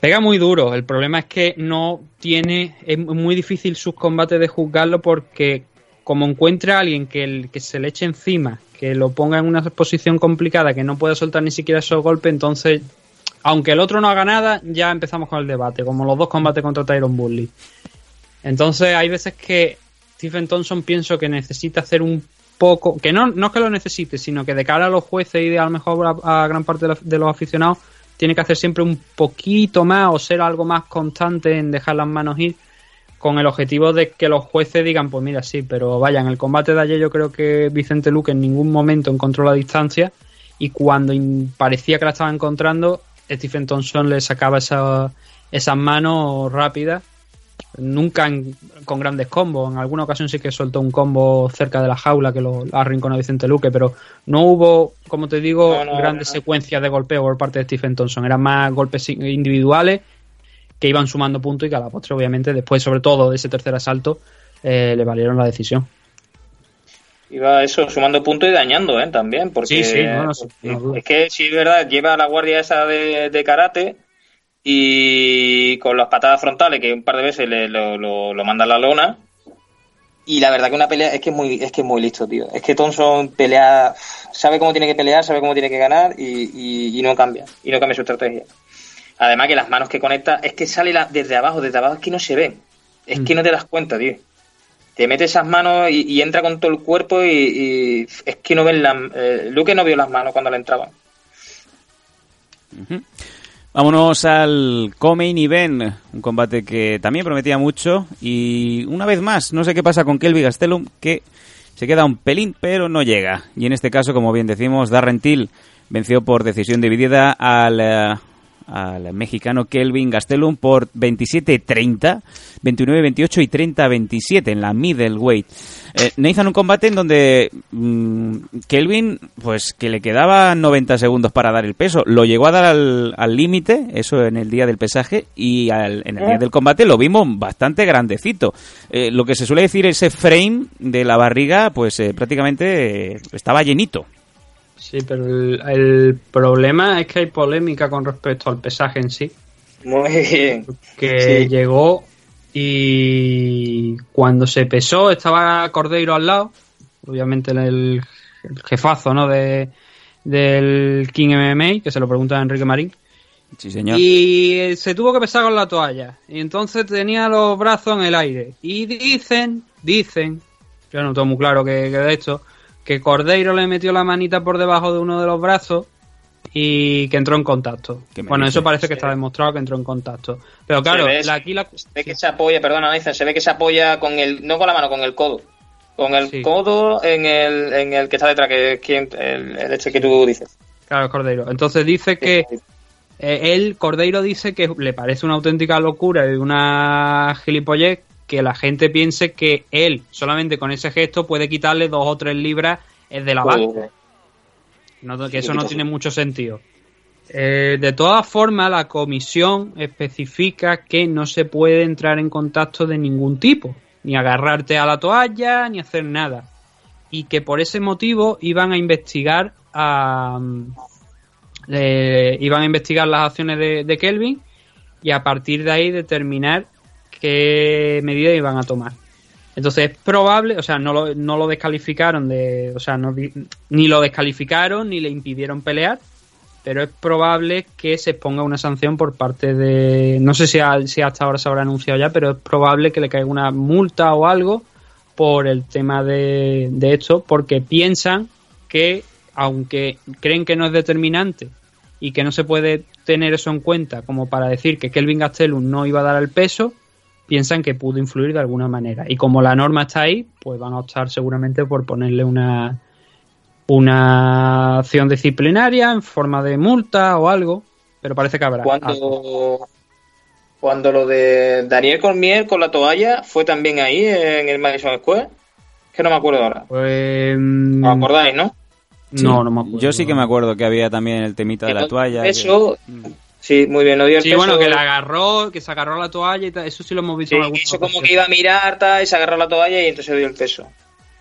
S2: Pega muy duro. El problema es que no tiene. Es muy difícil sus combates de juzgarlo porque, como encuentra a alguien que, el- que se le eche encima, que lo ponga en una posición complicada, que no pueda soltar ni siquiera esos golpes, entonces, aunque el otro no haga nada, ya empezamos con el debate, como los dos combates contra Tyron Bully. Entonces, hay veces que Stephen Thompson pienso que necesita hacer un poco, que no, no es que lo necesite, sino que de cara a los jueces y de, a lo mejor a, gran parte de los aficionados, tiene que hacer siempre un poquito más o ser algo más constante en dejar las manos ir con el objetivo de que los jueces digan, pues mira, sí, pero vaya, en el combate de ayer yo creo que Vicente Luque en ningún momento encontró la distancia y cuando parecía que la estaba encontrando, Stephen Thompson le sacaba esa- esas manos rápidas, nunca en- con grandes combos, en alguna ocasión sí que soltó un combo cerca de la jaula que lo arrinconó a Vicente Luque, pero no hubo, como te digo,
S3: No, no,
S2: grandes
S3: no.
S2: secuencias de golpeo por parte de Stephen Thompson, eran más golpes in- individuales que iban sumando puntos y que a la postre, obviamente, después, sobre todo de ese tercer asalto, eh, le valieron la decisión.
S3: Iba eso, sumando puntos y dañando, ¿eh? También, porque
S2: Sí, sí, no, no, no duda.
S3: es que sí es verdad, lleva la guardia esa de, de karate y con las patadas frontales que un par de veces le, lo, lo, lo manda a la lona. Y la verdad que una pelea es que es muy, es que es muy listo, tío. Es que Thompson pelea, sabe cómo tiene que pelear, sabe cómo tiene que ganar y, y- y no cambia, y no cambia su estrategia. Además que las manos que conecta, es que sale la- desde abajo, desde abajo es que no se ven. Es que no te das cuenta, tío. Te mete esas manos y, y entra con todo el cuerpo y, y es que no ven las... eh, Luke no vio las manos cuando le entraban.
S1: Vámonos al Comain Event, un combate que también prometía mucho y una vez más, no sé qué pasa con Kelvin Gastelum, que se queda un pelín pero no llega. Y en este caso, como bien decimos, Darren Till venció por decisión dividida al, eh, al mexicano Kelvin Gastelum por 27-30, 29-28 y 30-27 en la middleweight. Eh, Nathan, un combate en donde mm, Kelvin, pues que le quedaba 90 segundos para dar el peso, lo llegó a dar al al límite, eso en el día del pesaje, y al- en el día del combate lo vimos bastante grandecito. Eh, lo que se suele decir, ese frame de la barriga, pues eh, prácticamente eh, estaba llenito.
S2: Sí, pero el, el problema es que hay polémica con respecto al pesaje en sí.
S3: Muy bien.
S2: que
S3: Sí.
S2: llegó y cuando se pesó estaba Cordeiro al lado, obviamente el, el jefazo ¿no? de, del King MMA, que se lo pregunta a Enrique Marín,
S1: Sí, señor.
S2: y eh, se tuvo que pesar con la toalla, y entonces tenía los brazos en el aire, y dicen, dicen, yo no tengo muy claro que, que de esto, que Cordeiro le metió la manita por debajo de uno de los brazos y que entró en contacto.
S1: ¿Qué me
S2: Bueno, eso parece que
S3: Sí.
S2: está demostrado que entró en contacto. Pero claro,
S3: Se ve,
S2: la, aquí la...
S3: se ve que se apoya, perdona, Nathan, se ve que se apoya con el, no con la mano, con el codo. con el
S2: Sí.
S3: codo en el, en el que está detrás, que es quien, el, el este que tú dices.
S2: Claro, Cordeiro. Entonces dice que eh, él, Cordeiro, dice que le parece una auténtica locura y una gilipollez que la gente piense que él, solamente con ese gesto, puede quitarle dos o tres libras eh, de la
S3: Pues,
S2: banca. No, que eso no tiene mucho sentido. Eh, de todas formas, la comisión especifica que no se puede entrar en contacto de ningún tipo, ni agarrarte a la toalla, ni hacer nada. Y que por ese motivo iban a investigar a, eh, iban a investigar las acciones de, de Kelvin y a partir de ahí determinar qué medidas iban a tomar. Entonces es probable, o sea, no lo, no lo descalificaron de, o sea, no ni lo descalificaron ni le impidieron pelear, pero es probable que se ponga una sanción por parte de, no sé si, a- si hasta ahora se habrá anunciado ya, pero es probable que le caiga una multa o algo por el tema de, de esto, porque piensan que, aunque creen que no es determinante y que no se puede tener eso en cuenta como para decir que Kelvin Gastelum no iba a dar el peso, piensan que pudo influir de alguna manera. Y como la norma está ahí, pues van a optar seguramente por ponerle una, una acción disciplinaria en forma de multa o algo, pero parece que habrá.
S3: Cuando, cuando lo de Daniel Cormier con la toalla fue también ahí en el Madison Square, que no me acuerdo ahora.
S2: Pues,
S3: ¿Os acordáis, no?
S2: No, no me acuerdo.
S1: Yo sí que me acuerdo que había también el temita de la toalla. que-
S3: Eso, sí, muy bien, no dio el
S2: Sí,
S3: peso.
S2: bueno, que la agarró, que se agarró la toalla y tal, eso sí lo hemos visto
S3: Sí,
S2: en alguna
S3: hizo como que iba a mirar tal, y se agarró la toalla y entonces dio el peso.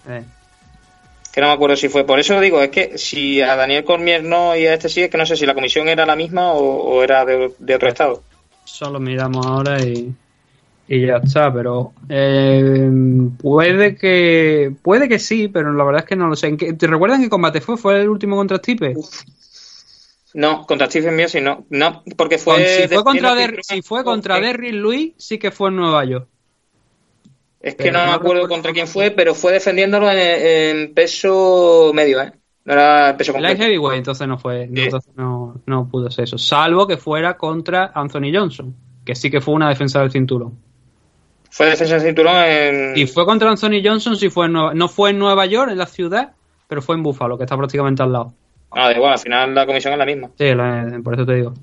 S2: Eh.
S3: Que no me acuerdo si fue. Por eso digo, es que si a Daniel Cormier no y a este sí, es que no sé si la comisión era la misma o, o era de, de otro estado.
S2: Solo miramos ahora y, y ya está, pero eh, puede que puede que sí, pero la verdad es que no lo sé. ¿En qué- ¿Te recuerdan qué combate fue? ¿Fue el último contra Stipe?
S3: No, contra Stephen Miosi no. No, porque fue.
S2: Con- si, fue contra
S3: cinturón.
S2: si fue contra Derrick Lewis, sí que fue en Nueva York.
S3: Es que
S2: pero
S3: no me acuerdo contra quién fue, pero fue defendiéndolo en, en peso medio, ¿eh? No era peso
S2: Light
S3: completo.
S2: Heavyweight, entonces no fue,
S3: Sí.
S2: entonces no, no pudo ser eso. Salvo que fuera contra Anthony Johnson, que sí que fue una defensa del cinturón.
S3: Fue defensa del cinturón en.
S2: Y fue contra Anthony Johnson, sí fue en Nueva, no fue en Nueva York, en la ciudad, pero fue en Buffalo, que está prácticamente al lado.
S3: Ah, da igual, al final la comisión es la misma.
S2: Sí, la- por eso te digo.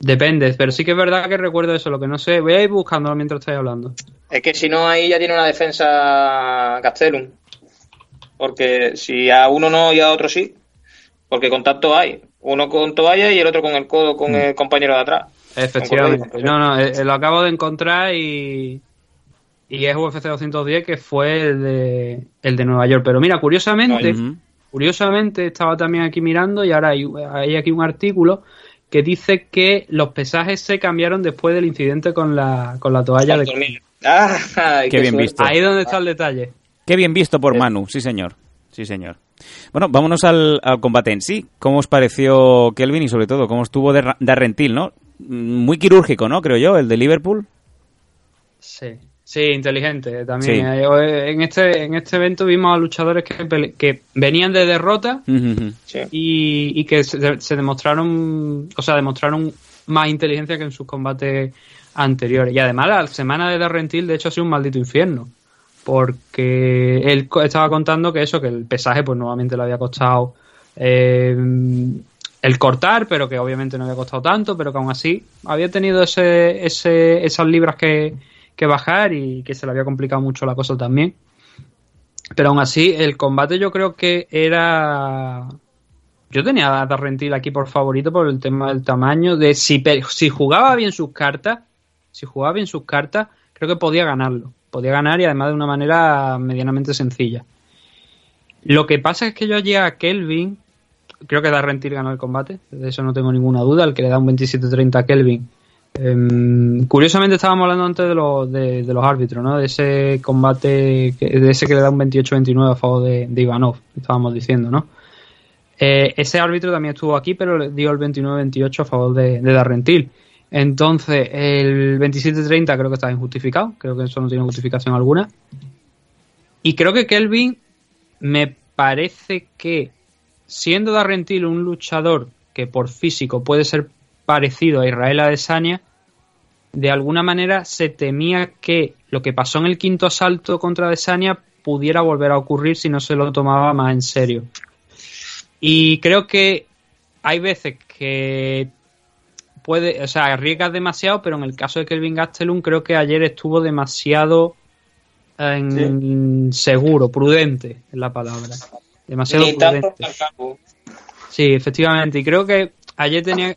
S2: Depende, pero sí que es verdad que recuerdo eso, lo que no sé. Voy a ir buscándolo mientras estáis hablando.
S3: Es que si no, ahí ya tiene una defensa Gastelum. Porque si a uno no y a otro sí. Porque contacto hay. Uno con toalla y el otro con el codo con el compañero de atrás.
S2: Efectivamente. No, no, eh, lo acabo de encontrar y. Y es UFC 210, que fue el de, el de Nueva York. Pero mira, curiosamente. Curiosamente estaba también aquí mirando y ahora hay, hay aquí un artículo que dice que los pesajes se cambiaron después del incidente con la, con la toalla de.
S3: Dormir. Ah, ay,
S1: Qué bien
S3: suerte.
S1: visto.
S2: Ahí donde está el detalle.
S1: Qué bien visto por Manu, sí señor. Sí señor. Bueno, vámonos al, al combate en sí. ¿Cómo os pareció Kelvin y sobre todo cómo estuvo de, Darrentil, no? Mm, Muy quirúrgico, ¿no? Creo yo, el de Liverpool.
S2: Sí, sí, inteligente también.
S1: Sí.
S2: Eh, En este, en este evento vimos a luchadores que, que venían de derrota.
S3: Sí.
S2: y, y que se, se demostraron, o sea, demostraron más inteligencia que en sus combates anteriores. Y además la semana de Darrentil, de hecho, ha sido un maldito infierno. Porque él co- estaba contando que eso, que el pesaje, pues nuevamente le había costado eh, el cortar, pero que obviamente no había costado tanto, pero que aún así había tenido ese, ese, esas libras que, que bajar y que se le había complicado mucho la cosa también. Pero aún así, el combate yo creo que era. Yo tenía a Darrentil aquí por favorito por el tema del tamaño. De si, si jugaba bien sus cartas, si jugaba bien sus cartas, creo que podía ganarlo. Podía ganar y además de una manera medianamente sencilla. Lo que pasa es que yo allí a Kelvin, creo que Darrentil ganó el combate, de eso no tengo ninguna duda, el que le da un 27-30 a Kelvin. Em, curiosamente estábamos hablando antes de los, árbitros, ¿no? De ese combate, que- de ese que le da un 28-29 a favor de, Ivanov, estábamos diciendo, ¿no? Eh, ese árbitro también estuvo aquí, pero le dio el 29-28 a favor de, de Darrentil. Entonces, el 27-30 creo que está injustificado, creo que eso no tiene justificación alguna. Y creo que Kelvin me parece que, siendo Darrentil un luchador que por físico puede ser parecido a Israel Adesanya, de alguna manera se temía que lo que pasó en el quinto asalto contra Adesanya pudiera volver a ocurrir si no se lo tomaba más en serio. Y creo que hay veces que puede, o sea, arriesgas demasiado, pero en el caso de Kelvin Gastelum creo que ayer estuvo demasiado en seguro, prudente es la palabra. Demasiado prudente. Sí, efectivamente. Y creo que ayer tenía,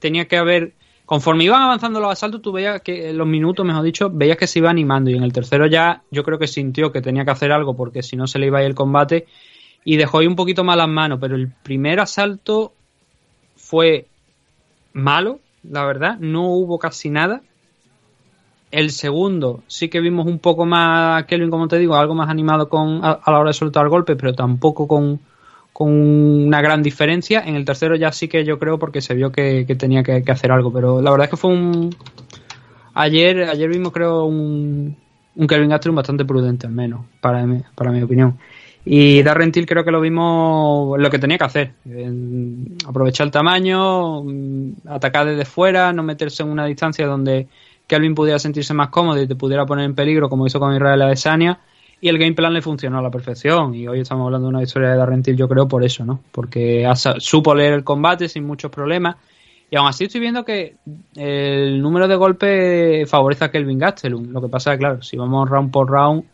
S2: tenía que haber. Conforme iban avanzando los asaltos, tú veías que en los minutos, mejor dicho, veías que se iba animando. Y en el tercero ya yo creo que sintió que tenía que hacer algo porque si no se le iba a ir el combate. Y dejó ahí un poquito más las manos. Pero el primer asalto fue malo, la verdad. No hubo casi nada. El segundo sí que vimos un poco más, Kelvin, como te digo, algo más animado con, a, a la hora de soltar golpes, pero tampoco con, una gran diferencia. En el tercero ya sí que yo creo porque se vio que, tenía que, hacer algo, pero la verdad es que fue un... Ayer, ayer vimos creo un, un Kelvin Gastelum bastante prudente al menos, para mi, para mi opinión. Y Darren Till creo que lo vimos lo que tenía que hacer. Aprovechar el tamaño, mm, atacar desde fuera, no meterse en una distancia donde Kelvin pudiera sentirse más cómodo y te pudiera poner en peligro como hizo con Israel Adesanya. Y el game plan le funcionó a la perfección. Y hoy estamos hablando de una historia de Darren Till, yo creo, por eso, ¿no? Porque supo leer el combate sin muchos problemas. Y aún así estoy viendo que el número de golpes favorece a Kelvin Gastelum. Lo que pasa es que, claro, si vamos round por round,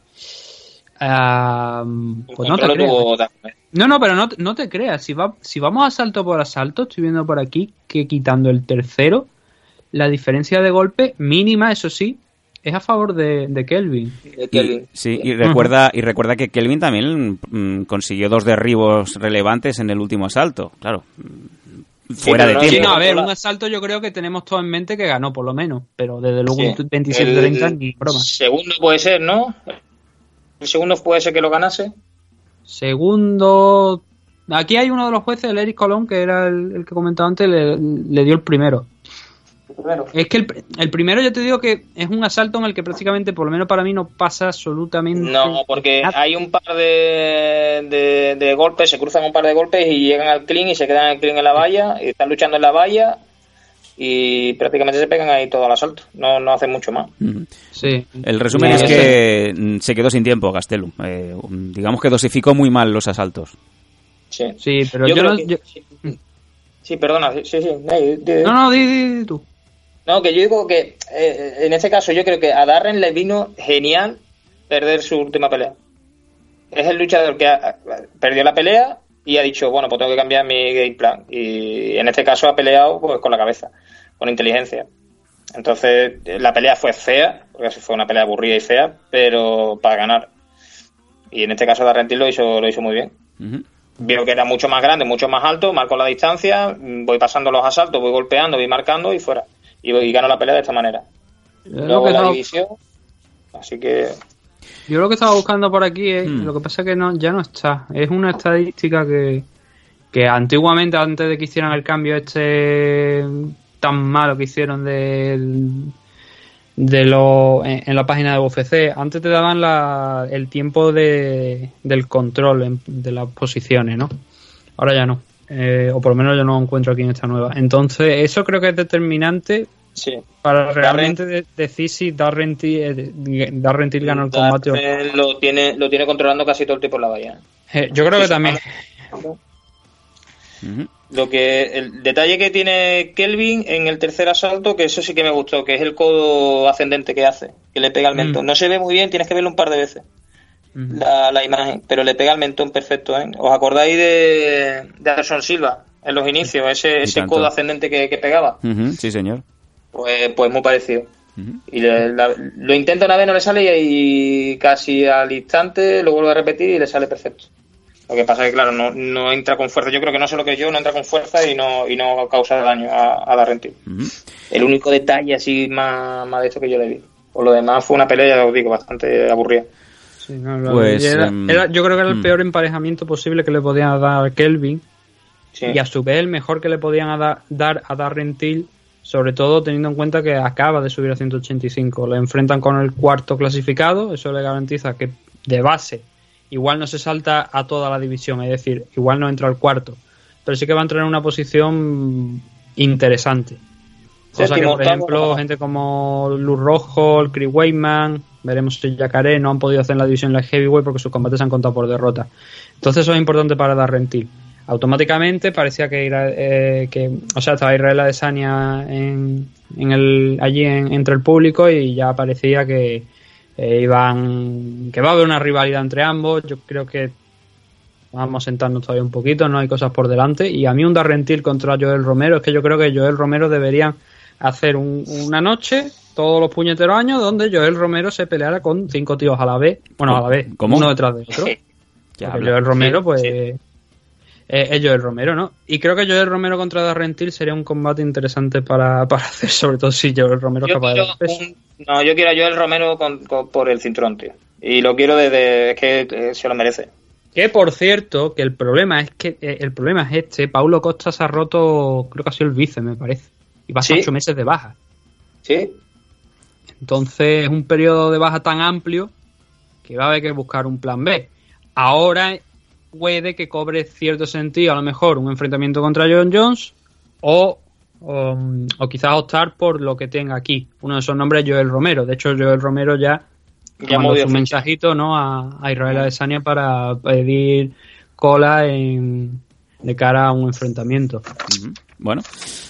S2: pues no te creas.
S3: Darren.
S2: No, no, pero no, no te creas. Si, va, si vamos asalto por asalto, estoy viendo por aquí que quitando el tercero, la diferencia de golpe mínima, eso sí, es a favor de, de Kelvin.
S3: de
S1: Y,
S3: Kelvin.
S1: sí, y recuerda, y recuerda que Kelvin también mm, consiguió dos derribos relevantes en el último asalto, claro. Fuera de
S3: no
S2: Sí,
S1: tiempo.
S2: no, a ver, un asalto yo creo que tenemos todo en mente que ganó por lo menos, pero desde luego
S3: Sí.
S2: un 27-30
S3: El
S2: ni broma.
S3: Segundo puede ser, ¿no? El segundo puede ser que lo ganase.
S2: Segundo, aquí hay uno de los jueces, el Eric Colón, que era el, el que comentaba antes, le, le dio el primero.
S3: Primero.
S2: Es que el, el primero yo te digo que es un asalto en el que prácticamente, por lo menos para mí, no pasa absolutamente
S3: No, porque
S2: nada.
S3: hay un par de, de, de golpes, se cruzan un par de golpes y llegan al clean y se quedan al clean en la valla, y están luchando en la valla y prácticamente se pegan ahí todo al asalto. No, no hacen mucho más.
S2: Sí.
S1: El resumen
S2: Sí,
S1: es que se quedó sin tiempo Gastelum. Eh, digamos que dosificó muy mal los asaltos.
S3: Sí,
S2: Sí, pero yo,
S3: creo
S2: no.
S3: que-
S2: yo-
S3: sí, perdona, sí, sí.
S2: no, no, di, di- di tú.
S3: No, que yo digo que eh, en este caso yo creo que a Darren le vino genial perder su última pelea. Es el luchador que ha- perdió la pelea y ha dicho, bueno, pues tengo que cambiar mi game plan. Y en este caso ha peleado pues con la cabeza, con inteligencia. Entonces eh, la pelea fue fea, porque fue una pelea aburrida y fea, pero para ganar. Y en este caso Darren Till lo hizo, lo hizo muy bien.
S1: Ujú.
S3: Vio que era mucho más grande, mucho más alto, marcó la distancia, voy pasando los asaltos, voy golpeando, voy marcando y fuera. Y, y gano la pelea de esta manera. Luego la
S2: estaba,
S3: división. Así que
S2: yo lo que estaba buscando por aquí es.
S1: Hmm.
S2: Lo que pasa es que no, ya no está. Es una estadística que, que antiguamente, antes de que hicieran el cambio este tan malo que hicieron de, de lo, en, en la página de UFC, antes te daban la, el tiempo de, del control en- de las posiciones, ¿no? Ahora ya no. Eh, o por lo menos yo no lo encuentro aquí en esta nueva. Entonces, eso creo que es determinante
S3: sí.
S2: para realmente de- decir si Darren Till, eh, Darren Till ganó el combate o no.
S3: Darren lo tiene, lo tiene controlando casi todo el tiempo en la valla.
S2: Eh, yo creo que también.
S3: Lo que el detalle que tiene Kelvin en el tercer asalto, que eso sí que me gustó, que es el codo ascendente que hace, que le pega al mentón.
S2: Mm.
S3: No se ve muy bien, tienes que verlo un par de veces. La, la imagen, pero le pega el mentón perfecto. ¿eh? ¿Os acordáis de, de Anderson Silva en los inicios? Ese, ese codo ascendente que, que pegaba.
S1: Ujú, Sí, señor.
S3: Pues, pues muy parecido. Y le- la- lo intenta una vez, no le sale y casi al instante lo vuelve a repetir y le sale perfecto. Lo que pasa es que, claro, no, no entra con fuerza. Yo creo que no sé lo que yo, no entra con fuerza y no, y no causa daño a, a. El único detalle así más, más de esto que yo le vi. Por lo demás fue una pelea, ya os digo, bastante aburrida.
S2: Sí, no, la-
S1: Pues,
S2: era-
S1: em,
S2: era- yo creo que era el
S1: mm.
S2: peor emparejamiento posible que le podían dar a Kelvin
S3: Sí.
S2: y a su vez el mejor que le podían a da- dar a Darren Till, sobre todo teniendo en cuenta que acaba de subir a 185. Le enfrentan con el cuarto clasificado, eso le garantiza que de base igual no se salta a toda la división, es decir, igual no entra al cuarto, pero sí que va a entrar en una posición interesante. Cosa que, por ejemplo, gente como Luz Rojo, el Chris Weidman, Veremos si Yacaré no han podido hacer la división en la heavyweight porque sus combates se han contado por derrota. Entonces eso es importante para Darrentil. Automáticamente parecía que, Ira- eh, que o sea, estaba Israel Adesanya en, en el, allí en- entre el público y ya parecía que eh, iban que va a haber una rivalidad entre ambos. Yo creo que vamos a sentarnos todavía un poquito, no hay cosas por delante. Y a mí un Darrentil contra Joel Romero, es que yo creo que Joel Romero deberían hacer un- una noche, todos los puñeteros años, donde Joel Romero se peleara con cinco tíos a la vez, bueno, a la vez,
S1: ¿Cómo?
S2: uno detrás de otro. Joel Romero,
S3: Sí,
S2: pues.
S3: sí.
S2: Eh, es Joel Romero, ¿no? Y creo que Joel Romero contra Darrentil sería un combate interesante para, para hacer, sobre todo si Joel Romero es capaz de dar peso.
S3: un- no, yo quiero a Joel Romero con- con- por el cinturón, tío. Y lo quiero desde. Es que eh, se lo merece.
S2: Que por cierto, que el problema es que eh, el problema es este, Paulo Costa se ha roto, creo que ha sido el bíceps, me parece. Y va a estar
S3: Sí.
S2: ocho meses de baja.
S3: ¿Sí?
S2: Entonces es un periodo de baja tan amplio que va a haber que buscar un plan B. Ahora puede que cobre cierto sentido, a lo mejor, un enfrentamiento contra John Jones o, o, o quizás optar por lo que tenga aquí. Uno de esos nombres es Joel Romero. De hecho, Joel Romero ya
S3: Ya
S2: mandó su mensajito ¿no? a, a Israel Adesanya para pedir cola en, de cara a un enfrentamiento.
S1: Bueno,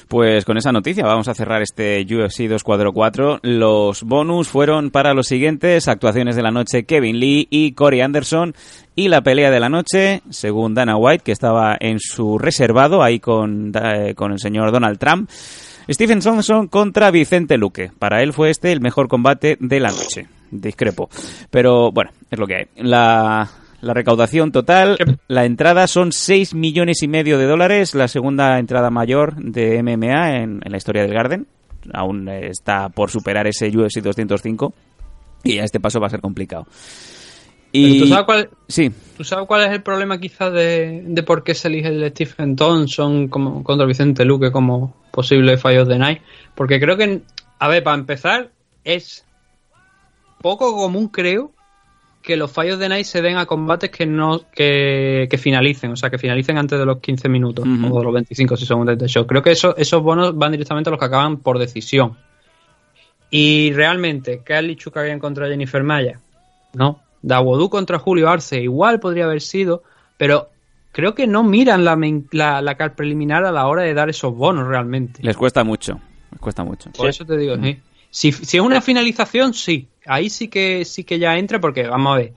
S1: pues con esa noticia vamos a cerrar este UFC 244. Los bonus fueron para los siguientes actuaciones de la noche Kevin Lee y Corey Anderson y la pelea de la noche, según Dana White, que estaba en su reservado ahí con, eh, con el señor Donald Trump. Stephen Thompson contra Vicente Luque. Para él fue este el mejor combate de la noche. Discrepo. Pero bueno, es lo que hay. La, la recaudación total, la entrada son 6 millones y medio de dólares, la segunda entrada mayor de MMA en, en la historia del Garden. Aún está por superar ese UFC 205 y a este paso va a ser complicado. Y
S2: ¿Tú sabes cuál,
S1: sí,
S2: ¿Tú sabes cuál es el problema quizás de, de por qué se elige el Stephen Thompson como, contra Vicente Luque como posible fallo de Night? Porque creo que, a ver, para empezar, es poco común, creo, que los fallos de Night se den a combates que no que, que finalicen, o sea, que finalicen antes de los 15 minutos o de los 25 si son un dead show. Creo que eso, esos bonos van directamente a los que acaban por decisión. Y realmente, Carly Chukagian contra Jennifer Maya, no. Dawodu contra Julio Arce, igual podría haber sido, pero creo que no miran la, la, la car preliminar a la hora de dar esos bonos realmente.
S1: les cuesta mucho. Les cuesta mucho.
S2: Por eso te digo, sí. Si, si es una finalización, sí. Ahí sí que sí que ya entra, porque vamos a ver.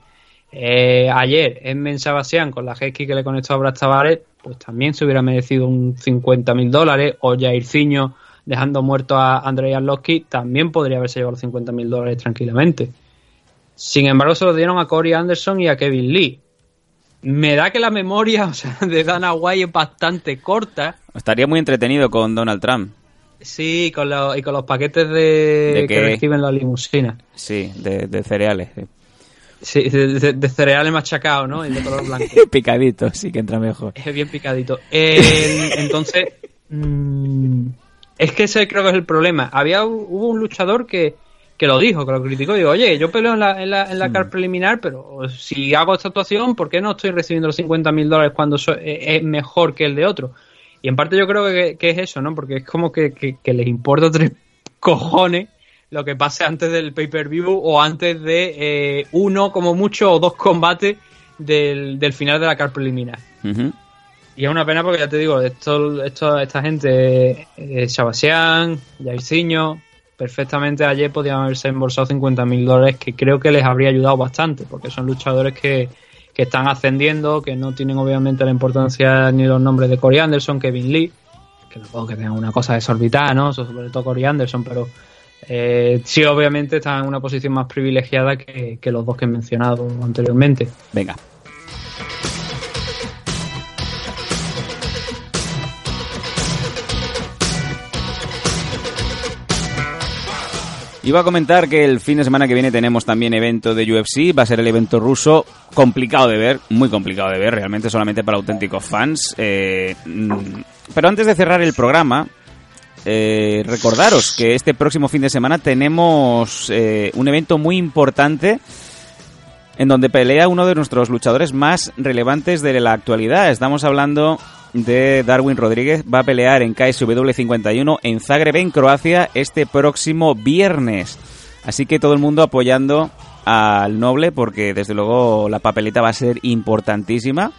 S2: eh, ayer en Mensabasian con la Hesky que le conectó a Brad Tavares, pues también se hubiera merecido un 50 mil dólares. O Jairzinho dejando muerto a Andrei Arlovski, también podría haberse llevado los 50 mil dólares tranquilamente. Sin embargo, se lo dieron a Corey Anderson y a Kevin Lee. Me da que la memoria de Dana White es bastante corta.
S1: Estaría muy entretenido con Donald Trump.
S2: Sí, con los, y con los paquetes de,
S1: ¿De
S2: que reciben las limusinas.
S1: Sí, de, de cereales. sí.
S2: De, cereales machacados, ¿no? Y de color blanco.
S1: Picadito, sí que entra mejor.
S2: es bien picadito. Eh, entonces, mm, es que ese creo que es el problema. Había hubo un luchador que, que lo dijo, que lo criticó. Digo, oye, yo peleo en la, en la, en la car preliminar, pero si hago esta actuación, ¿por qué no estoy recibiendo los 50 mil dólares cuando so- eh, es mejor que el de otro? Y en parte yo creo que, que es eso, ¿no? Porque es como que, que- que les importa tres cojones lo que pase antes del pay-per-view o antes de eh, uno, como mucho, o dos combates del, del final de la car preliminar. Y es una pena porque ya te digo, esto, esto, esta gente, eh, Sebastián, Jairzinho, perfectamente ayer podían haberse embolsado 50 mil dólares que creo que les habría ayudado bastante, porque son luchadores que, están ascendiendo, que no tienen obviamente la importancia ni los nombres de Corey Anderson, Kevin Lee, que tampoco que tengan una cosa desorbitada, ¿no? Sobre todo Corey Anderson, pero eh, sí obviamente están en una posición más privilegiada que los dos que he mencionado anteriormente.
S1: Venga. Iba a comentar que el fin de semana que viene tenemos también evento de UFC, va a ser el evento ruso, complicado de ver, muy complicado de ver, realmente solamente para auténticos fans. eh, mm, pero antes de cerrar el programa, eh, recordaros que este próximo fin de semana tenemos eh, un evento muy importante en donde pelea uno de nuestros luchadores más relevantes de la actualidad. Estamos hablando de Darwin Rodríguez. Va a pelear en KSW 51 en Zagreb, en Croacia, este próximo viernes. Así que todo el mundo apoyando al Noble porque desde luego la papeleta va a ser importantísima.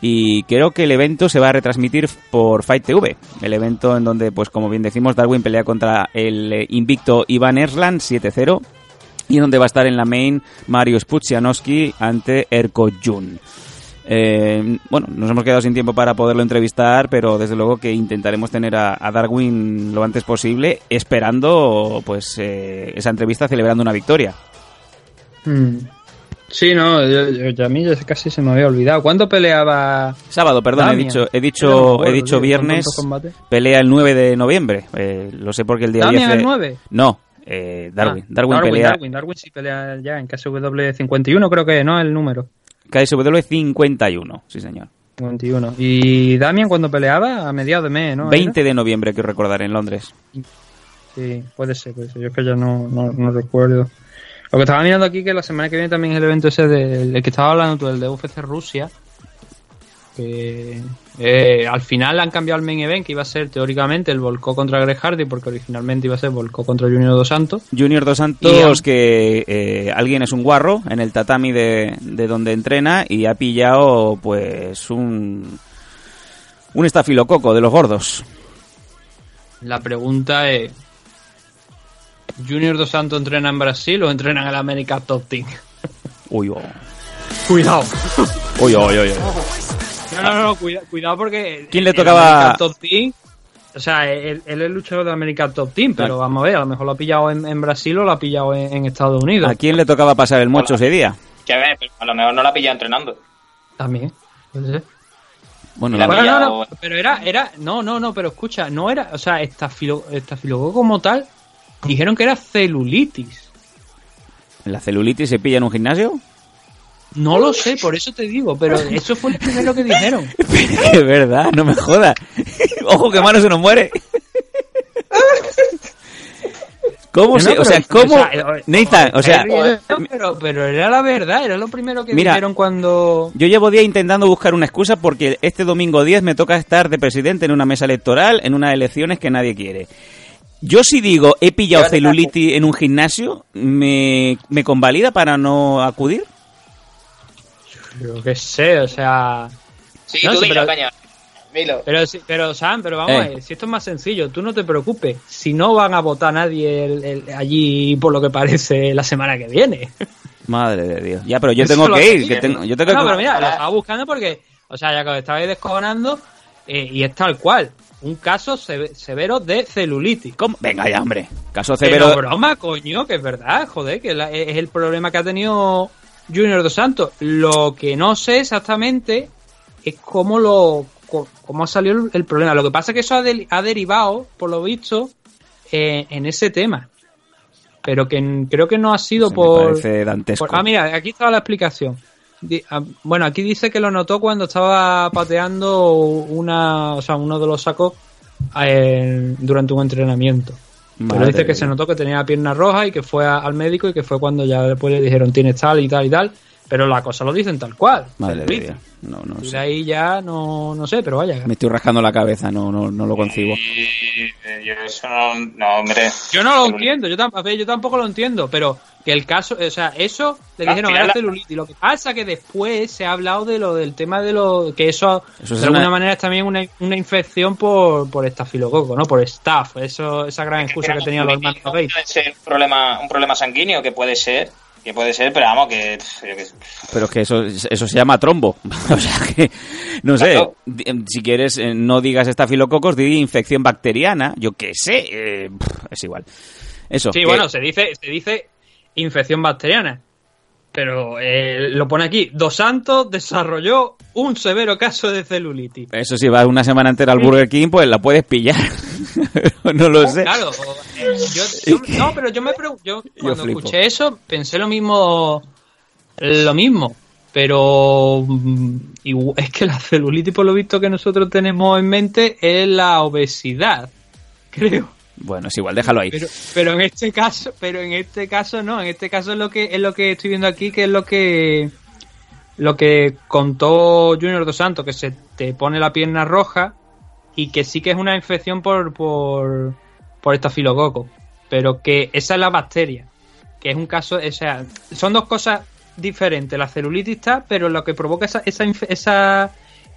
S1: Y creo que el evento se va a retransmitir por Fight TV, el evento en donde, pues como bien decimos, Darwin pelea contra el eh, invicto Ivan Ersland 7-0 y donde va a estar en la main Mario Spudzianowski ante Erko Jun. Eh, bueno, nos hemos quedado sin tiempo para poderlo entrevistar, pero desde luego que intentaremos tener a, a Darwin lo antes posible, esperando pues eh, esa entrevista celebrando una victoria.
S2: Mm. Sí, no, yo, yo- yo- a mí ya casi se me había olvidado. ¿Cuándo peleaba
S1: Sábado, perdón, he dicho, he
S2: no
S1: dicho,
S2: acuerdo,
S1: he dicho
S2: con
S1: viernes, pelea el 9 de noviembre. Eh, lo sé porque el día
S2: ¿Damian
S1: 10 de-
S2: el 9?
S1: No, eh, Darwin.
S2: Ah,
S1: Darwin, pelea
S2: Darwin, Darwin sí pelea ya en KSW 51, creo que no el número.
S1: KSW 51, sí señor.
S2: 51. ¿Y Damian cuando peleaba? A mediados de mes, ¿no?
S1: 20 de noviembre, quiero recordar, en Londres.
S2: Sí, puede ser, puede ser. Yo es que ya no, no, no recuerdo. Lo que estaba mirando aquí que la semana que viene también es el evento ese del del que estaba hablando tú, el de UFC Rusia. Que eh, al final han cambiado el main event, que iba a ser teóricamente el Volcó contra Greg Hardy, porque originalmente iba a ser Volcó contra Junior Dos Santos.
S1: Junior Dos Santos, que eh, alguien es un guarro en el tatami de, de donde entrena y ha pillado, pues, un, un estafilococo de los gordos.
S2: La pregunta es: ¿Junior Dos Santos entrena en Brasil o entrena en el América Top Team?
S1: Uy, oh.
S2: Cuidado.
S1: uy, uy, uy, uy.
S2: No, no, no, cuida- cuidado porque.
S1: ¿Quién le
S2: el
S1: tocaba?
S2: American Top Team, o sea, él, él es luchador de American Top Team, pero
S1: Claro.
S2: vamos a ver, a lo mejor lo ha pillado en, en Brasil o lo ha pillado en, en Estados Unidos.
S1: ¿A quién le tocaba pasar el mocho ese día?
S3: Que a ver, pero a lo mejor no la pilla entrenando.
S2: También. puede ser.
S1: Bueno,
S3: La
S2: Bueno, no,
S3: pillado-
S2: no, pero era, era, no, no, no, pero escucha, no era, o sea, estafilo, estafilococo como tal, dijeron que era celulitis.
S1: ¿la celulitis se pilla en un gimnasio?
S2: No lo sé, por eso te digo, pero eso fue lo primero que dijeron.
S1: de verdad, no me jodas. Ojo que mano se nos muere. ¿Cómo
S2: No,
S1: se,
S2: no,
S1: o sea,
S2: pero,
S1: cómo,
S2: o sea, eh,
S1: Nathan, o sea,
S2: No, pero, pero era la verdad, era lo primero que
S1: Mira,
S2: dijeron cuando...
S1: yo llevo días intentando buscar una excusa porque este domingo 10 me toca estar de presidente en una mesa electoral, en unas elecciones que nadie quiere. Yo si digo he pillado celulitis en un gimnasio, ¿me, me convalida para no acudir?
S2: Yo qué sé, o sea...
S3: Sí,
S2: No,
S3: tú
S2: sí,
S3: dilo,
S2: pero-
S3: caña. Dilo.
S2: Pero, sí- pero Sam, pero vamos
S1: Eh.
S2: a ver, si esto es más sencillo, tú no te preocupes. Si no van a votar nadie el- el- allí, por lo que parece, la semana que viene.
S1: Madre de Dios. Ya, pero yo
S2: Eso
S1: tengo que ir, que tengo, yo tengo
S2: no,
S1: que...
S2: pero mira, lo estaba buscando porque, o sea, ya que os estabais descojonando, eh, y es tal cual. Un caso se- severo de celulitis.
S1: ¿Cómo? Venga ya, hombre. Caso
S2: Pero
S1: severo...
S2: broma, coño, que es verdad, joder, que la- es el problema que ha tenido Junior Dos Santos. Lo que no sé exactamente es cómo lo cómo ha salido el, problema. Lo que pasa es que eso ha, derivado, por lo visto, eh, en ese tema. Pero que creo que no ha sido
S1: Se
S2: por, por- Ah, mira, aquí estaba la explicación. Ah, bueno, aquí dice que lo notó cuando estaba pateando una, o sea, uno de los sacos eh, durante un entrenamiento. Pero
S1: Madre
S2: dice que se notó que tenía la pierna roja y que fue a- al médico y que fue cuando ya después le dijeron tienes tal y tal y tal. Pero la cosa lo dicen tal cual.
S1: Madre. Dios. No, no
S2: Y de ahí ya no, no sé, pero vaya.
S1: Me estoy rascando la cabeza, no, no, no lo concibo.
S3: Y, yo eso no, no, hombre.
S2: Yo no lo entiendo, yo, tam- a ver, yo tampoco lo entiendo, pero que el caso, o sea, eso le dijeron era
S3: la-
S2: celulitis. Lo que pasa que después se ha hablado de lo del tema de lo que eso,
S1: Eso es
S2: de alguna
S1: una-
S2: manera es también una, una infección por, por estafilococo, ¿no? Por staph, eso, esa gran excusa que tenían los hermanos
S3: puede ser un problema, un problema sanguíneo, que puede ser, que puede ser, pero vamos, que.
S1: Pero es que eso, eso se llama trombo. o sea que, no sé,
S3: Claro.
S1: di- si quieres, eh, no digas estafilococos, di infección bacteriana, yo qué sé, eh, es igual. Eso.
S2: Sí,
S1: que-
S2: bueno, se dice, se dice infección bacteriana. Pero eh, lo pone aquí. Dos Santos desarrolló un severo caso de celulitis.
S1: Eso si vas una semana entera al Burger King, pues la puedes pillar. no lo sé.
S2: Claro, eh, yo, yo- no, pero yo me pregunto, yo cuando escuché eso pensé lo mismo, lo mismo, pero mm, es que la celulitis por lo visto que nosotros tenemos en mente es la obesidad, creo.
S1: Bueno, es igual, déjalo ahí.
S2: Pero, pero en este caso, pero en este caso no, en este caso es lo que es lo que estoy viendo aquí, que es lo que lo que contó Junior Dos Santos, que se te pone la pierna roja y que sí que es una infección por por por estafilococo, pero que esa es la bacteria, que es un caso, o sea, son dos cosas diferentes. La celulitis está, pero lo que provoca esa, esa, esa,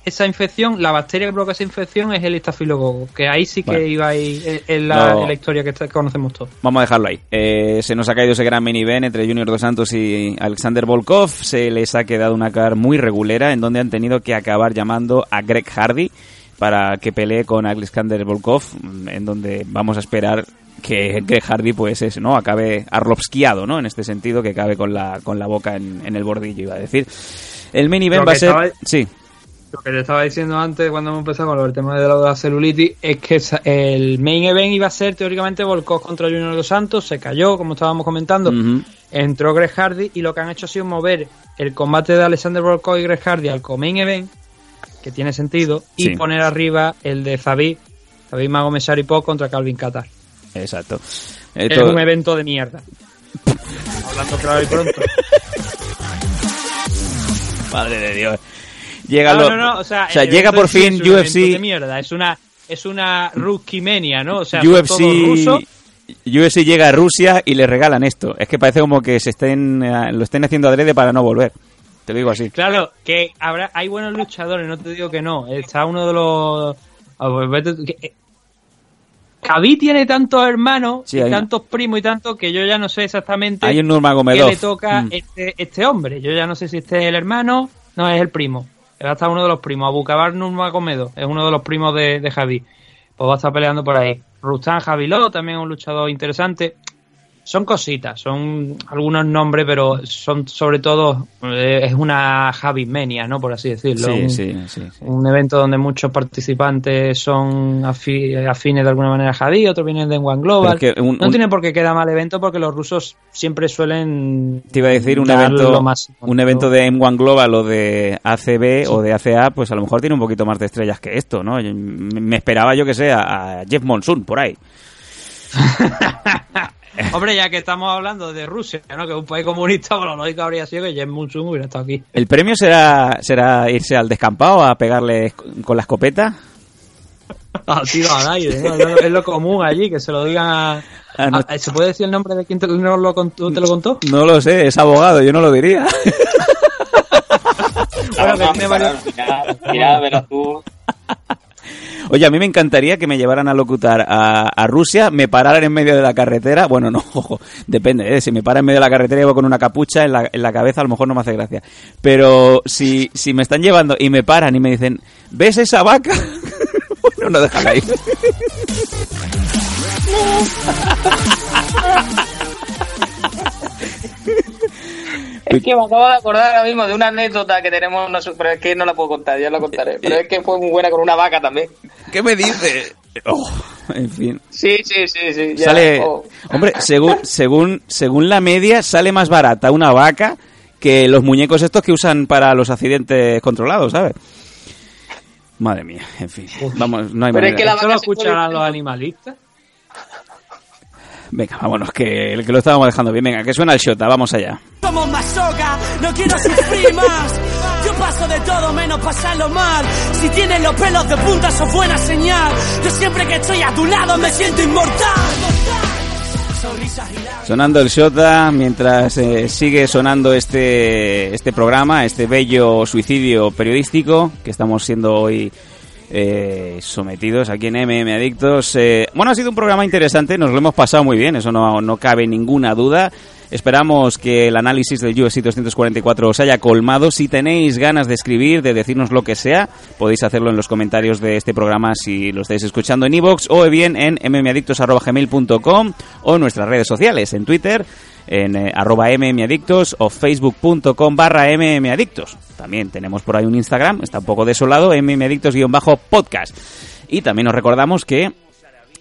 S2: esa infección, la bacteria que provoca esa infección es el estafilococo, que ahí sí que
S1: Bueno.
S2: iba ahí en, en la,
S1: No.
S2: en la historia que está- conocemos todos.
S1: Vamos a dejarlo ahí. Eh, se nos ha caído ese gran minivan entre Junior Dos Santos y Alexander Volkov. Se les ha quedado una car muy regulera en donde han tenido que acabar llamando a Greg Hardy para que pelee con Alexander Volkov, en donde vamos a esperar que Greg Hardy pues es, ¿no? acabe arlopskiado, ¿no? En este sentido, que acabe con la, con la boca en, en el bordillo, iba a decir. El main event va a
S2: que
S1: ser...
S2: estaba-
S1: Sí,
S2: Lo que te estaba diciendo antes cuando hemos empezado con el tema de la, celulitis es que el main event iba a ser teóricamente Volkov contra Junior Dos Santos, se cayó, como estábamos comentando,
S1: Ujú.
S2: entró Greg Hardy y lo que han hecho ha sido mover el combate de Alexander Volkov y Greg Hardy al co-main event, que tiene sentido, y
S1: Sí.
S2: poner arriba el de Zabit, Zabit Magomesaripov contra Calvin Qatar.
S1: exacto.
S2: Es un evento de mierda. Hablando claro y pronto.
S1: Madre de Dios. Llega
S2: No,
S1: lo-
S2: no, no, o sea, el
S1: llega por fin
S2: es
S1: UFC...
S2: de mierda, es una es una rookie mania, ¿no? O sea,
S1: UFC. UFC llega a Rusia y le regalan esto. Es que parece como que se estén eh, lo estén haciendo adrede para no volver. Te lo digo así.
S2: Claro, que habrá hay buenos luchadores, no te digo que no. Está uno de los eh, Khabib tiene tantos hermanos,
S1: Sí,
S2: y tantos primos y tanto que yo ya no sé exactamente
S1: Hay un
S2: qué le toca
S1: Mm.
S2: este, este hombre. Yo ya no sé si este es el hermano, no es el primo. Va a estar uno de los primos. Abucabar Nurmagomedov es uno de los primos de, de Javi. Pues va a estar peleando por ahí. Rustan Javiló, también un luchador interesante. Son cositas, son algunos nombres, pero son sobre todo, eh, es una Javi Menia, ¿no? Por así decirlo.
S1: Sí,
S2: un,
S1: sí, sí, sí.
S2: un evento donde muchos participantes son afi- afines de alguna manera a Javi, otros vienen de One Global.
S1: Pero es que un-
S2: no
S1: un-
S2: tiene por qué quedar mal evento porque los rusos siempre suelen
S1: Te iba a decir un evento, un evento de M1 Global o de ACB o de ACA, pues a lo mejor tiene un poquito más de estrellas que esto, ¿no? Yo- Me esperaba yo que sea a Jeff Monsoon por ahí.
S2: Hombre, ya que estamos hablando de Rusia, ¿no? que es un país comunista, bueno, lo lógico habría sido que Jen Munsun hubiera estado aquí.
S1: ¿El premio será será irse al descampado a pegarle con la escopeta?
S2: Al tiro al aire, ¿no? Es lo- común allí, que se lo digan a...
S1: Ah, no.
S2: ¿Se puede decir el nombre de quien te, no lo contó- te lo contó?
S1: No lo sé, es abogado, yo no lo diría.
S3: Mira, verás tú.
S1: Oye, a mí me encantaría que me llevaran a locutar a, Rusia, me pararan en medio de la carretera. Bueno, no, ojo, depende, ¿eh? Si me paran en medio de la carretera y voy con una capucha en la, en la cabeza, a lo mejor no me hace gracia. Pero si, si me están llevando y me paran y me dicen, ¿ves esa vaca? bueno, no déjala ahí.
S3: Es que me acabo de acordar ahora mismo de una anécdota que tenemos, nosotros, pero es que no la puedo contar, ya la contaré. Pero es que fue muy buena con una vaca también.
S1: ¿Qué me dices? Oh, en fin.
S3: Sí, sí, sí, sí. ya.
S1: Sale,
S3: Oh.
S1: hombre, según, según, según la media, sale más barata una vaca que los muñecos estos que usan para los accidentes controlados, ¿sabes? Madre mía, en fin. Vamos, no hay
S3: Pero es que la
S2: ¿Esto lo
S3: vaca puede-
S2: escucharán los animalistas?
S1: Venga, vámonos, que, que lo estábamos dejando bien. Venga, que suena el Shota, vamos allá.
S4: Somos masoca, no quiero sufrir más. Yo paso de todo menos pasarlo mal. Si tienes los pelos de punta, eso es buena señal. Yo siempre que estoy a tu lado me siento inmortal. Sonrisas y lágrimas.
S1: Sonando el Shota, mientras eh, sigue sonando este, este programa, este bello suicidio periodístico que estamos siendo hoy eh, sometidos aquí en MM Adictos. Eh, bueno, ha sido un programa interesante, nos lo hemos pasado muy bien, eso no, no cabe ninguna duda. Esperamos que el análisis del UFC 244 os haya colmado. Si tenéis ganas de escribir, de decirnos lo que sea, podéis hacerlo en los comentarios de este programa si lo estáis escuchando en iVoox o bien en mmadictos.gmail.com o en nuestras redes sociales, en Twitter, en eh, mmadictos o facebook.com barra mmadictos. También tenemos por ahí un Instagram, está un poco desolado, mmadictos-podcast. Y también os recordamos que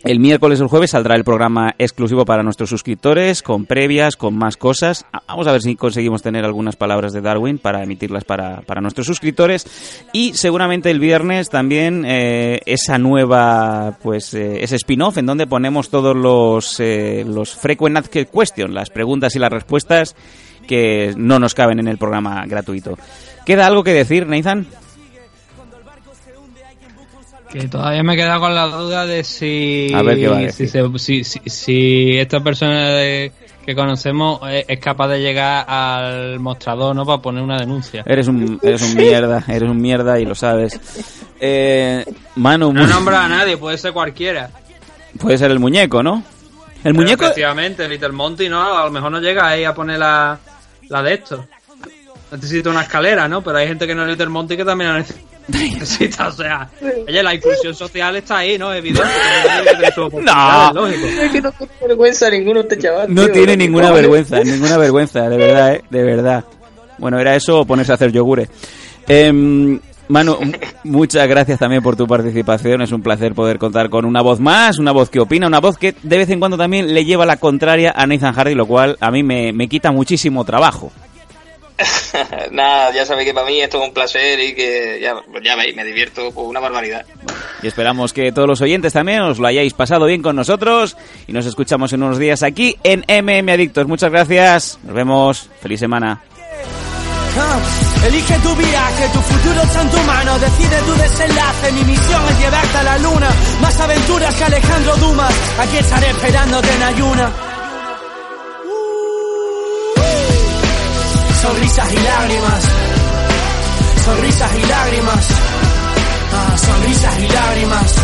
S1: el miércoles o el jueves saldrá el programa exclusivo para nuestros suscriptores, con previas, con más cosas. Vamos a ver si conseguimos tener algunas palabras de Darwin para emitirlas para, para nuestros suscriptores. Y seguramente el viernes también eh, esa nueva, pues eh, ese spin-off en donde ponemos todos los, eh, los frequent asked questions, las preguntas y las respuestas que no nos caben en el programa gratuito. ¿Queda algo que decir, Nathan?
S2: Que todavía me he quedado con la duda de si.
S1: A ver qué va a
S2: si,
S1: decir.
S2: se- si, si- si esta persona de- que conocemos es, es capaz de llegar al mostrador, ¿no? Para poner una denuncia.
S1: Eres un, eres un mierda, eres un mierda y lo sabes. Eh, Manu,
S2: No nombra a nadie, puede ser cualquiera.
S1: puede ser el muñeco, ¿no? El
S2: Pero
S1: muñeco...
S2: Efectivamente, Little Monty, ¿no? A lo mejor no llega ahí a poner la, la de esto. Necesita una escalera, ¿no? Pero hay gente que no es Little Monty que también la necesita. O sea, oye, la inclusión social está ahí, ¿no? Evidente.
S1: No.
S3: Es que no tiene vergüenza ninguno este chaval.
S1: No
S3: tío.
S1: tiene ninguna vergüenza, ninguna vergüenza, de verdad, ¿eh? De verdad. Bueno, era eso o ponerse a hacer yogures. Em, Manu, muchas gracias también por tu participación. Es un placer poder contar con una voz más, una voz que opina, una voz que de vez en cuando también le lleva la contraria a Nathan Hardy, lo cual a mí me, me quita muchísimo trabajo.
S3: Nada, ya sabéis que para mí esto es un placer y que ya, ya veis, me divierto por una barbaridad.
S1: Y esperamos que todos los oyentes también os lo hayáis pasado bien con nosotros y nos escuchamos en unos días aquí en MM Adictos. Muchas gracias, nos vemos, feliz semana.
S4: Elige tu viaje, tu futuro está en tu mano, decide tu desenlace, mi misión es llevarte a la luna, más aventuras que Alejandro Dumas, aquí estaré esperándote en ayuna. Sonrisas y lágrimas, sonrisas y lágrimas, ah, sonrisas y lágrimas.